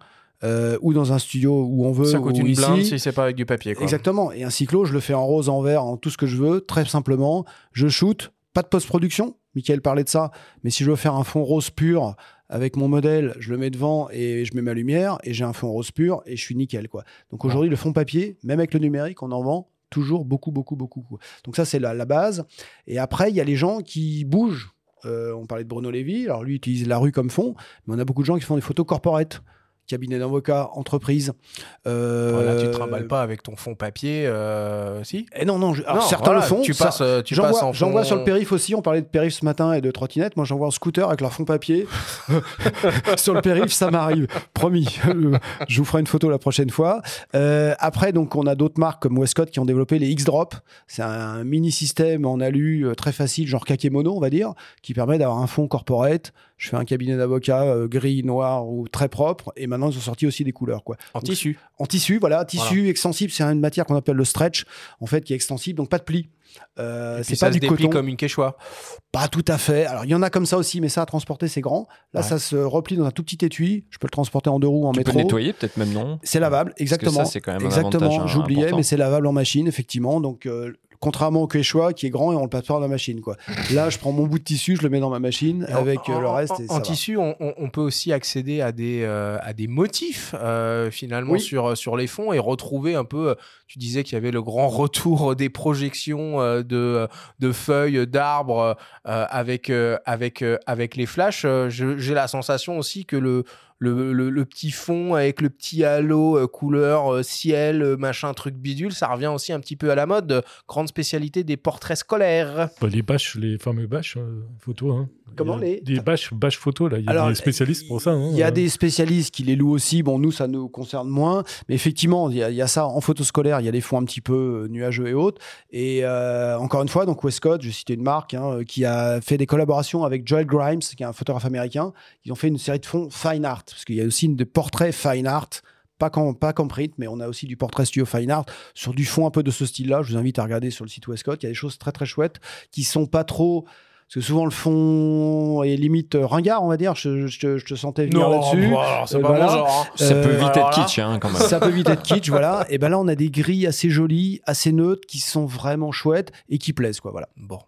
euh, ou dans un studio où on veut, Ça coûte ou une ici, blinde si c'est pas avec du papier. Quoi. Exactement. Et un cyclo, je le fais en rose, en vert, en tout ce que je veux, très simplement. Je shoot, pas de post-production. Michael parlait de ça. Mais si je veux faire un fond rose pur avec mon modèle, je le mets devant et je mets ma lumière et j'ai un fond rose pur et je suis nickel. quoi. Donc aujourd'hui, le fond papier, même avec le numérique, on en vend toujours beaucoup, beaucoup, beaucoup. Donc ça, c'est la, la base. Et après, il y a les gens qui bougent. Euh, on parlait de Bruno Lévy. Alors lui, il utilise la rue comme fond. Mais on a beaucoup de gens qui font des photos corporate. Cabinet d'avocat, entreprise. Euh, Voilà, tu trimbales pas avec ton fond papier, euh, si? Et non, non, je- alors Non, certains voilà, le font. Tu passes, euh, tu passes vois, en vois fond- sur le périph aussi. On parlait de périph ce matin et de trottinette. Moi, j'en vois en scooter avec leur fond papier. (laughs) (laughs) sur le périph, ça m'arrive. Promis. Je vous ferai une photo la prochaine fois. Euh, après, donc, on a d'autres marques comme Westcott qui ont développé les X-Drop. C'est un mini système en alu euh, très facile, genre Kakemono, on va dire, qui permet d'avoir un fond corporate. Je fais un cabinet d'avocat euh, gris, noir ou très propre. Et maintenant, ils ont sorti aussi des couleurs, quoi. En Donc, tissu. en tissu, voilà, tissu extensible, c'est une matière qu'on appelle le stretch, en fait, qui est extensible, donc pas de pli. Euh, c'est pas se du déplie coton, comme une quechua. pas tout à fait. Alors il y en a comme ça aussi, mais ça à transporter c'est grand. Là, Ouais. ça se replie dans un tout petit étui. Je peux le transporter en deux roues, en Tu peux métro. nettoyer peut-être même non? C'est lavable, exactement. ça, c'est quand même exactement. hein, J'oubliais, mais c'est lavable en machine, effectivement. Donc euh, contrairement au Quechua qui est grand et on le passe pas dans la machine, quoi. Là, je prends mon bout de tissu, je le mets dans ma machine Et en- avec euh, le reste. En, et en ça va. tissu, on, peut aussi accéder à des, euh, à des motifs euh, finalement Oui. sur, sur les fonds et retrouver un peu. Tu disais qu'il y avait le grand (laughs) retour des projections de, de feuilles, d'arbres avec, avec, avec les flashs. J'ai la sensation aussi que le, le, le- petit fond avec le petit halo euh, couleur euh, ciel, euh, machin, truc bidule, ça revient aussi un petit peu à la mode. Grande spécialité des portraits scolaires. Bah, les bâches, les fameux bâches photos. Hein. Comment Il y a les- Des bâches, bâches photos, là. Il y a Alors, des spécialistes pour ça. hein. Il y a Euh, des spécialistes qui les louent aussi. Bon, nous, ça nous concerne moins. Mais effectivement, il y, a- il y a ça en photo scolaire. Il y a des fonds un petit peu euh, nuageux et autres. Et euh, encore une fois, donc Westcott, je citer une marque, hein, euh, qui a fait des collaborations avec Joel Grimes, qui est un photographe américain. Ils ont fait une série de fonds fine art. Parce qu'il y a aussi une de portraits fine art. Pas qu'en, pas print, mais on a aussi du portrait studio fine art sur du fond un peu de ce style-là. Je vous invite à regarder sur le site Westcott. Il y a des choses très très chouettes qui sont pas trop. Parce que souvent le fond est limite euh, ringard, on va dire. Je, je te- je te sentais venir là-dessus. c'est Euh, pas voilà. mon genre. hein. Ça Euh, peut vite être kitsch hein, quand même. Ça peut vite être kitsch, voilà. Et ben là, on a des grilles assez jolies, assez neutres, qui sont vraiment chouettes et qui plaisent, quoi. Voilà. Bon.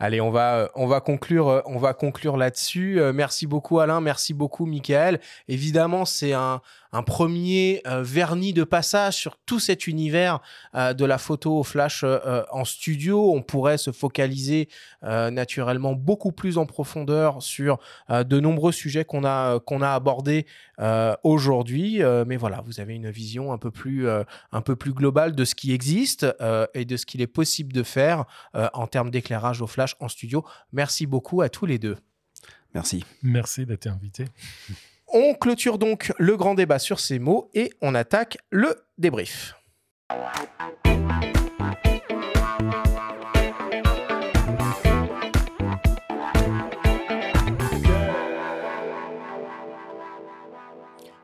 Allez, on va, on va conclure, on va conclure là-dessus. Euh, merci beaucoup Alain, merci beaucoup Michael. Évidemment, c'est un, un premier euh, vernis de passage sur tout cet univers euh, de la photo au flash euh, en studio. On pourrait se focaliser euh, naturellement beaucoup plus en profondeur sur euh, de nombreux sujets qu'on a, qu'on a abordés euh, aujourd'hui. Euh, mais voilà, vous avez une vision un peu plus, euh, un peu plus globale de ce qui existe euh, et de ce qu'il est possible de faire euh, en termes d'éclairage au flash en studio. Merci beaucoup à tous les deux. Merci. Merci d'être invité. On clôture donc le grand débat sur ces mots et on attaque le débrief.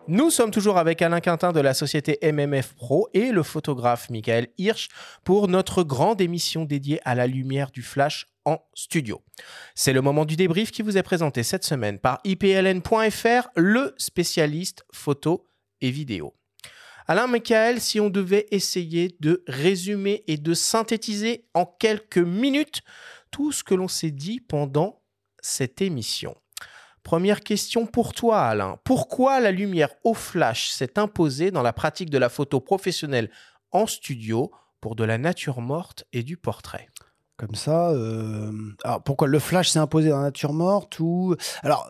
Nous sommes toujours avec Alain Quintin de la société MMF Pro et le photographe Michael Hirsch pour notre grande émission dédiée à la lumière du flash studio. C'est le moment du débrief qui vous est présenté cette semaine par ipln.fr, le spécialiste photo et vidéo. Alain Michael, si on devait essayer de résumer et de synthétiser en quelques minutes tout ce que l'on s'est dit pendant cette émission. Première question pour toi, Alain. Pourquoi la lumière au flash s'est imposée dans la pratique de la photo professionnelle en studio pour de la nature morte et du portrait? Ça, euh, alors pourquoi le flash s'est imposé dans la nature morte ou alors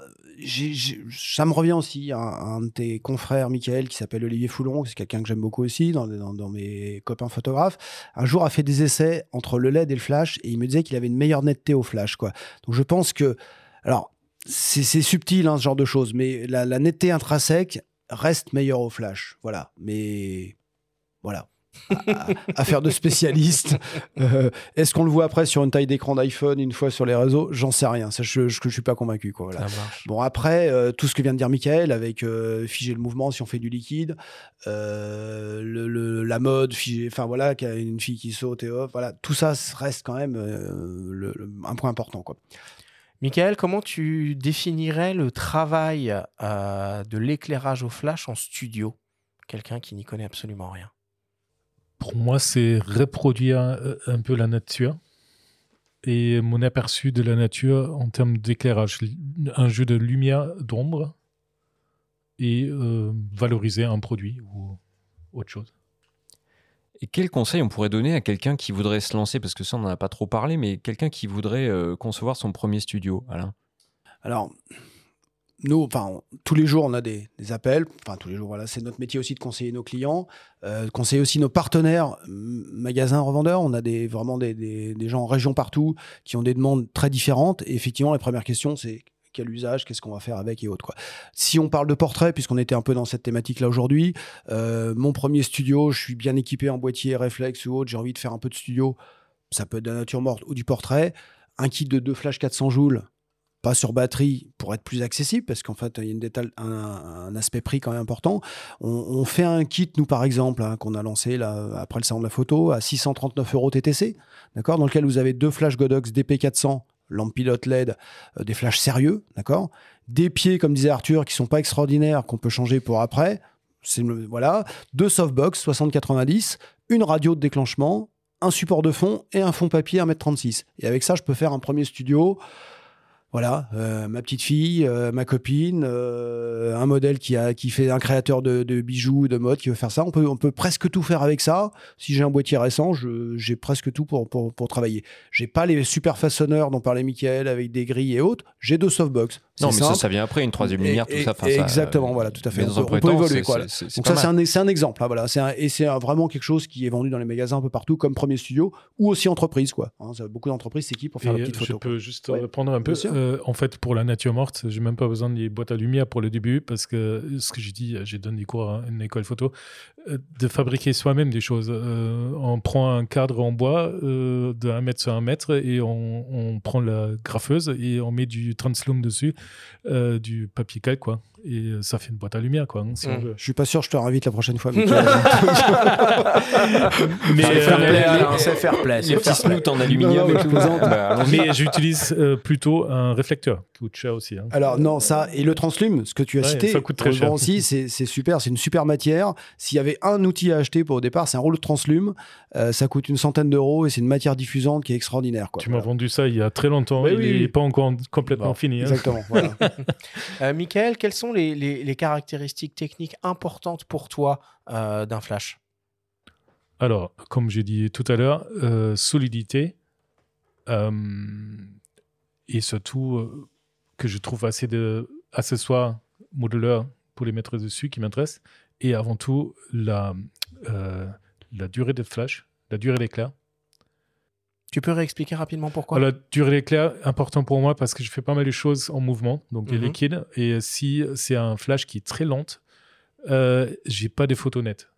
ça me revient aussi un, un de tes confrères, Michael, qui s'appelle Olivier Foulon, c'est quelqu'un que j'aime beaucoup aussi dans, dans- mes copains photographes. Un jour a fait des essais entre le LED et le flash et il me disait qu'il avait une meilleure netteté au flash, quoi. Donc je pense que, alors c'est c'est subtil hein, ce genre de choses, mais la, la netteté intrinsèque reste meilleure au flash, voilà. Mais voilà. À- Affaire de spécialiste. Euh, Est-ce qu'on le voit après sur une taille d'écran d'iPhone une fois sur les réseaux? J'en sais rien. Ça, je, je, je suis pas convaincu. Quoi, voilà. Bon, après, euh, tout ce que vient de dire Michael, avec euh, figer le mouvement si on fait du liquide, euh, le, le- la mode, figer, enfin voilà, qu'il y a une fille qui saute et hop, voilà, tout ça reste quand même le- un point important. Quoi. Michael, comment tu définirais le travail de l'éclairage au flash en studio? Quelqu'un qui n'y connaît absolument rien. Pour moi, c'est reproduire euh, un peu la nature et mon aperçu de la nature en termes d'éclairage. Un jeu de lumière, d'ombre et euh, valoriser un produit ou autre chose. Et quel conseil on pourrait donner à quelqu'un qui voudrait se lancer, parce que ça on n'en a pas trop parlé, mais quelqu'un qui voudrait euh, concevoir son premier studio, Alain? Alors, nous, enfin, tous les jours, on a des, appels. Enfin, tous les jours, voilà, c'est notre métier aussi de conseiller nos clients, euh, conseiller aussi nos partenaires, magasins, revendeurs. On a des, vraiment des, des- des gens en région partout qui ont des demandes très différentes. Et effectivement, la première question, c'est quel usage, qu'est-ce qu'on va faire avec et autres. Quoi. Si on parle de portrait, puisqu'on était un peu dans cette thématique-là aujourd'hui, euh, mon premier studio, je suis bien équipé en boîtier réflexe ou autre, j'ai envie de faire un peu de studio, ça peut être de la nature morte ou du portrait. Un kit de deux flash 400 joules, pas sur batterie pour être plus accessible parce qu'en fait il y a une un, aspect prix quand même important. On, fait un kit nous par exemple hein, qu'on a lancé là après le salon de la photo à 639 euros TTC, d'accord, dans lequel vous avez deux flash Godox DP400 lampe pilote LED, euh, des flashs sérieux, d'accord, des pieds comme disait Arthur qui sont pas extraordinaires qu'on peut changer pour après. Voilà, deux softbox 60-90, une radio de déclenchement, un support de fond et un fond papier 1m36. Et avec ça, je peux faire un premier studio voilà, euh, ma petite fille, euh, ma copine, euh, un modèle qui, a, qui fait un créateur de, de bijoux, de mode, qui veut faire ça. On peut, on peut presque tout faire avec ça. Si j'ai un boîtier récent, j'ai presque tout pour, pour, pour travailler. J'ai pas les super façonneurs dont parlait Michael avec des grilles et autres. J'ai deux softbox. Non, mais ça, ça vient après, une troisième Et- lumière, tout et- ça. exactement, euh, voilà, tout à fait. mais On dans un peut- on peut évoluer, quoi, Donc ça, c'est un, exemple. hein, voilà. C'est un- et c'est vraiment quelque chose qui est vendu dans les magasins un peu partout comme premier studio ou aussi entreprise. Quoi. Hein, ça- beaucoup d'entreprises s'équipent pour faire Et la petite je photo. peux juste Ouais, répondre un peu. Euh, en fait, pour la nature morte, j'ai même pas besoin des boîtes à lumière pour le début parce que ce que j'ai dit, j'ai donné des cours à une école photo, euh, de fabriquer soi-même des choses. Euh, on prend un cadre en bois euh, de 1 mètre sur 1 mètre et on, on prend la graffeuse et on met du translume dessus, euh, du papier calque, quoi. Et euh, ça fait une boîte à lumière, quoi, hein, si on Mm. veut. Je suis pas sûr, je te réinvite la prochaine fois. (laughs) Mais, C'est fair euh, play, les- c'est fair play. Les c'est petits snoots en aluminium Non, non, et tout. (laughs) Bah, mais j'utilise euh, plutôt un réflecteur qui coûte cher aussi. hein. Alors non, ça et le translume, ce que tu as Ouais, cité, ça coûte très cher. aussi, c'est c'est super, c'est une super matière. S'il y avait un outil à acheter pour au départ, c'est un rouleau de translume. Euh, ça coûte une centaine d'euros et c'est une matière diffusante qui est extraordinaire. Quoi. Tu m'as Voilà. vendu ça il y a très longtemps. Oui, il n'est oui. pas encore complètement Bon, fini. hein. Exactement. voilà. (laughs) Euh, Michael, quelles sont les, caractéristiques techniques importantes pour toi euh, d'un flash? Alors, comme j'ai dit tout à l'heure, euh, solidité euh, et surtout que je trouve assez d'accessoires modulaires pour les mettre dessus qui m'intéressent. Et avant tout, la, la durée de flash, la durée d'éclair. Tu peux réexpliquer rapidement pourquoi? La durée d'éclair, important pour moi parce que je fais pas mal de choses en mouvement, donc Mhm. liquide. Et si c'est un flash qui est très lente, euh, j'ai pas des photos nettes.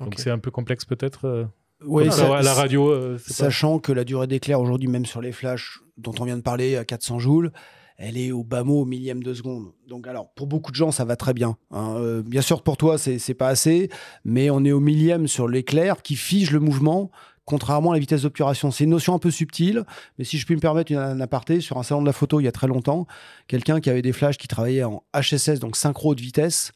Donc c'est un peu complexe peut-être. euh, Oui, ça- la radio. euh, pas- Sachant que la durée d'éclair aujourd'hui, même sur les flashs dont on vient de parler à 400 joules, elle est au bas mot, au millième de seconde. Donc, alors, pour beaucoup de gens, ça va très bien. hein. Euh, bien sûr, pour toi, c'est c'est pas assez, mais on est au millième sur l'éclair qui fige le mouvement, contrairement à la vitesse d'obturation. C'est une notion un peu subtile, mais si je puis me permettre une, un aparté, sur un salon de la photo il y a très longtemps, quelqu'un qui avait des flashs qui travaillait en HSS, donc synchro de vitesse,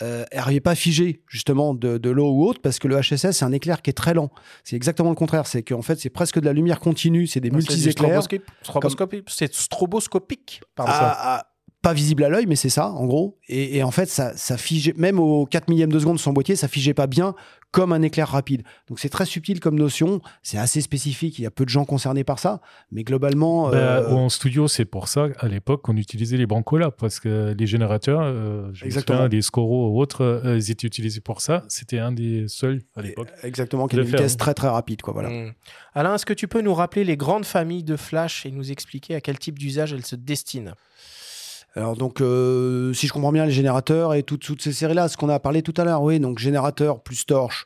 euh, n'arrivait pas à figer justement de, de l'eau ou autre parce que le HSS c'est un éclair qui est très lent. C'est exactement le contraire. C'est qu'en fait c'est presque de la lumière continue, c'est des Ah, c'est du multi-éclairs. stroboscope- stroboscopique. C'est stroboscopique. Pardon. Ah, ah, pas visible à l'œil, mais c'est ça, en gros. Et, et en fait, ça, ça figeait, même au 4 millième de seconde de son boîtier, ça figeait pas bien comme un éclair rapide. Donc c'est très subtil comme notion, c'est assez spécifique, il y a peu de gens concernés par ça, mais globalement... Bah, euh, En studio, c'est pour ça, à l'époque, qu'on utilisait les brancolas, parce que les générateurs, euh, je me Exactement. souviens, les Scoro ou autres, euh, ils étaient utilisés pour ça. C'était un des seuls à l'époque. Exactement, qui a de une faire, vitesse très très rapide, quoi, voilà. Hmm. Alain, est-ce que tu peux nous rappeler les grandes familles de flash et nous expliquer à quel type d'usage elles se destinent? Alors donc, euh, si je comprends bien, les générateurs et toutes, toutes ces séries-là, ce qu'on a parlé tout à l'heure, oui, donc générateur plus torche,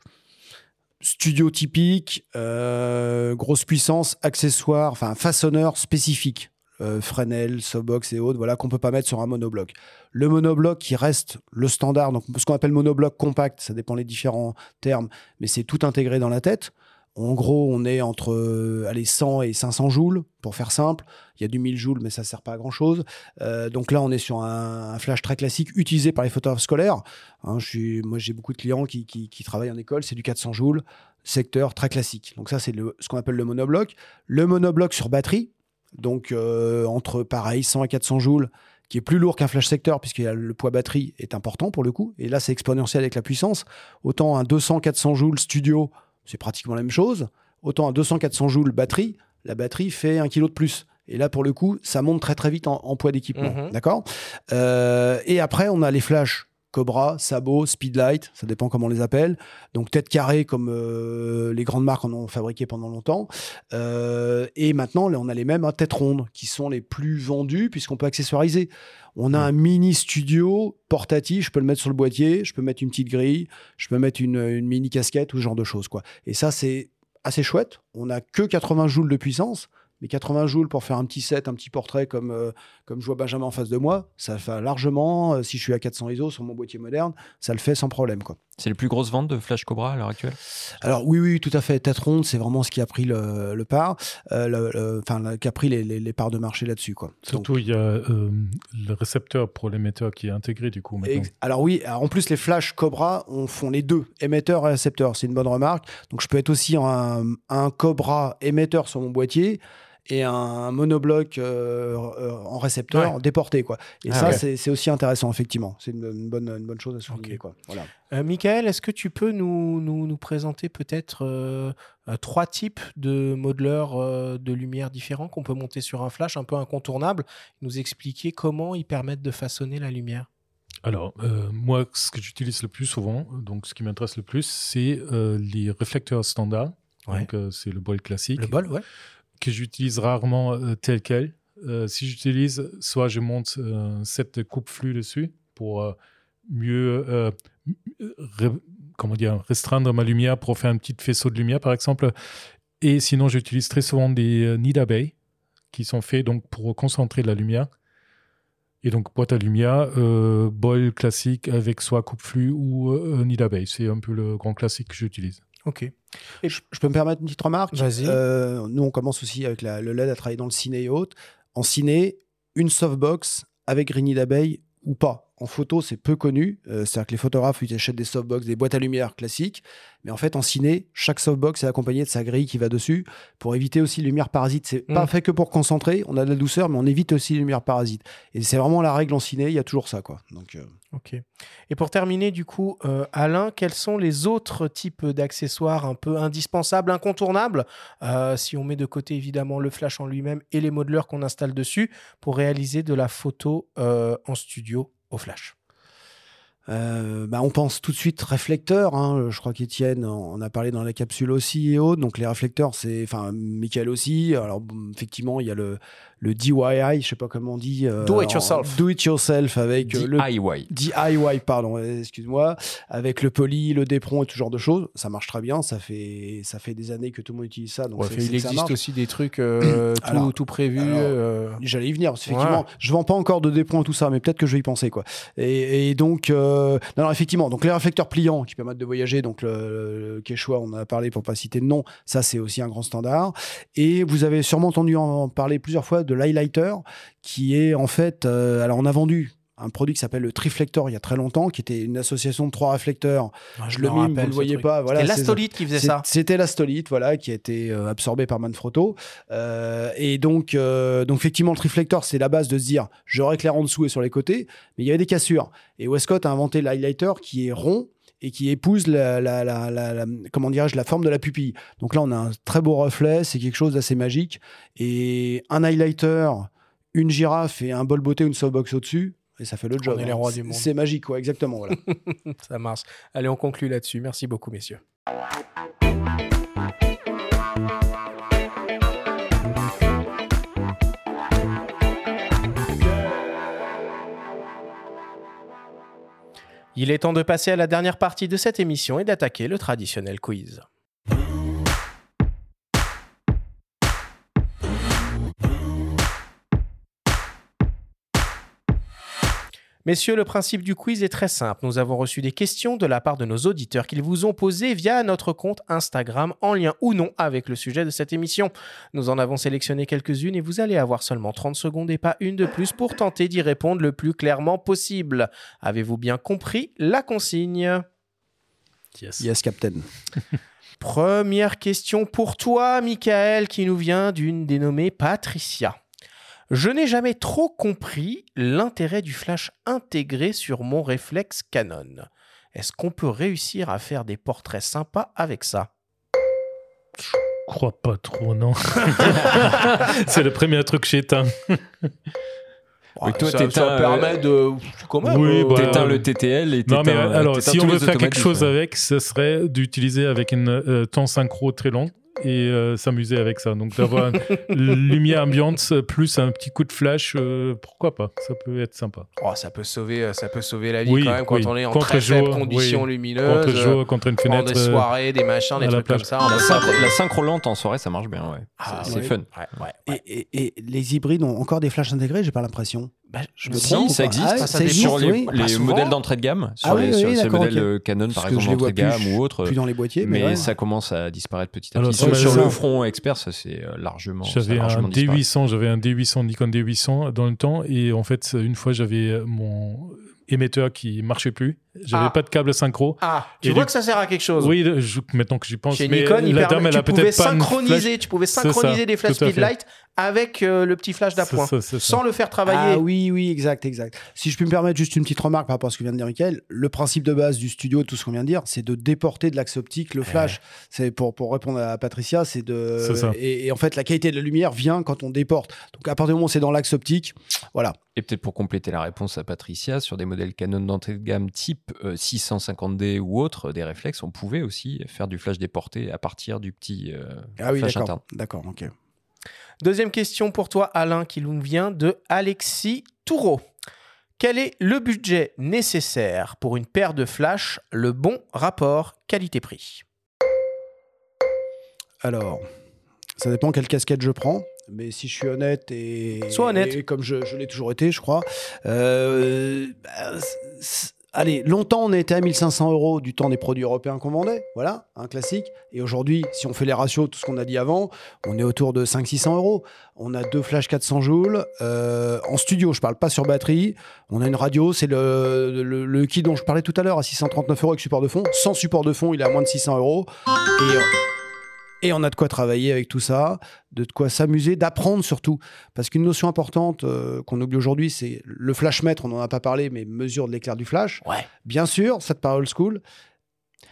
studio typique, euh, grosse puissance, accessoire, enfin façonneur spécifique, euh, Fresnel, softbox et autres, voilà, qu'on peut pas mettre sur un monobloc. Le monobloc qui reste le standard, donc ce qu'on appelle monobloc compact, ça dépend les différents termes, mais c'est tout intégré dans la tête. En gros, on est entre euh, allez, 100 et 500 joules, pour faire simple. Il y a du 1000 joules, mais ça ne sert pas à grand-chose. Euh, donc là, on est sur un, flash très classique utilisé par les photographes scolaires. Hein, moi, j'ai beaucoup de clients qui, travaillent en école. C'est du 400 joules, secteur très classique. Donc ça, c'est ce qu'on appelle le monobloc. Le monobloc sur batterie, donc euh, entre pareil 100 et 400 joules, qui est plus lourd qu'un flash secteur puisque le poids batterie est important pour le coup. Et là, c'est exponentiel avec la puissance. Autant un 200-400 joules studio, c'est pratiquement la même chose. Autant un 200-400 joules batterie, la batterie fait un kilo de plus. Et là, pour le coup, ça monte très très vite en, en poids d'équipement. Mhm. D'accord? Euh, Et après, on a les flashs Cobra, Sabot, Speedlight, ça dépend comment on les appelle. Donc tête carrée comme euh, les grandes marques en ont fabriqué pendant longtemps. Euh, et maintenant, là, on a les mêmes à tête ronde qui sont les plus vendus puisqu'on peut accessoiriser. On a un mini studio portatif, je peux le mettre sur le boîtier, je peux mettre une petite grille, je peux mettre une, une mini casquette ou ce genre de choses. Quoi. Et ça, c'est assez chouette. On n'a que 80 joules de puissance, mais 80 joules pour faire un petit set, un petit portrait comme, euh, comme je vois Benjamin en face de moi, ça fait largement, euh, si je suis à 400 ISO sur mon boîtier moderne, ça le fait sans problème. Quoi. C'est les plus grosses ventes de Flash Cobra à l'heure actuelle? Alors oui, oui, tout à fait. Tête ronde, c'est vraiment ce qui a pris le, le part, euh, le- le- enfin, qui a pris les, les- les parts de marché là-dessus. Quoi. Donc, Surtout, il y a euh, le récepteur pour l'émetteur qui est intégré du coup maintenant. Alors oui, alors en plus les flashs Cobra on font les deux, émetteur et récepteur, c'est une bonne remarque. Donc je peux être aussi un, un Cobra émetteur sur mon boîtier et un monobloc euh, euh, en récepteur déporté quoi. Et Ah ça ouais. c'est aussi intéressant effectivement, c'est une, une bonne une bonne chose à souligner Ok. quoi. Voilà. Euh, Michael, est-ce que tu peux nous, nous, nous présenter peut-être euh, euh, trois types de modeleurs euh, de lumière différents qu'on peut monter sur un flash un peu incontournable, nous expliquer comment ils permettent de façonner la lumière? Alors, euh, moi, ce que j'utilise le plus souvent, donc ce qui m'intéresse le plus, c'est euh, les réflecteurs standards. Ouais. Donc, euh, c'est le bol classique. Le bol, ouais. Que j'utilise rarement euh, tel quel. Euh, si j'utilise, soit je monte euh, un set de coupe-flux dessus pour mieux comment dire, restreindre ma lumière pour faire un petit faisceau de lumière, par exemple. Et sinon, j'utilise très souvent des nids d'abeilles qui sont faits donc pour concentrer la lumière. Et donc, boîte à lumière, euh, bol classique avec soit coupe-flux ou euh, nid d'abeille. C'est un peu le grand classique que j'utilise. Ok. Je, je peux me permettre une petite remarque? Vas-y. Euh, Nous on commence aussi avec la- le LED à travailler dans le ciné et autres. En ciné, une softbox avec grigny d'abeille ou pas? En photo, c'est peu connu. Euh, C'est-à-dire que les photographes ils achètent des softbox, des boîtes à lumière classiques. Mais en fait, en ciné, chaque softbox est accompagné de sa grille qui va dessus pour éviter aussi les lumières parasites. C'est Mm. pas fait que pour concentrer. On a de la douceur, mais on évite aussi les lumières parasites. Et c'est vraiment la règle en ciné. Il y a toujours ça, quoi. Donc, euh, Ok. Et pour terminer, du coup, euh, Alain, quels sont les autres types d'accessoires un peu indispensables, incontournables, euh, si on met de côté évidemment le flash en lui-même et les modeleurs qu'on installe dessus, pour réaliser de la photo euh, en studio au flash? Bah, on pense tout de suite réflecteurs. hein. Je crois qu'Étienne en a parlé dans la capsule aussi et autres. Donc les réflecteurs, c'est, enfin, Michael aussi. Alors effectivement, il y a le, le DIY, je sais pas comment on dit. euh, Do it en- yourself. Do it yourself avec euh, le DIY. DIY, pardon, euh, excuse-moi, avec le poly, le dépron et tout genre de choses. Ça marche très bien. Ça fait, ça fait des années que tout le monde utilise ça. Donc Ouais, c'est- il ça existe aussi des trucs euh, (clears throat) tout, Alors- tout euh, J'allais y venir, parce qu'effectivement, je vends pas encore de dépôts et tout ça, mais peut-être que je vais y penser, quoi. Et, et donc, euh, non, non, effectivement, donc les réflecteurs pliants qui permettent de voyager, donc le, le Quechua, on en a parlé pour pas citer de nom, ça c'est aussi un grand standard. Et vous avez sûrement entendu en parler plusieurs fois de l'highlighter, qui est en fait, euh, alors on a vendu un produit qui s'appelle le Triflector il y a très longtemps, qui était une association de trois réflecteurs. je le me mime, rappelle, vous le voyez truc. pas. Voilà, C'était l'Astolite qui faisait ça. C'était l'Astolite, voilà, qui a été euh, absorbé par Manfrotto. Euh, et donc, euh, donc, effectivement, le Triflector, c'est la base de se dire, je réclaire en dessous et sur les côtés, mais il y avait des cassures. Et Westcott a inventé l'highlighter qui est rond et qui épouse la, la, la, comment dirais-je, la forme de la pupille. Donc là, on a un très beau reflet, c'est quelque chose d'assez magique. Et un highlighter, une girafe et un bol beauté, une softbox au-dessus, et ça fait le job. est les hein. rois du monde. C'est magique, quoi, exactement. Voilà. (laughs) Ça marche. Allez, on conclut là-dessus. Merci beaucoup, messieurs. Il est temps de passer à la dernière partie de cette émission et d'attaquer le traditionnel quiz. Messieurs, le principe du quiz est très simple. Nous avons reçu des questions de la part de nos auditeurs qu'ils vous ont posées via notre compte Instagram en lien ou non avec le sujet de cette émission. Nous en avons sélectionné quelques-unes et vous allez avoir seulement 30 secondes et pas une de plus pour tenter d'y répondre le plus clairement possible. Avez-vous bien compris la consigne? Yes. yes, Captain. (laughs) Première question pour toi, Michael, qui nous vient d'une dénommée Patricia. Je n'ai jamais trop compris l'intérêt du flash intégré sur mon réflexe Canon. Est-ce qu'on peut réussir à faire des portraits sympas avec ça? Je crois pas trop, non. (laughs) c'est le premier truc que j'éteins. (laughs) Oui, toi, ça, t'éteins, ça euh, permet de... Même, Oui, euh, bah, T'éteins le TTL et Non, mais t'éteins- alors, si on veut faire quelque chose avec, ce serait d'utiliser avec une euh, temps synchro très long et euh, s'amuser avec ça. Donc, d'avoir une (laughs) lumière ambiante plus un petit coup de flash, euh, pourquoi pas? Ça peut être sympa. oh, ça, peut sauver, euh, ça peut sauver la vie Oui, quand même quand oui. on est en Contre très faible conditions oui. lumineuses. Contre jour, contre une fenêtre. des soirées, des machins, des trucs comme ça. on La, synchro, la synchro lente en soirée, ça marche bien, ouais. Ah, c'est c'est ouais. fun. Ouais, ouais, ouais. Et, et- et les hybrides ont encore des flashs intégrés, j'ai pas l'impression. Bah, je me me Si, trompe ça existe. Ah, ça ça existe, sur les, oui. les Pas souvent. modèles d'entrée de gamme, sur Ah oui, les, oui, sur ces d'accord, modèles euh, Canon, par Parce exemple, d'entrée de gamme plus- ou autre. Plus dans les boîtiers, mais, Mais ouais. ça commence à disparaître petit à Alors, petit. sur Sur, le- front expert, ça c'est euh, largement. J'avais un largement disparu. D800, j'avais un D800, Nikon D800 dans le temps et en fait une fois j'avais euh, mon émetteur qui marchait plus, j'avais Ah. pas de câble synchro. Ah, tu Et vois du- que ça sert à quelque chose. Oui, je- maintenant que j'y pense, Chez mais Nikon, il la dame elle a tu pouvais peut-être pas une synchroniser, flash- tu pouvais synchroniser des flash tout à fait. speedlight avec euh, le petit flash d'appoint, sans le faire travailler. Ah oui, oui, exact, exact. Si je peux me permettre juste une petite remarque par rapport à ce que vient de dire Michael, le principe de base du studio, tout ce qu'on vient de dire, c'est de déporter de l'axe optique le flash. C'est pour, pour répondre à Patricia, c'est de. C'est ça. Et, et en fait, la qualité de la lumière vient quand on déporte. Donc à partir du moment où c'est dans l'axe optique, voilà. Et peut-être pour compléter la réponse à Patricia, sur des modèles Canon d'entrée de gamme type euh, 650D ou autre, des réflexes, on pouvait aussi faire du flash déporté à partir du petit euh, Ah oui, flash interne. D'accord, ok. Deuxième question pour toi, Alain, qui nous vient de Alexis Toureau. Quel est le budget nécessaire pour une paire de flash, le bon rapport qualité-prix? Alors, ça dépend quelle casquette je prends. Mais si je suis honnête et, Sois honnête. et comme je, je l'ai toujours été, je crois. euh, bah, allez, longtemps on était à 1500 euros du temps des produits européens qu'on vendait, voilà, un classique. Et aujourd'hui, si on fait les ratios, tout ce qu'on a dit avant, on est autour de 500-600 euros. On a deux flash 400 joules euh, en studio. Je parle pas sur batterie. On a une radio, c'est le, kit dont je parlais tout à l'heure à 639 euros avec support de fond. Sans support de fond, il est à moins de 600 euros. Euh, et on a de quoi travailler avec tout ça, de quoi s'amuser, d'apprendre surtout. Parce qu'une notion importante euh, qu'on oublie aujourd'hui, c'est le flash mètre, on n'en a pas parlé, mais mesure de l'éclair du flash. Ouais. Bien sûr, ça te paraît old school.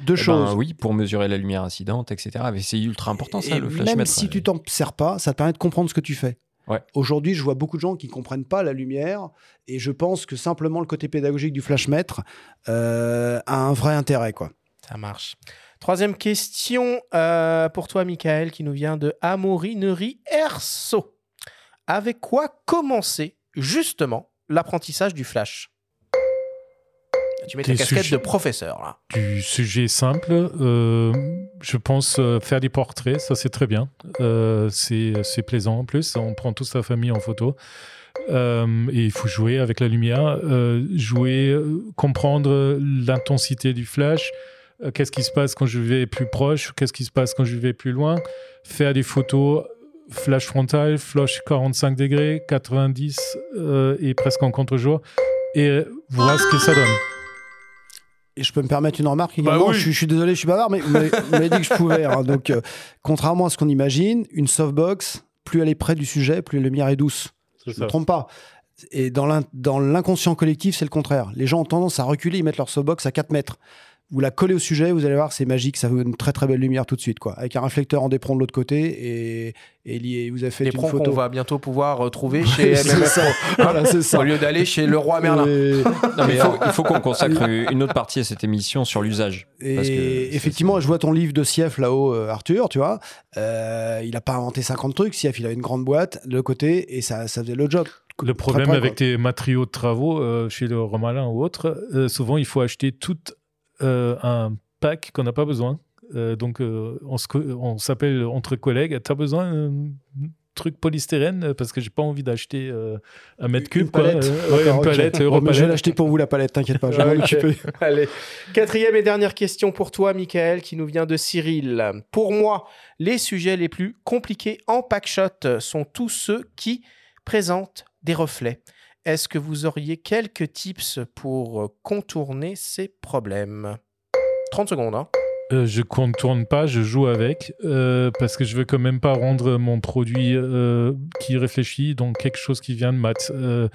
Deux Eh ben, choses. oui, pour mesurer la lumière incidente, etc. Mais c'est ultra important ça, Et le flash même si tu t'en sers pas, ça te permet de comprendre ce que tu fais. Ouais. Aujourd'hui, je vois beaucoup de gens qui comprennent pas la lumière et je pense que simplement le côté pédagogique du flashmètre euh, a un vrai intérêt. Quoi. Ça marche. Troisième question euh, pour toi, Michael, qui nous vient de Amorinerie Erso. Avec quoi commencer justement l'apprentissage du flash? Tu mets ta casquette de professeur là. Du sujet simple, euh, je pense euh, faire des portraits, ça c'est très bien. Euh, c'est c'est plaisant en plus, on prend toute sa famille en photo. Et il faut jouer avec la lumière, jouer, comprendre l'intensité du flash, qu'est-ce qui se passe quand je vais plus proche, qu'est-ce qui se passe quand je vais plus loin, faire des photos flash frontal, flash 45 degrés, 90 euh, et presque en contre-jour, et euh, voir ce que ça donne. Et je peux me permettre une remarque également. Bah oui. je, suis- je suis désolé, je suis bavard, mais vous m'avez dit que je pouvais. hein. (laughs) Donc, euh, contrairement à ce qu'on imagine, une softbox, plus elle est près du sujet, plus la lumière est douce. Je ne me trompe pas. Et dans l'inconscient collectif, c'est le contraire. Les gens ont tendance à reculer, ils mettent leur softbox à 4 mètres. Vous la collez au sujet, vous allez voir, c'est magique, ça fait une très très belle lumière tout de suite, quoi. Avec un réflecteur en dépront de l'autre côté et, et lié- vous avez fait Les une pros qu'on photo. va bientôt pouvoir retrouver (laughs) chez C'est MMF. Voilà, c'est ça. Au lieu d'aller chez Leroy Merlin. Et- (laughs) Non, mais il faut, qu'on (laughs) consacre une autre partie à cette émission sur l'usage. Et Parce que c'est- effectivement, je vois ton livre de Sief là-haut, euh, Arthur, tu vois. Euh, il n'a pas inventé 50 trucs. Sief, il avait une grande boîte de côté et ça, ça faisait le job. Le problème près, avec quoi. tes matériaux de travaux euh, chez le Romalin ou autre, euh, souvent il faut acheter tout euh, un pack qu'on n'a pas besoin. Euh, donc euh, on s'appelle entre collègues, t'as besoin d'un truc polystyrène? Euh, parce que j'ai pas envie d'acheter euh, un mètre cube. Une quoi. palette. Euh, ouais, une palette, je vais l'acheter pour vous la palette, t'inquiète pas, je vais. (laughs) Allez. Quatrième et dernière question pour toi, Michael, qui nous vient de Cyril. Pour moi, les sujets les plus compliqués en packshot sont tous ceux qui présentent des reflets. Est-ce que vous auriez quelques tips pour contourner ces problèmes? 30 secondes, hein. Euh, je contourne pas, je joue avec euh, parce que je veux quand même pas rendre mon produit euh, qui réfléchit donc quelque chose qui vient de maths. Euh,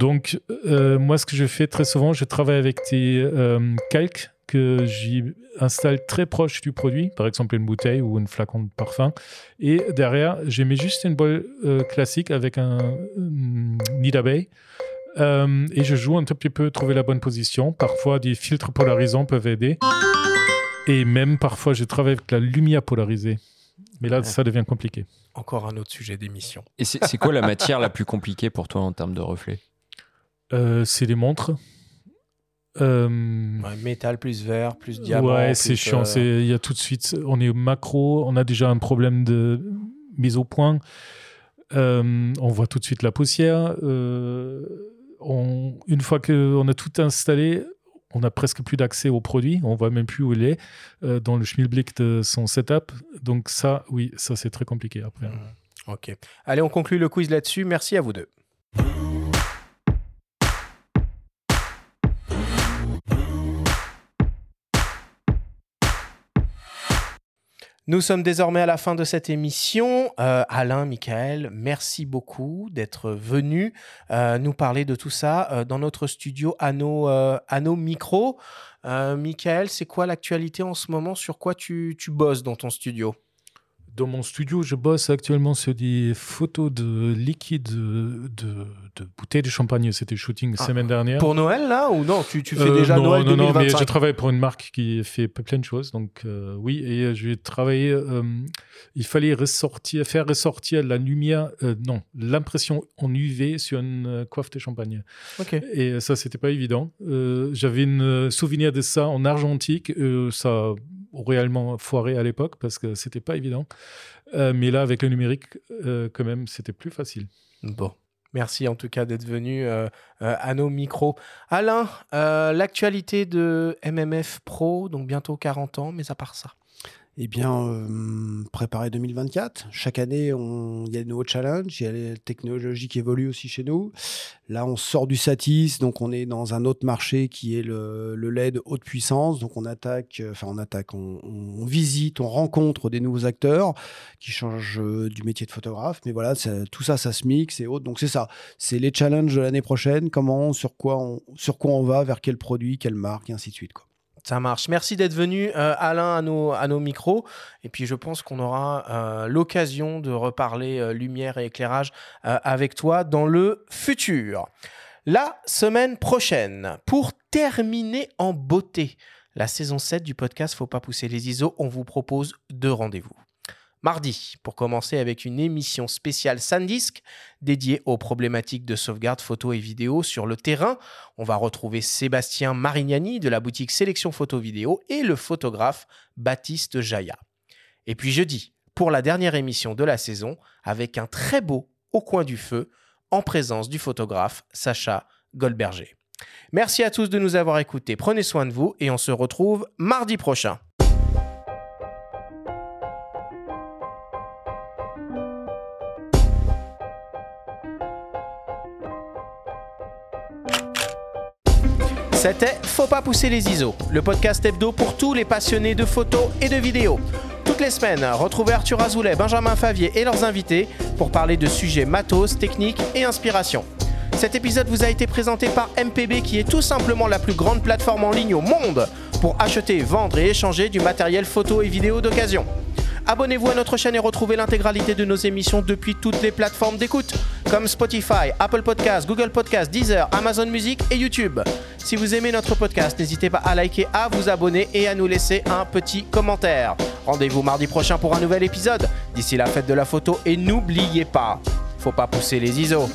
donc euh, moi ce que je fais très souvent, je travaille avec des euh, calques que j'y installe très proche du produit, par exemple une bouteille ou un flacon de parfum, et derrière je mets juste une boîte euh, classique avec un, un nid d'abeille. Euh, et je joue un tout petit peu trouver la bonne position. Parfois, des filtres polarisants peuvent aider. Et même parfois, je travaille avec la lumière polarisée. Mais là, ça devient compliqué. Encore un autre sujet d'émission. Et c'est c'est quoi la matière la plus compliquée pour toi en termes de reflets? Euh, c'est les montres. Euh, Ouais, métal plus vert, plus diamant. ouais, c'est chiant. euh, Il y a tout de suite, on est au macro, on a déjà un problème de mise au point. Euh, on voit tout de suite la poussière. Euh, on- une fois qu'on a tout installé, on a presque plus d'accès au produit. On voit même plus où il est dans le schmilblick de son setup. Donc ça, oui, ça c'est très compliqué après. Ok. Allez, on conclut le quiz là-dessus. Merci à vous deux. Nous sommes désormais à la fin de cette émission. Euh, Alain, Michael, merci beaucoup d'être venu euh, nous parler de tout ça euh, dans notre studio à nos, à micros. Michael, c'est quoi l'actualité en ce moment? Sur quoi tu, tu bosses dans ton studio? Dans mon studio, je bosse actuellement sur des photos de liquide de, de, de bouteilles de champagne. C'était shooting la Ah, semaine dernière. Pour Noël, là Ou non Tu, tu fais Euh, déjà non, Noël non, non, 2025 mais je travaille pour une marque qui fait plein de choses. Donc, euh, oui, et euh, je vais travailler. euh, il fallait ressortir, faire ressortir la lumière, non, l'impression en UV sur une coiffe de champagne. Ok. Et ça, c'était pas évident. J'avais un souvenir de ça en argentique. ça réellement foiré à l'époque parce que c'était pas évident. Euh, mais là, avec le numérique, euh, quand même, c'était plus facile. Bon. Merci en tout cas d'être venu euh, à nos micros. Alain, l'actualité de MMF Pro, donc bientôt 40 ans, mais à part ça. Eh bien, euh, préparer 2024. Chaque année, il y a de nouveaux challenges. Il y a les technologies qui évoluent aussi chez nous. Là, on sort du Satis, donc on est dans un autre marché qui est le, le LED haute puissance. Donc on attaque, euh, enfin on attaque, on, on visite, on rencontre des nouveaux acteurs qui changent euh, du métier de photographe. Mais voilà, tout ça, ça se mixe et autres. Donc c'est ça. C'est les challenges de l'année prochaine. Comment, sur quoi, on, sur quoi on va, vers quel produit, quelle marque, et ainsi de suite. Quoi. Ça marche. Merci d'être venu, euh, Alain, à nos, à nos micros. Et puis, je pense qu'on aura euh, l'occasion de reparler euh, lumière et éclairage avec toi dans le futur. La semaine prochaine, pour terminer en beauté la saison 7 du podcast Faut pas pousser les ISO, on vous propose deux rendez-vous. Mardi, pour commencer avec une émission spéciale SanDisk dédiée aux problématiques de sauvegarde photo et vidéo sur le terrain. On va retrouver Sébastien Marignani de la boutique Sélection Photo Vidéo et le photographe Baptiste Jaya. Et puis jeudi, pour la dernière émission de la saison, avec un très beau Au coin du feu, en présence du photographe Sacha Goldberger. Merci à tous de nous avoir écoutés, prenez soin de vous et on se retrouve mardi prochain. C'était Faut pas pousser les ISO, le podcast hebdo pour tous les passionnés de photos et de vidéos. Toutes les semaines, retrouvez Arthur Azoulay, Benjamin Favier et leurs invités pour parler de sujets matos, techniques et inspiration. Cet épisode vous a été présenté par MPB qui est tout simplement la plus grande plateforme en ligne au monde pour acheter, vendre et échanger du matériel photo et vidéo d'occasion. Abonnez-vous à notre chaîne et retrouvez l'intégralité de nos émissions depuis toutes les plateformes d'écoute, comme Spotify, Apple Podcasts, Google Podcasts, Deezer, Amazon Music et YouTube. Si vous aimez notre podcast, n'hésitez pas à liker, à vous abonner et à nous laisser un petit commentaire. Rendez-vous mardi prochain pour un nouvel épisode. D'ici la fête de la photo et n'oubliez pas, faut pas pousser les ISO.